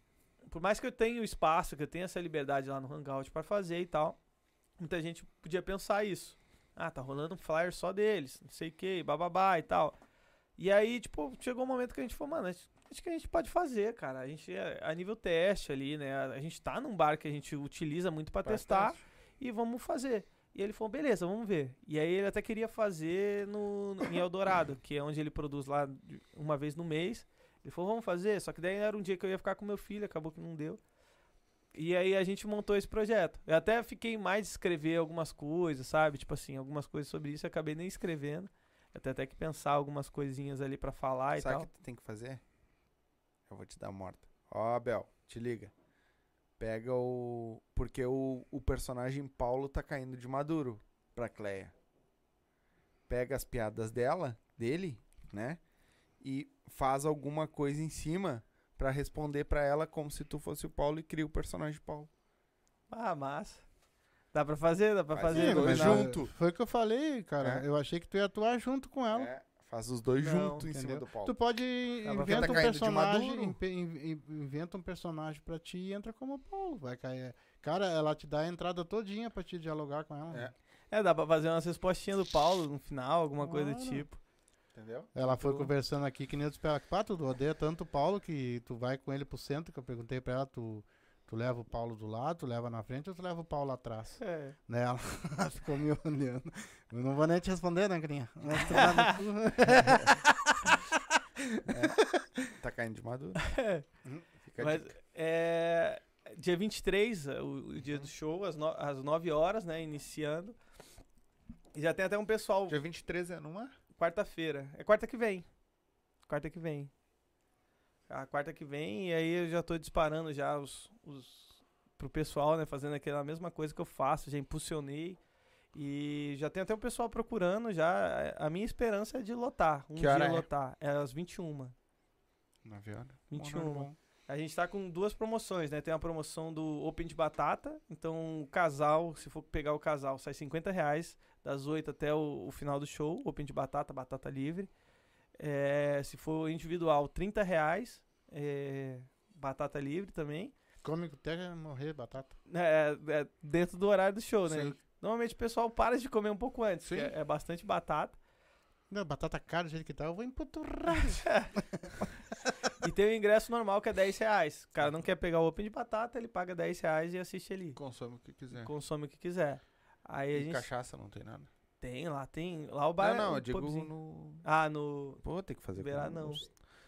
Por mais que eu tenha o espaço, que eu tenha essa liberdade lá no Hangout pra fazer e tal, muita gente podia pensar isso. Ah, tá rolando um flyer só deles, não sei o que, bababá e tal. E aí, tipo, chegou um momento que a gente falou, mano, acho acho que a gente pode fazer, cara. A gente, é a nível teste ali, né? A gente tá num bar que a gente utiliza muito pra testar e vamos fazer. E ele falou, beleza, vamos ver. E aí ele até queria fazer no, em Eldorado, que é onde ele produz lá uma vez no mês. Ele falou, vamos fazer, só que daí era um dia que eu ia ficar com meu filho, acabou que não deu. E aí a gente montou esse projeto. Eu até fiquei mais de escrever algumas coisas, sabe? Tipo assim, algumas coisas sobre isso, eu acabei nem escrevendo. Até até que pensar algumas coisinhas ali pra falar e Sabe o tal. que tem que fazer? Eu vou te dar morta. Ó, Abel, te liga. Pega o. Porque o, o personagem Paulo tá caindo de maduro pra Cleia. Pega as piadas dela, dele, né? E faz alguma coisa em cima pra responder pra ela como se tu fosse o Paulo e cria o personagem Paulo. Ah, massa. Dá pra fazer, dá pra Faz fazer. dois mas junto. Foi o que eu falei, cara. É. Eu achei que tu ia atuar junto com ela. É, faz os dois Não, juntos em cima do Paulo. Tu pode pra- inventa Tá um personagem, inventa um personagem pra ti e entra como Paulo. Vai cair. Cara, ela te dá a entrada todinha pra te dialogar com ela. É. É, dá pra fazer umas respostinhas do Paulo no final, alguma coisa do Claro. tipo. Entendeu? Ela foi Tu- conversando aqui que nem eu espero. Pá, tu odeia tanto o Paulo que tu vai com ele pro centro, que eu perguntei pra ela, tu, tu leva o Paulo do lado, tu leva na frente ou tu leva o Paulo atrás? É. Né? Ela ficou me olhando. Eu não vou nem te responder, né, Grinha? No- Tá caindo de maduro. Fica a Mas é. Dia 23, o, o dia do show, às, no, às 9 horas, né? Iniciando. E já tem até um pessoal, Dia 23 é numa? quarta-feira. É quarta que vem. Quarta que vem. A quarta que vem, e aí eu já tô disparando já os, os pro pessoal, né? Fazendo aquela mesma coisa que eu faço, já impulsionei. E já tem até o pessoal procurando já. A minha esperança é de lotar. Um Que dia é? lotar. É às 21. 9 horas. 21. Bom, A gente tá com duas promoções, né? Tem a promoção do Open de Batata. Então, o casal, se for pegar o casal, sai 50 reais das 8 até o, o final do show. Open de Batata, batata livre. É, se for individual, 30 reais. é, batata livre também. Come até morrer batata. É, é dentro do horário do show, né? Sim. Normalmente o pessoal para de comer um pouco antes, é, é bastante batata. Não, batata cara do jeito que tá, eu vou emputurrar. E tem o ingresso normal que é 10 reais. O cara não quer pegar o Open de Batata, ele paga 10 reais e assiste ali. Consome o que quiser. Consome o que quiser. Aí a E gente cachaça não tem nada. Tem lá, tem. Lá o bar não, é não, um eu digo pubzinho. no... Ah, no. Pô, tem que fazer... Com- não.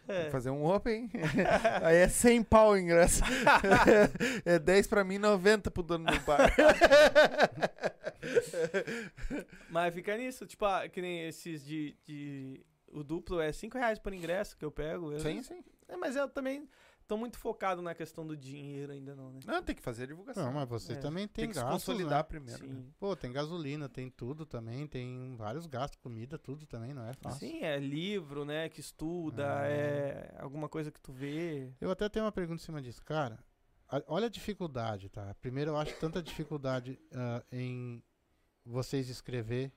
Tem É. que fazer um open. Aí é 100 pau o ingresso. é 10 pra mim, 90 pro dono do bar. Mas fica nisso, tipo, ah, que nem esses de. de o duplo é 5 reais por ingresso que eu pego. eu- sim, sim. É, mas eu também tô muito focado na questão do dinheiro ainda não, né? Não, tem que fazer a divulgação. Não, mas você É. também tem, tem que se gastos, consolidar né? primeiro. né? Sim. Pô, tem gasolina, tem tudo também, tem vários gastos, comida, tudo também, não é fácil. Sim, é livro, né? Que estuda, Ah. é alguma coisa que tu vê. Eu até tenho uma pergunta em cima disso. Cara, a- olha a dificuldade, tá? Primeiro, eu acho tanta dificuldade ah, em vocês escrever,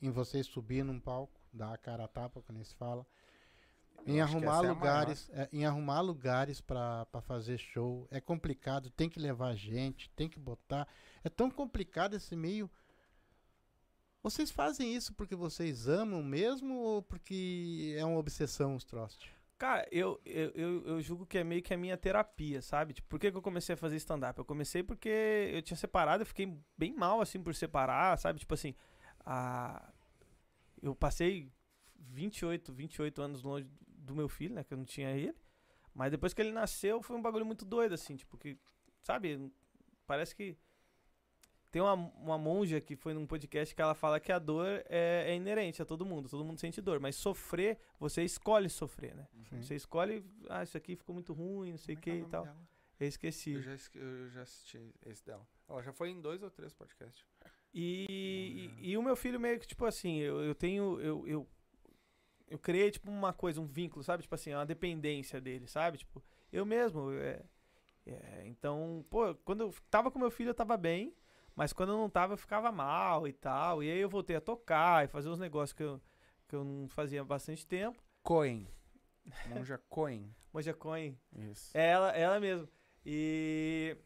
em vocês subir num palco, dar a cara a tapa, quando eles falam. Em Eu arrumar é lugares, é, em arrumar lugares pra fazer show. É complicado, tem que levar gente, tem que botar. É tão complicado esse meio. Vocês fazem isso porque vocês amam mesmo ou porque é uma obsessão os troços? Cara, eu, eu, eu, eu julgo que é meio que a minha terapia, sabe? Tipo, por que, que eu comecei a fazer stand-up? Eu comecei porque eu tinha separado, eu fiquei bem mal, assim, por separar, sabe? Tipo assim, a... eu passei 28, 28 anos longe do meu filho, né? Que eu não tinha ele. Mas depois que ele nasceu, foi um bagulho muito doido, assim, tipo, que, sabe? Parece que. Tem uma, uma monja que foi num podcast que ela fala que a dor é, é inerente a todo mundo, todo mundo sente dor, mas sofrer, você escolhe sofrer, né? Sim. Você escolhe, ah, isso aqui ficou muito ruim, não sei o Como que é e tal. dela? Eu esqueci. Eu já, eu já assisti esse dela. Ela já foi em dois ou três podcasts. E, e, e o meu filho meio que, tipo assim, eu, eu tenho. Eu, eu, eu criei, tipo, uma coisa, um vínculo, sabe? Tipo assim, uma dependência dele, sabe? Tipo, eu mesmo. É, é, então, pô, quando eu tava com meu filho, eu tava bem. Mas quando eu não tava, eu ficava mal e tal. E aí eu voltei a tocar e fazer uns negócios que eu, que eu não fazia há bastante tempo. Coen. Monja Coen. Moja Coin. Isso. É ela, ela mesmo. E.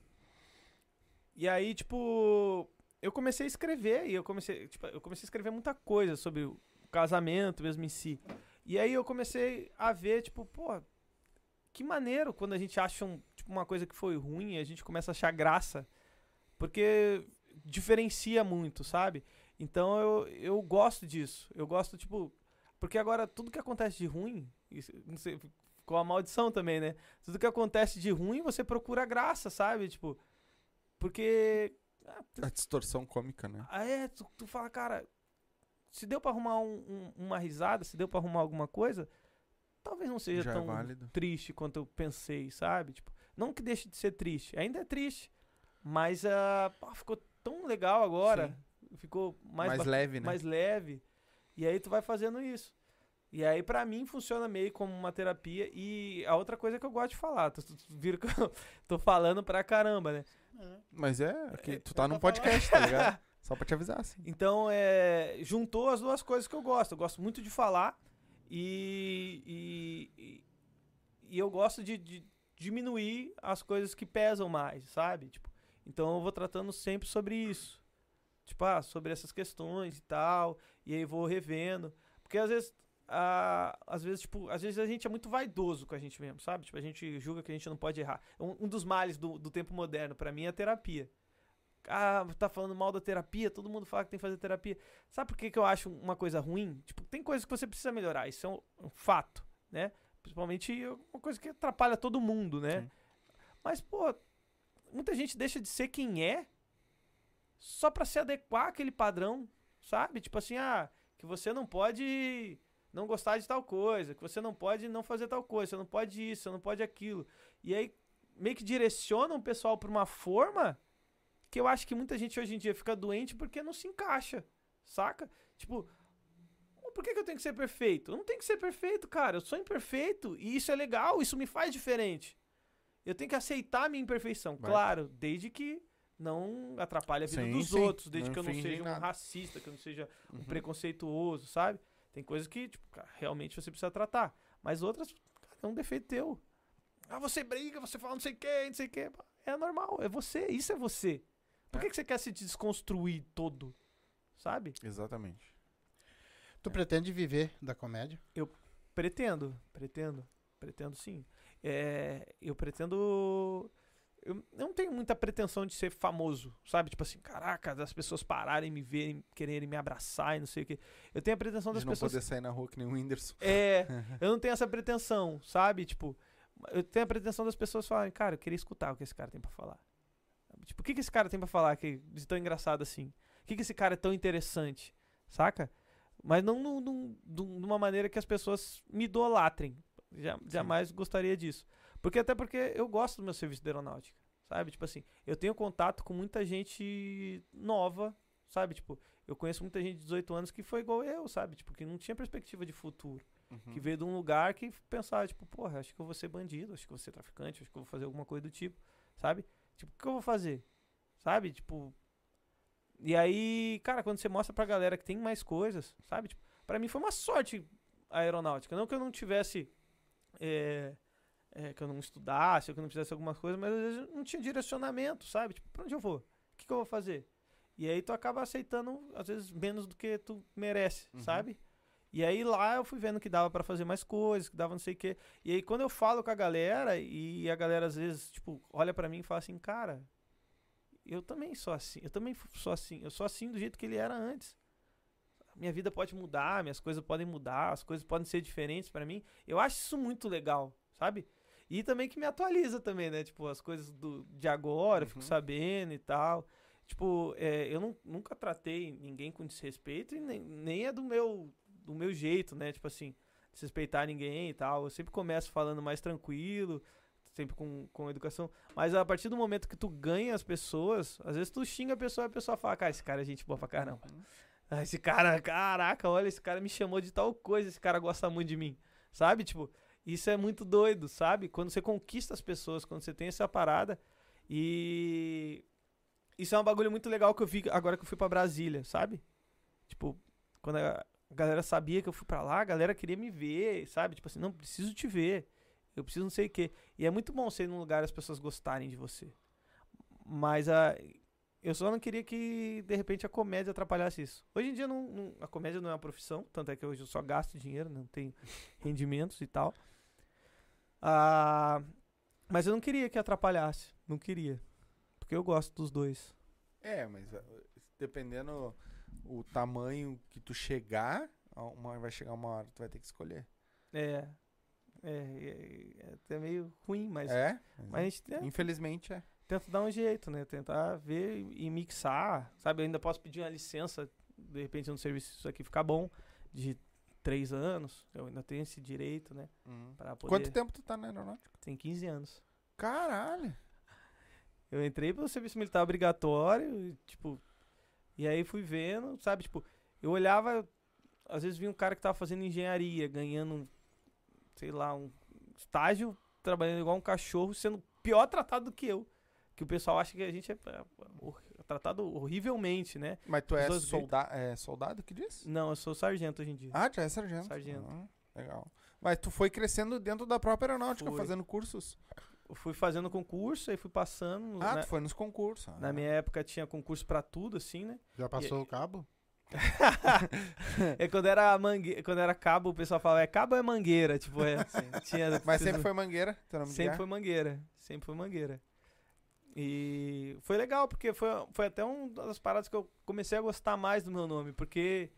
E aí, tipo, eu comecei a escrever e eu comecei, tipo, eu comecei a escrever muita coisa sobre o casamento mesmo em si. E aí eu comecei a ver, tipo, pô, que maneiro quando a gente acha um, tipo, uma coisa que foi ruim e a gente começa a achar graça. Porque diferencia muito, sabe? Então eu, eu gosto disso. Eu gosto, tipo. Porque agora tudo que acontece de ruim. Isso, não sei, ficou a maldição também, né? Tudo que acontece de ruim, você procura graça, sabe? Tipo. Porque. A distorção cômica, né? ah, é, tu, tu fala, cara, se deu pra arrumar um- um- uma risada, se deu pra arrumar alguma coisa, talvez não seja Já é tão válido. triste quanto eu pensei, sabe? Tipo, não que deixe de ser triste, ainda é triste, mas ah, pá, ficou tão legal agora, ficou mais, Mais, leve, né? mais leve, e aí tu vai fazendo isso. E aí, pra mim, funciona meio como uma terapia. E a outra coisa que eu gosto de falar, tu, tu, tu viram que eu tô falando pra caramba, né? Mas é, que É, tu tá é num podcast, tá ligado? Só pra te avisar, assim. Então, é, juntou as duas coisas que eu gosto. Eu gosto muito de falar e, e, e, eu gosto de, de diminuir as coisas que pesam mais, sabe? Tipo, então eu vou tratando sempre sobre isso. Tipo, ah, sobre essas questões e tal. E aí vou revendo. Porque às vezes, ah, às vezes, tipo, às vezes a gente é muito vaidoso com a gente mesmo, sabe? Tipo, a gente julga que a gente não pode errar. Um, um dos males do, do tempo moderno, pra mim, é a terapia. Ah, tá falando mal da terapia, todo mundo fala que tem que fazer terapia. Sabe por que, que eu acho uma coisa ruim? Tipo, tem coisas que você precisa melhorar, isso é um, um fato, né? Principalmente uma coisa que atrapalha todo mundo, né? Sim. Mas, pô, muita gente deixa de ser quem é só pra se adequar àquele padrão, sabe? Tipo assim, ah, que você não pode não gostar de tal coisa, que você não pode não fazer tal coisa, você não pode isso, você não pode aquilo. E aí meio que direcionam o pessoal pra uma forma que eu acho que muita gente hoje em dia fica doente porque não se encaixa, saca? Tipo, por que, que eu tenho que ser perfeito? Eu não tenho que ser perfeito, cara. Eu sou imperfeito e isso é legal, isso me faz diferente. Eu tenho que aceitar a minha imperfeição, claro, desde que não atrapalhe a vida Sim, dos sim. outros, desde Não que eu não seja um racista, que eu não seja um Uhum. preconceituoso, sabe? Tem coisas que, tipo, cara, realmente você precisa tratar. Mas outras, cara, é um defeito teu. Ah, você briga, você fala não sei o que, não sei o que. É normal, é você, isso é você. Por que, É. que você quer se desconstruir todo? Sabe? Exatamente. Tu pretende viver da comédia? Pretendo, pretendo, pretendo sim. É, eu pretendo. Eu não tenho muita pretensão de ser famoso, sabe? Tipo assim, caraca, das pessoas pararem, me verem, quererem me abraçar e não sei o quê. Eu tenho a pretensão das De não pessoas. poder sair na rua que nem o Whindersson. É, eu não tenho essa pretensão, sabe? Tipo, eu tenho a pretensão das pessoas falarem, cara, eu queria escutar o que esse cara tem pra falar. Tipo, o que, que esse cara tem pra falar que de tão engraçado assim? O que, que esse cara é tão interessante? Saca? Mas não num- num- num- numa maneira que as pessoas me idolatrem. Já, jamais gostaria disso. Porque até porque eu gosto do meu serviço de aeronáutica. Sabe? Tipo assim, eu tenho contato com muita gente nova, sabe? Tipo, eu conheço muita gente de 18 anos que foi igual eu, sabe? Tipo, que não tinha perspectiva de futuro Uhum. que veio de um lugar que pensava, tipo, porra, acho que eu vou ser bandido, acho que eu vou ser traficante, acho que eu vou fazer alguma coisa do tipo, sabe? Tipo, o que eu vou fazer? Sabe? Tipo. E aí, cara, quando você mostra pra galera que tem mais coisas, sabe? Tipo, pra mim foi uma sorte a aeronáutica. Não que eu não tivesse. é, é, que eu não estudasse, ou que eu não fizesse algumas coisas, mas às vezes não tinha direcionamento, sabe? Tipo, pra onde eu vou? O que, que eu vou fazer? E aí tu acaba aceitando, às vezes, menos do que tu merece, Uhum. sabe? E aí lá eu fui vendo que dava pra fazer mais coisas, que dava não sei o quê. E aí quando eu falo com a galera, e a galera às vezes, tipo, olha pra mim e fala assim, cara, eu também sou assim, eu também sou assim, eu sou assim do jeito que ele era antes. Minha vida pode mudar, minhas coisas podem mudar, as coisas podem ser diferentes pra mim. Eu acho isso muito legal, sabe? E também que me atualiza também, né? Tipo, as coisas do, de agora, eu fico Uhum. sabendo e tal. Tipo, é, eu não- nunca tratei ninguém com desrespeito e nem, nem é do meu, do meu jeito, né? Tipo assim, desrespeitar ninguém e tal. Eu sempre começo falando mais tranquilo, sempre com, com educação. Mas a partir do momento que tu ganha as pessoas, às vezes tu xinga a pessoa e a pessoa fala, cara, esse cara é gente boa pra caramba. Uhum. Ah, esse cara, caraca, olha, esse cara me chamou de tal coisa, esse cara gosta muito de mim. Sabe? Tipo, isso é muito doido, sabe? Quando você conquista as pessoas, quando você tem essa parada. E. Isso é um bagulho muito legal que eu vi agora que eu fui pra Brasília, sabe? Tipo, quando a galera sabia que eu fui pra lá, a galera queria me ver, sabe? Tipo assim, não, preciso te ver. Eu preciso não sei o quê. E é muito bom ir num lugar as pessoas gostarem de você. Mas a. Eu só não queria que, de repente, a comédia atrapalhasse isso. Hoje em dia, não, não- a comédia não é uma profissão, tanto é que hoje eu só gasto dinheiro, não tenho rendimentos e tal. Ah, mas eu não queria que atrapalhasse. Não queria. Porque eu gosto dos dois. É, mas uh, dependendo o tamanho que tu chegar, uma, vai chegar uma hora tu vai ter que escolher. É. É, é, é até meio ruim, mas, é? mas a gente é, Infelizmente é. tenta dar um jeito, né? Tentar ver e mixar. Sabe, eu ainda posso pedir uma licença, de repente, no serviço, isso aqui ficar bom, de três anos. Eu ainda tenho esse direito, né? Pra poder. Quanto tempo tu tá na aeronáutica? Tem 15 anos. Caralho. Eu entrei pelo serviço militar obrigatório, e, tipo, e aí fui vendo, sabe, tipo, eu olhava, às vezes vinha um cara que tava fazendo engenharia, ganhando, sei lá, um estágio, trabalhando igual um cachorro, sendo pior tratado do que eu. Que o pessoal acha que a gente é, é, hor- tratado horrivelmente, né? Mas tu é, solda é soldado que diz? Não, eu sou sargento hoje em dia. Ah, já é sargento. Sargento. Ah, legal. Mas tu foi crescendo dentro da própria aeronáutica, Fui. fazendo cursos. Fui fazendo concurso, aí fui passando. Ah, na, tu foi nos concursos. na Ah. minha época tinha concurso pra tudo, assim, né? Já passou o cabo? é quando era mangue... quando era cabo, o pessoal falava, é cabo ou é mangueira? Tipo, é, tinha, Mas sempre foi Mangueira, teu nome de sempre foi mangueira. Sempre foi mangueira. E foi legal, porque foi, foi até uma das paradas que eu comecei a gostar mais do meu nome, porque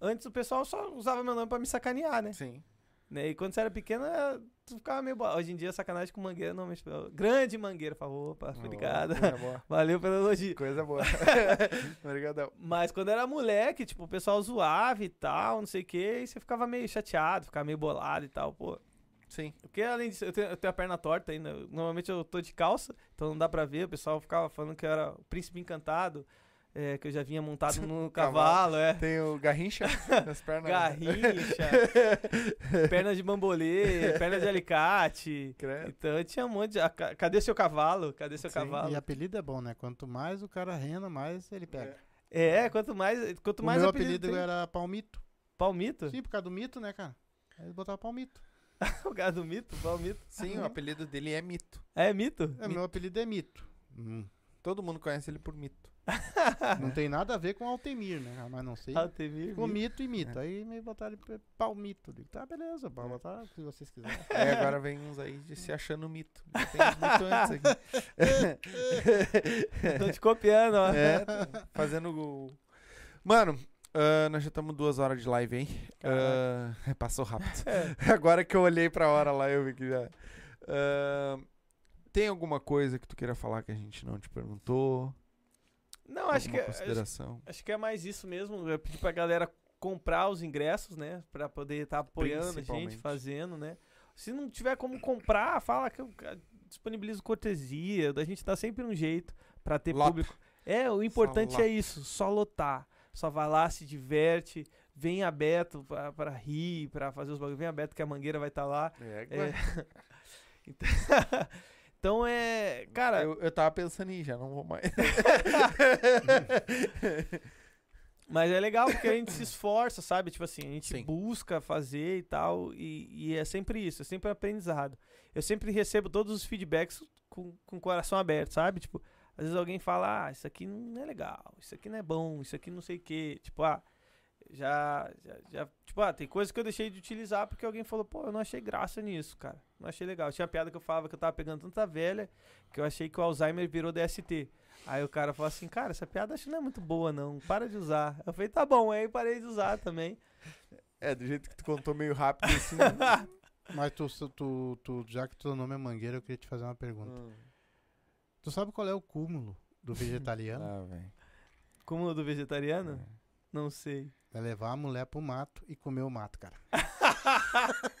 antes o pessoal só usava meu nome pra me sacanear, né? Sim. Né? E quando você era pequena, tu ficava meio. bo- Hoje em dia, sacanagem com mangueira, não, mas. Grande mangueira, por favor, opa, obrigado. Valeu pelo elogio. Coisa boa. Obrigadão. Mas quando era moleque, tipo, o pessoal zoava e tal, não sei o que, e você ficava meio chateado, ficava meio bolado e tal, pô. Sim. Porque além disso, eu tenho, eu tenho a perna torta ainda. Normalmente eu tô de calça, então não dá pra ver. O pessoal ficava falando que eu era o príncipe encantado, é, que eu já vinha montado no cavalo, é. Tem o Garrincha nas pernas. Garrincha, perna de bambolê, perna de alicate. Credo. Então eu tinha um monte de. Cadê seu cavalo? Cadê seu Sim, cavalo? E apelido é bom, né? Quanto mais o cara rena, mais ele pega. É, quanto mais. Quanto O mais meu apelido apelido era Palmito. Palmito? Sim, por causa do mito, né, cara? Aí eles botavam Palmito. o cara do mito? Palmito. Sim, o apelido dele é Mito. É mito? É, meu apelido é Mito. Hum. Todo mundo conhece ele por Mito. Não tem nada a ver com Altemir, né? Mas não sei. Altemir. Com mito. mito e mito. Aí me botaram Palmito. Digo, tá, beleza, pode botar o que vocês quiserem. Aí agora vem uns aí de se achando mito. Tem uns mito antes aqui. Tô te copiando, ó. É, tá fazendo o. Mano, ah, nós já estamos duas horas de live, hein? Ah, passou rápido. Agora que eu olhei pra hora lá, eu vi que já. Ah, tem alguma coisa que tu queira falar que a gente não te perguntou? Não, acho que, Alguma acho, acho que é mais isso mesmo. Eu pedi pra galera comprar os ingressos, né? Pra poder estar apoiando a gente, fazendo, né? Se não tiver como comprar, fala que eu disponibilizo cortesia. A gente dá sempre um jeito pra ter Lota. público. É, o importante é isso, só lotar. Só vai lá, se diverte, vem aberto pra, pra rir, pra fazer os bagulhos. Vem aberto que a mangueira vai estar lá. É, É. Então- Então é. Cara, eu, eu tava pensando em já não vou mais. Mas é legal porque a gente se esforça, sabe? Tipo assim, a gente Sim. busca fazer e tal. E, e é sempre isso, é sempre aprendizado. Eu sempre recebo todos os feedbacks com, com o coração aberto, sabe? Tipo, às vezes alguém fala, ah, isso aqui não é legal, isso aqui não é bom, isso aqui não sei o quê. Tipo, ah, já, já, já- Tipo, ah, tem coisa que eu deixei de utilizar porque alguém falou, pô, eu não achei graça nisso, cara. Não achei legal. Tinha piada que eu falava que eu tava pegando tanta velha que eu achei que o Alzheimer virou DST. Aí o cara falou assim, cara, essa piada acho que não é muito boa, não. Para de usar. Eu falei, tá bom, aí parei de usar também. É, do jeito que tu contou meio rápido assim. Mas tu, tu, tu, já que teu nome é Mangueira, eu queria te fazer uma pergunta. Hum. Tu sabe qual é o cúmulo do vegetariano? Ah, velho. Como o do vegetariano? Não sei. É levar a mulher pro mato e comer o mato, cara.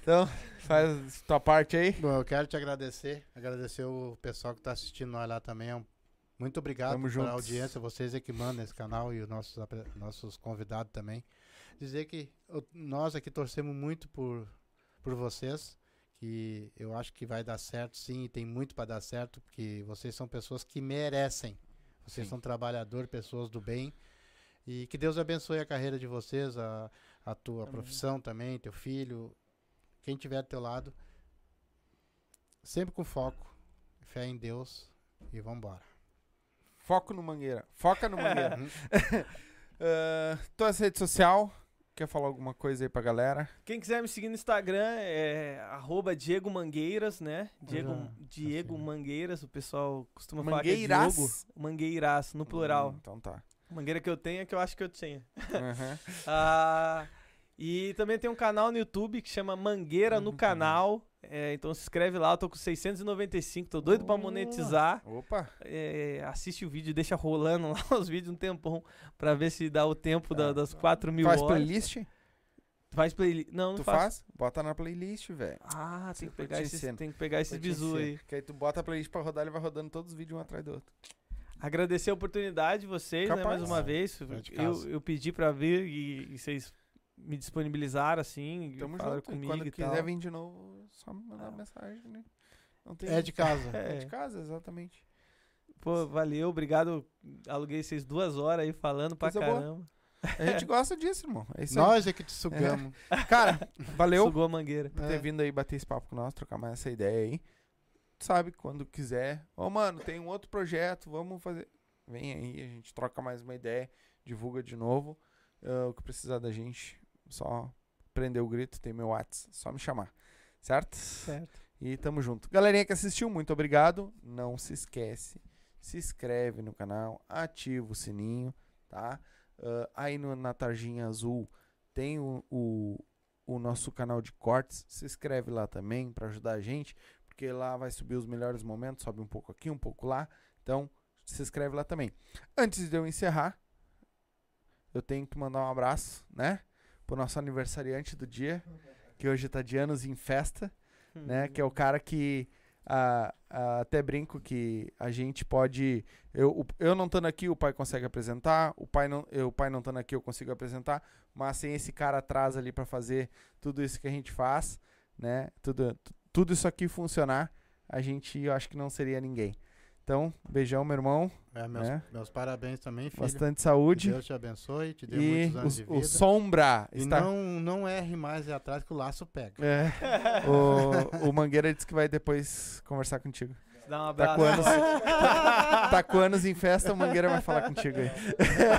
Então, faz tua parte aí. Bom, eu quero te agradecer, agradecer o pessoal que tá assistindo nós lá também. Muito obrigado Tamo pela juntos. audiência, vocês é que mandam esse canal e os nossos, nossos convidados também. Dizer que nós aqui torcemos muito por, por vocês, que eu acho que vai dar certo sim, e tem muito para dar certo, porque vocês são pessoas que merecem. Vocês Sim. são trabalhadores, pessoas do bem. E que Deus abençoe a carreira de vocês, a, a tua Amém. profissão também, teu filho, quem tiver do teu lado. Sempre com foco, fé em Deus e vambora. Foco no Mangueira. Foca no Mangueira. Ah, tua rede social. Quer falar alguma coisa aí pra galera? Quem quiser me seguir no Instagram é arroba Diego Mangueiras, né? Diego, Diego assim. Mangueiras, o pessoal costuma falar que é Mangueiras? Diogo. Mangueiras, no plural. Hum, então tá. Mangueira que eu tenho é que eu acho que eu tinha. Aham. Ah, e também tem um canal no YouTube que chama Mangueira no Uhum. Canal. É, então se inscreve lá, eu tô com 695, tô doido pra Oh. monetizar. Opa. É, assiste o vídeo, deixa rolando lá os vídeos um tempão pra ver se dá o tempo da- Ah. das 4 mil Faz horas. playlist? Faz playlist. Não, não Tu faço. faz? Bota na playlist, velho. Ah, tem que, pegar te esses, ensinar. tem que pegar esses bizu aí. Que aí tu bota a playlist pra rodar, ele vai rodando todos os vídeos um atrás do outro. Agradecer a oportunidade de vocês, né, Capaz. mais uma vez. Eu, eu pedi pra vir e, e vocês me disponibilizaram assim, Tamo falaram junto. E comigo quando e quiser tal. vir de novo, só mandar Ah. mensagem, né? Não tem É de casa. É É. de casa, exatamente. Pô, valeu, obrigado. Aluguei vocês duas horas aí falando pra Coisa boa. caramba. A gente gosta disso, irmão. É isso Nós é que te sugamos. aí. Cara, valeu Sugou a mangueira. por ter É. vindo aí bater esse papo com nós, trocar mais essa ideia aí. Sabe, quando quiser. Ô, mano, tem um outro projeto, vamos fazer. Vem aí, a gente troca mais uma ideia, divulga de novo. Ah, o que precisar da gente, só prender o grito, tem meu WhatsApp, só me chamar. Certo? Certo. E tamo junto. Galerinha que assistiu, muito obrigado. Não se esquece, se inscreve no canal, ativa o sininho, tá? Uh, aí no, na tarjinha azul tem o, o, o nosso canal de cortes. Se inscreve lá também para ajudar a gente, porque lá vai subir os melhores momentos, sobe um pouco aqui, um pouco lá. Então, se inscreve lá também. Antes de eu encerrar, eu tenho que mandar um abraço, né? Pro nosso aniversariante do dia, que hoje tá de anos em festa, né? Que é o cara que ah, ah, até brinco que a gente pode. Eu, eu não estando aqui, o pai consegue apresentar. O pai não, eu, o pai não estando aqui, eu consigo apresentar. Mas sem esse cara atrás ali para fazer tudo isso que a gente faz, né? Tudo, tudo isso aqui funcionar, a gente eu acho que não seria ninguém. Então, beijão, meu irmão. É, meus, né? meus parabéns também, filho. Bastante saúde. Que Deus te abençoe, te dê E muitos anos de o, vida. o Sombra E está. não, não erre mais e atrás que o laço pega. É, o, o Mangueira disse que vai depois conversar contigo. Dá um Tá abraço. com anos, tá com anos em festa, o Mangueira vai falar contigo aí.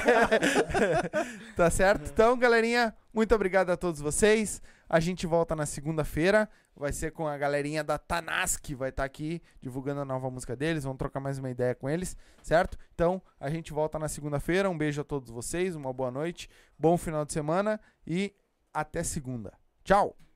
tá certo? Então, galerinha, muito obrigado a todos vocês. A gente volta na segunda-feira. Vai ser com a galerinha da Tanask, vai estar aqui divulgando a nova música deles. Vamos trocar mais uma ideia com eles, certo? Então, a gente volta na segunda-feira. Um beijo a todos vocês, uma boa noite, bom final de semana e até segunda. Tchau!